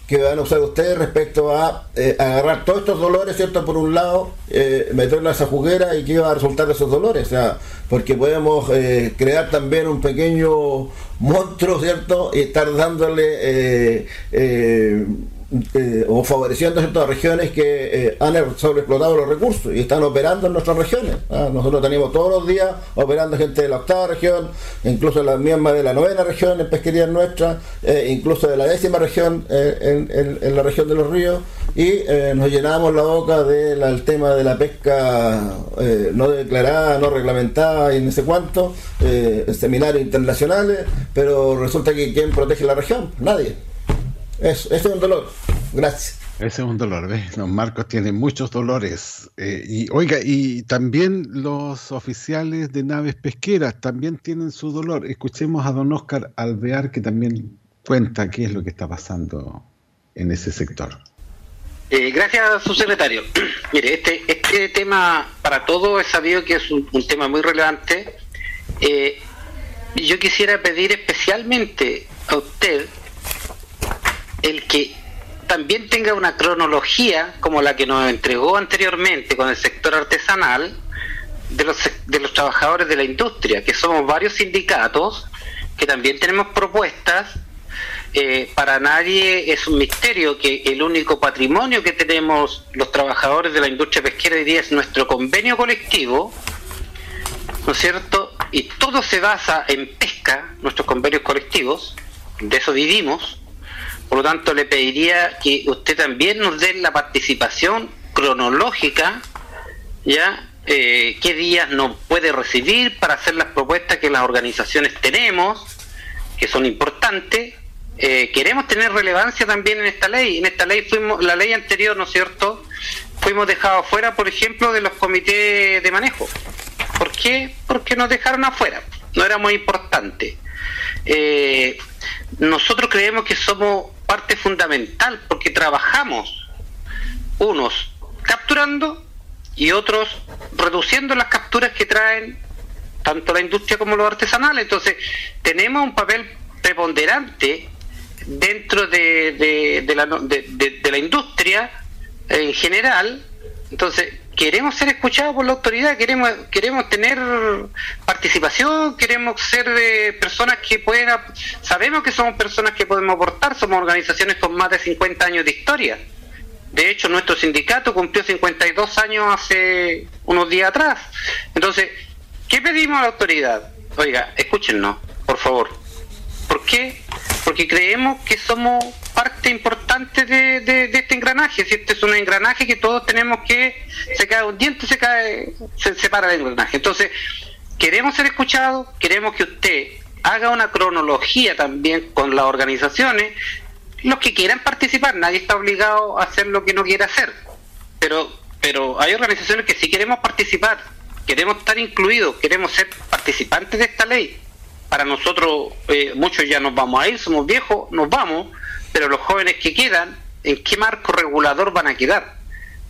Eh, que van a usar ustedes respecto a eh, agarrar todos estos dolores, ¿cierto? Por un lado, eh, meterlos a esa juguera y qué va a resultar de esos dolores, o sea, porque podemos eh, crear también un pequeño monstruo, ¿cierto? Y estar dándole eh, o favoreciendo ciertas regiones que eh, han sobreexplotado los recursos y están operando en nuestras regiones. ¿ah? Nosotros tenemos todos los días operando gente de la octava región, incluso la misma de la novena región en pesquerías nuestras, eh, incluso de la décima región eh, en, la región de los ríos y nos llenamos la boca del tema de la pesca no declarada, no reglamentada y no sé cuánto, seminarios internacionales, pero resulta que ¿quién protege la región? Nadie. Eso, ese es un dolor. Gracias. Ese es un dolor, ¿ves? Los Marcos tienen muchos dolores. Eh, y oiga, y también los oficiales de naves pesqueras también tienen su dolor. Escuchemos a don Oscar Alvear que también cuenta qué es lo que está pasando en ese sector. Eh, gracias, subsecretario. Mire, este, este tema para todos es sabido que es un, un tema muy relevante. Eh, y yo quisiera pedir especialmente a usted el que también tenga una cronología como la que nos entregó anteriormente con el sector artesanal de los, de los trabajadores de la industria, que somos varios sindicatos que también tenemos propuestas eh, para nadie es un misterio que el único patrimonio que tenemos los trabajadores de la industria pesquera hoy día es nuestro convenio colectivo, ¿no es cierto? Y todo se basa en pesca, nuestros convenios colectivos, de eso vivimos. Por lo tanto, le pediría que usted también nos dé la participación cronológica, ¿ya? Eh, qué días nos puede recibir para hacer las propuestas que las organizaciones tenemos, que son importantes. Eh, queremos tener relevancia también en esta ley. En esta ley fuimos, la ley anterior, ¿no es cierto? Fuimos dejados fuera, por ejemplo, de los comités de manejo. ¿Por qué? Porque nos dejaron afuera. No era muy importante. Eh, nosotros creemos que somos parte fundamental porque trabajamos unos capturando y otros reduciendo las capturas que traen tanto la industria como los artesanales. Entonces, tenemos un papel preponderante dentro de, de, de la, de, de la industria en general. Entonces, queremos ser escuchados por la autoridad, queremos queremos tener participación, queremos ser personas que pueden, sabemos que somos personas que podemos aportar, somos organizaciones con más de 50 años de historia. De hecho, nuestro sindicato cumplió 52 años hace unos días atrás. Entonces, ¿qué pedimos a la autoridad? Oiga, escúchenos, por favor. ¿Por qué? Porque creemos que somos parte importante de, este engranaje. Si este es un engranaje que todos tenemos que, se cae un diente, se cae, se separa el engranaje. Entonces, queremos ser escuchados, queremos que usted haga una cronología también con las organizaciones, los que quieran participar, nadie está obligado a hacer lo que no quiera hacer, pero, pero hay organizaciones que sí queremos participar, queremos estar incluidos, queremos ser participantes de esta ley. Para nosotros, eh, muchos ya nos vamos a ir, somos viejos, nos vamos, pero los jóvenes que quedan, ¿en qué marco regulador van a quedar?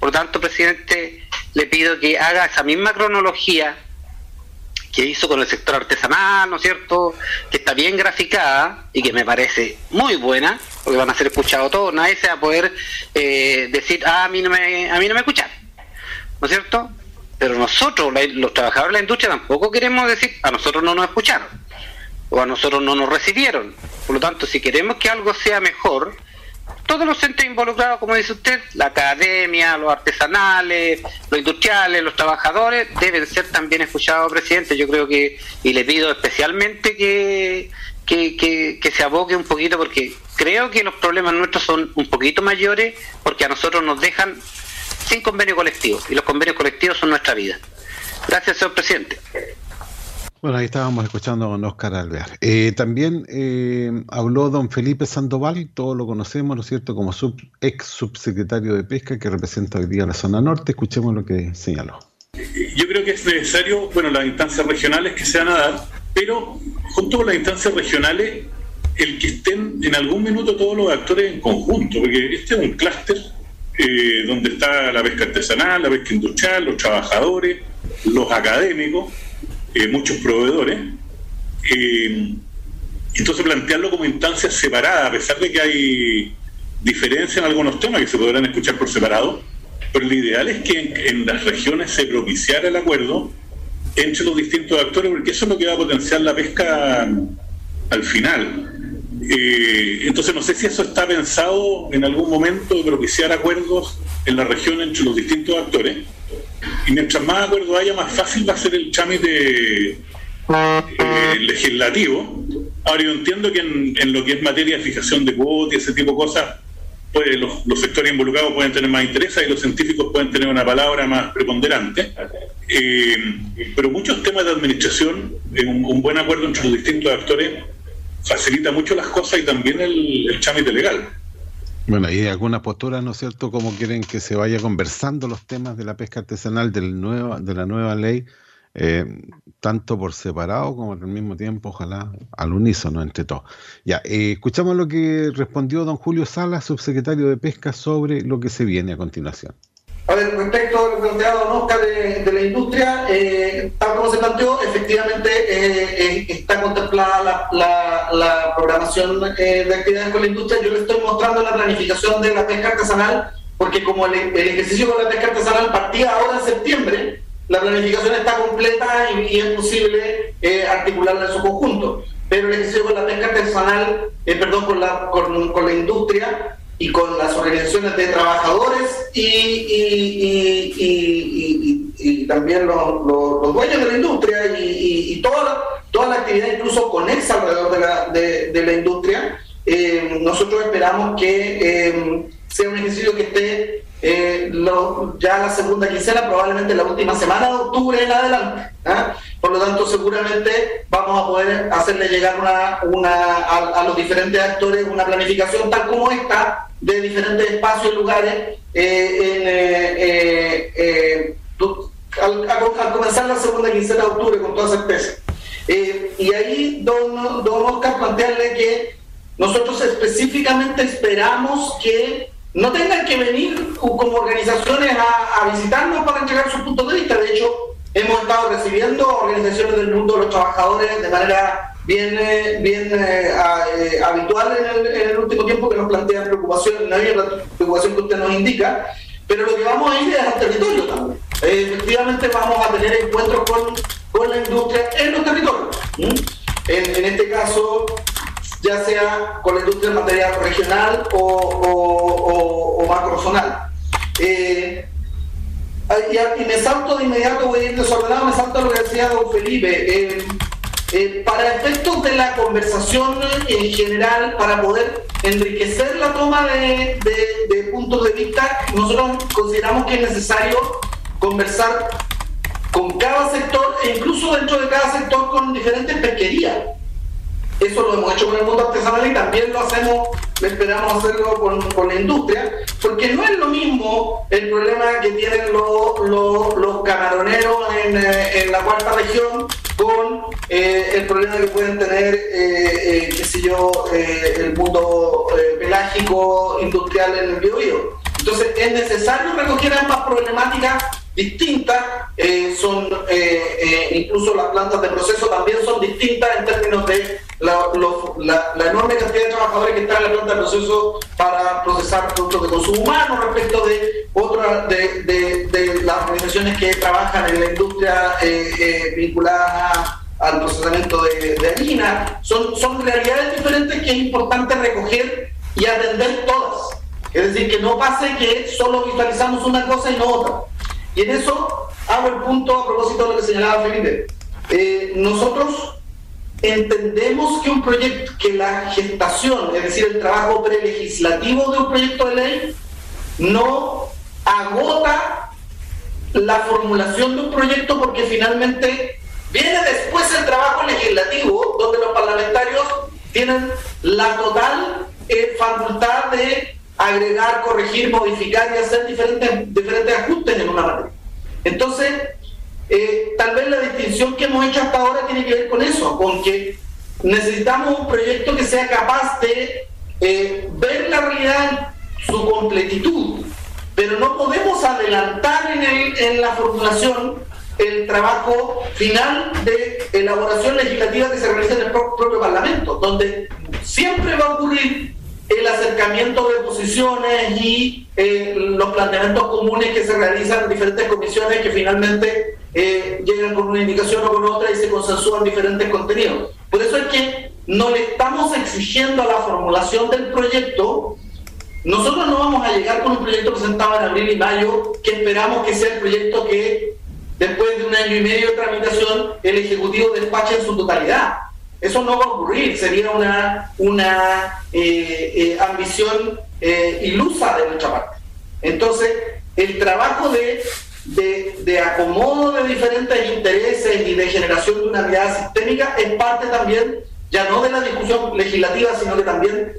Por lo tanto, presidente, le pido que haga esa misma cronología que hizo con el sector artesanal, ¿no es cierto? Que está bien graficada y que me parece muy buena, porque van a ser escuchados todos, nadie se va a poder eh, decir, ah, a mí no me, a mí no me escuchan, ¿no es cierto? Pero nosotros, los trabajadores de la industria, tampoco queremos decir, a nosotros no nos escucharon, o a nosotros no nos recibieron. Por lo tanto, si queremos que algo sea mejor, todos los entes involucrados, como dice usted, la academia, los artesanales, los industriales, los trabajadores, deben ser también escuchados, presidente. Yo creo que, y le pido especialmente que, que, que, que, se aboque un poquito, porque creo que los problemas nuestros son un poquito mayores, porque a nosotros nos dejan sin convenio colectivo, y los convenios colectivos son nuestra vida. Gracias, señor presidente. Bueno, ahí estábamos escuchando a don Oscar Alvear. Eh, también eh, habló don Felipe Sandoval, todos lo conocemos, ¿no es cierto?, como sub, ex subsecretario de Pesca que representa hoy día la zona norte. Escuchemos lo que señaló. Yo creo que es necesario, bueno, las instancias regionales que se van a dar, pero junto con las instancias regionales, el que estén en algún minuto todos los actores en conjunto, porque este es un clúster eh, donde está la pesca artesanal, la pesca industrial, los trabajadores, los académicos eh, muchos proveedores. Eh, entonces plantearlo como instancias separadas, a pesar de que hay diferencia en algunos temas que se podrán escuchar por separado, pero lo ideal es que en, en las regiones se propiciara el acuerdo entre los distintos actores, porque eso es lo que va a potenciar la pesca al final. Eh, entonces no sé si eso está pensado en algún momento de propiciar acuerdos en la región entre los distintos actores. Y mientras más acuerdo haya, más fácil va a ser el trámite eh, legislativo. Ahora yo entiendo que en, lo que es materia de fijación de cuotas y ese tipo de cosas, pues los, sectores involucrados pueden tener más interés y los científicos pueden tener una palabra más preponderante. Eh, pero muchos temas de administración, un, un buen acuerdo entre los distintos actores facilita mucho las cosas y también el, el trámite legal. Bueno, y algunas posturas, ¿no es cierto?, como quieren que se vaya conversando los temas de la pesca artesanal del nueva, de la nueva ley, eh, tanto por separado como al mismo tiempo, ojalá al unísono entre todos. Ya, eh, escuchamos lo que respondió don Julio Sala, subsecretario de Pesca, sobre lo que se viene a continuación. A ver, respecto a lo planteado don Oscar de, de la industria, eh, tal como se planteó, efectivamente eh, eh, está contemplada la, la, la programación eh, de actividades con la industria. Yo le estoy mostrando la planificación de la pesca artesanal, porque como el, el ejercicio con la pesca artesanal partía ahora en septiembre, la planificación está completa y, y es posible articularla en su conjunto. pero el ejercicio con la pesca artesanal, eh, perdón, con la, con, con la industria y con las organizaciones de trabajadores y, y- y- también los, los- dueños de la industria y, toda, la, toda la actividad incluso conexa alrededor de la, de la industria, eh, nosotros esperamos que eh, sea un ejercicio que esté eh, ya la segunda quincena, probablemente la última semana de octubre en adelante. ¿ah? Por lo tanto, seguramente vamos a poder hacerle llegar una, a, los diferentes actores una planificación tal como esta, de diferentes espacios y lugares, eh, eh, eh, al, comenzar la segunda quincena de octubre con toda certeza. Y ahí, don, don Oscar, plantearle que nosotros específicamente esperamos que no tengan que venir co- como organizaciones a, visitarnos para entregar sus puntos de vista. De hecho, hemos estado recibiendo organizaciones del mundo de los trabajadores de manera bien, eh, bien eh, eh, habitual en el, último tiempo que nos plantean preocupación, no hay la preocupación que usted nos indica, pero lo que vamos a ir es al territorio también. Efectivamente vamos a tener encuentros con, con la industria en los territorios. en este caso, ya sea con la industria en materia regional o, o, o- o macrozonal. Eh, y, y me salto de inmediato, voy a ir desordenado, me salto a lo que decía don Felipe. Eh, eh, para efectos de la conversación en general, para poder enriquecer la toma de, de- de puntos de vista, nosotros consideramos que es necesario conversar con cada sector e incluso dentro de cada sector con diferentes pesquerías. Eso lo hemos hecho con el mundo artesanal y también lo hacemos, esperamos hacerlo con, con la industria, porque no es lo mismo el problema que tienen los, los, los camaroneros en, eh, en la cuarta región con eh, el problema que pueden tener, eh, eh, qué sé yo, eh, el mundo pelágico industrial en el Biobío. Entonces es necesario recoger ambas problemáticas distintas, son incluso las plantas de proceso también son distintas en términos de la, lo- la- la enorme cantidad de trabajadores que están en la planta de proceso para procesar productos de consumo humano respecto de otras de, de- de las organizaciones que trabajan en la industria eh, eh, vinculada al procesamiento de, de harina. Son, son realidades diferentes que es importante recoger y atender todas. Es decir, que no pase que solo visualizamos una cosa y no otra. Y en eso hago el punto a propósito de lo que señalaba Felipe. Eh, nosotros entendemos que un proyecto, que la gestación, es decir, el trabajo prelegislativo de un proyecto de ley, no agota la formulación de un proyecto porque finalmente viene después el trabajo legislativo, donde los parlamentarios tienen la total eh, facultad de agregar, corregir, modificar y hacer diferentes, diferentes ajustes en una materia. Entonces, eh, tal vez la distinción que hemos hecho hasta ahora tiene que ver con eso, con que necesitamos un proyecto que sea capaz de eh, ver la realidad en su completitud, pero no podemos adelantar en, el- en la formulación el trabajo final de elaboración legislativa que se realiza en el pro- propio Parlamento, donde siempre va a ocurrir el acercamiento de posiciones y eh, los planteamientos comunes que se realizan en diferentes comisiones que finalmente eh, llegan con una indicación o con otra y se consensúan diferentes contenidos. Por eso es que no le estamos exigiendo a la formulación del proyecto nosotros no vamos a llegar con un proyecto presentado en abril y mayo que esperamos que sea el proyecto que después de un año y medio de tramitación el Ejecutivo despache en su totalidad. Eso no va a ocurrir, sería una, una eh, eh, ambición eh, ilusa de nuestra parte. Entonces, el trabajo de, de, de acomodo de diferentes intereses y de generación de una mirada sistémica es parte también, ya no de la discusión legislativa, sino que también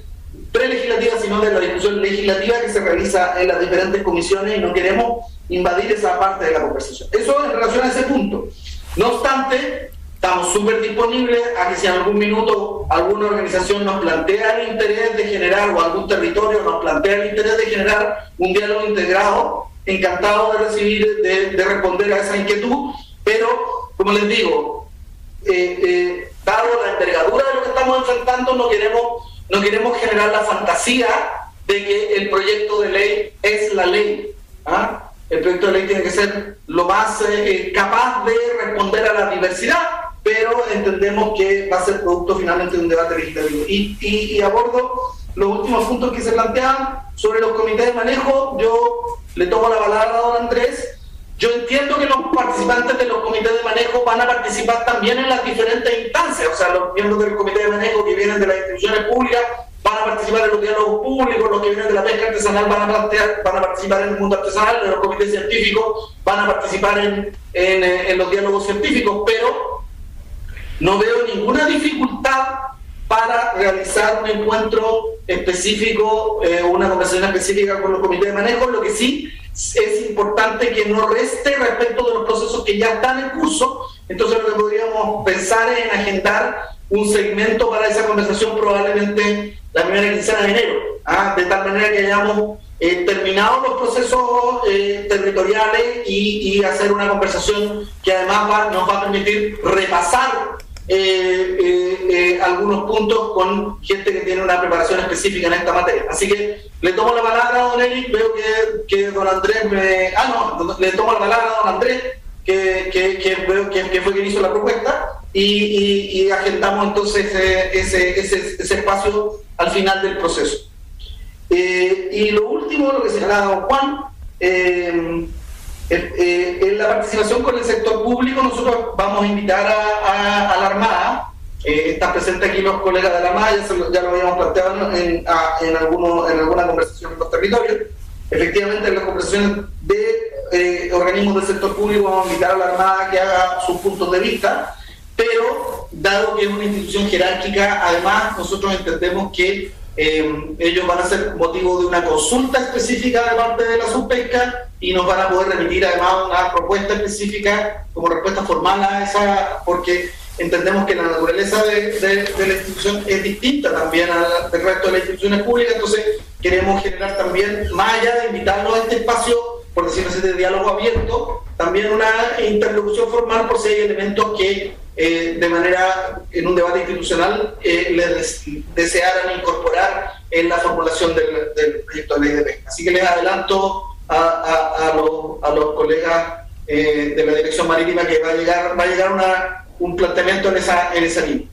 prelegislativa, sino de la discusión legislativa que se realiza en las diferentes comisiones y no queremos invadir esa parte de la conversación. Eso en relación a ese punto. No obstante, estamos súper disponibles a que si en algún minuto alguna organización nos plantea el interés de generar, o algún territorio nos plantea el interés de generar un diálogo integrado, encantado de recibir, de, de responder a esa inquietud, pero como les digo, eh, eh, dado la envergadura de lo que estamos enfrentando, no queremos, no queremos generar la fantasía de que el proyecto de ley es la ley. ¿ah? El proyecto de ley tiene que ser lo más eh, capaz de responder a la diversidad, pero entendemos que va a ser producto finalmente de un debate legislativo. Y, y, y abordo los últimos puntos que se plantean sobre los comités de manejo. Yo le tomo la palabra a don Andrés. Yo entiendo que los participantes de los comités de manejo van a participar también en las diferentes instancias, o sea, los miembros del comité de manejo que vienen de las instituciones públicas van a participar en los diálogos públicos, los que vienen de la pesca artesanal van a, plantear, van a participar en el mundo artesanal, en los comités científicos van a participar en, en, eh, en los diálogos científicos, pero no veo ninguna dificultad para realizar un encuentro específico, eh, una conversación específica con los comités de manejo, lo que sí es importante que no reste respecto de los procesos que ya están en curso, entonces lo que podríamos pensar es en agendar un segmento para esa conversación probablemente la primera quincena de enero, ¿ah? de tal manera que hayamos eh, terminado los procesos eh, territoriales y, hacer una conversación que además nos va a permitir repasar eh, eh, eh, algunos puntos con gente que tiene una preparación específica en esta materia. Así que le tomo la palabra a don Eric, veo que, que don Andrés me... Ah, no, le tomo la palabra a don Andrés, que, que, que que, fue quien hizo la propuesta, y, y, y agendamos entonces ese, ese, ese, espacio al final del proceso. y lo último, lo que señalaba don Juan, eh, en la participación con el sector público, nosotros vamos a invitar a, la Armada. Eh, están presentes aquí los colegas de la Armada, ya, lo, habíamos planteado en alguna conversación en los territorios. Efectivamente, en las conversaciones de eh, organismos del sector público vamos a invitar a la Armada que haga sus puntos de vista, pero dado que es una institución jerárquica, además nosotros entendemos que eh, ellos van a ser motivo de una consulta específica de parte de la subpesca y nos van a poder remitir además una propuesta específica como respuesta formal a esa, porque entendemos que la naturaleza de, de, de la institución es distinta también al resto de las instituciones públicas, entonces queremos generar también, más allá de invitarlos a este espacio, por decirlo así, de diálogo abierto, también una interlocución formal por si hay elementos que eh, de manera, en un debate institucional, eh, les desearan incorporar en la formulación del, del, proyecto de ley de pesca. Así que les adelanto a, a, a, los, a los, colegas eh, de la Dirección Marítima que va a llegar, va a llegar una, un planteamiento en esa, en esa línea.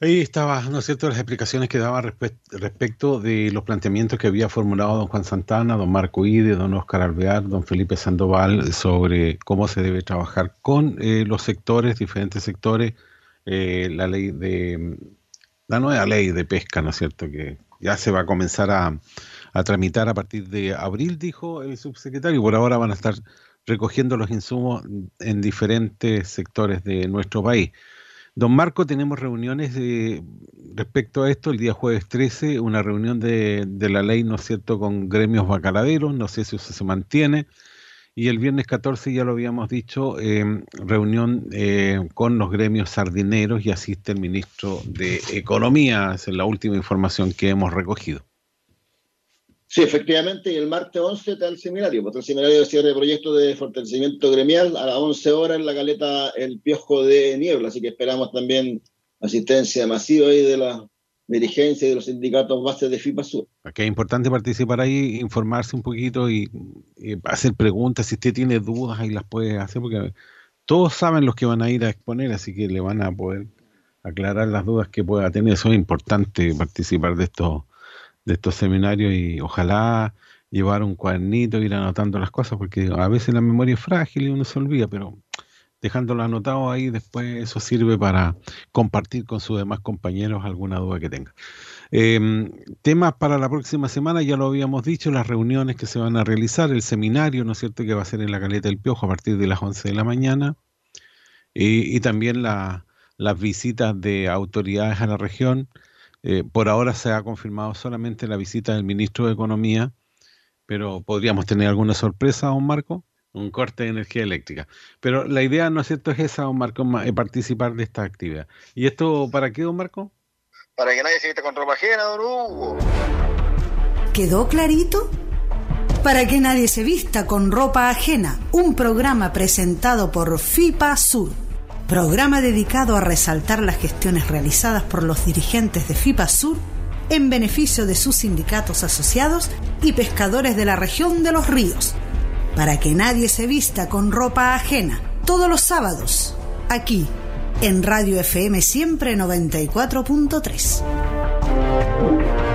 Ahí estaba, ¿no es cierto?, las explicaciones que daba respecto de los planteamientos que había formulado don Juan Santana, don Marco Ide, don Oscar Alvear, don Felipe Sandoval, sobre cómo se debe trabajar con eh, los sectores, diferentes sectores, eh, la ley de, la nueva ley de pesca, ¿no es cierto?, que ya se va a comenzar a, a tramitar a partir de abril, dijo el subsecretario, y por ahora van a estar recogiendo los insumos en diferentes sectores de nuestro país. Don Marco, tenemos reuniones de, respecto a esto, el día jueves 13, una reunión de, la ley, ¿no es cierto?, con gremios bacaladeros, no sé si eso se mantiene, y el viernes 14, ya lo habíamos dicho, eh, reunión eh, con los gremios sardineros y asiste el ministro de Economía, es la última información que hemos recogido. Sí, efectivamente, y el martes 11 está el seminario, pues el seminario de cierre de proyectos de fortalecimiento gremial a las 11 horas en la caleta El Piojo de Niebla, así que esperamos también asistencia masiva ahí de la dirigencia y de los sindicatos bases de FIPA Sur. Aquí es importante participar ahí, informarse un poquito y, y, hacer preguntas, si usted tiene dudas ahí las puede hacer, porque todos saben los que van a ir a exponer, así que le van a poder aclarar las dudas que pueda tener, eso es importante participar de estos de estos seminarios y ojalá llevar un cuadernito, ir anotando las cosas, porque a veces la memoria es frágil y uno se olvida, pero dejándolo anotado ahí, después eso sirve para compartir con sus demás compañeros alguna duda que tenga. Eh, temas para la próxima semana, ya lo habíamos dicho, las reuniones que se van a realizar, el seminario, ¿no es cierto?, que va a ser en la Caleta del Piojo a partir de las 11 de la mañana, y, también la, las visitas de autoridades a la región, eh, por ahora se ha confirmado solamente la visita del ministro de Economía, pero podríamos tener alguna sorpresa, don Marco, un corte de energía eléctrica. Pero la idea, ¿no es cierto?, es esa, don Marco, participar de esta actividad. ¿Y esto para qué, don Marco? Para que nadie se vista con ropa ajena, don Hugo. ¿Quedó clarito? Para que nadie se vista con ropa ajena, un programa presentado por FIPA Sur programa dedicado a resaltar las gestiones realizadas por los dirigentes de FIPA Sur en beneficio de sus sindicatos asociados y pescadores de la región de los ríos, para que nadie se vista con ropa ajena, todos los sábados, aquí, en Radio FM Siempre 94.3.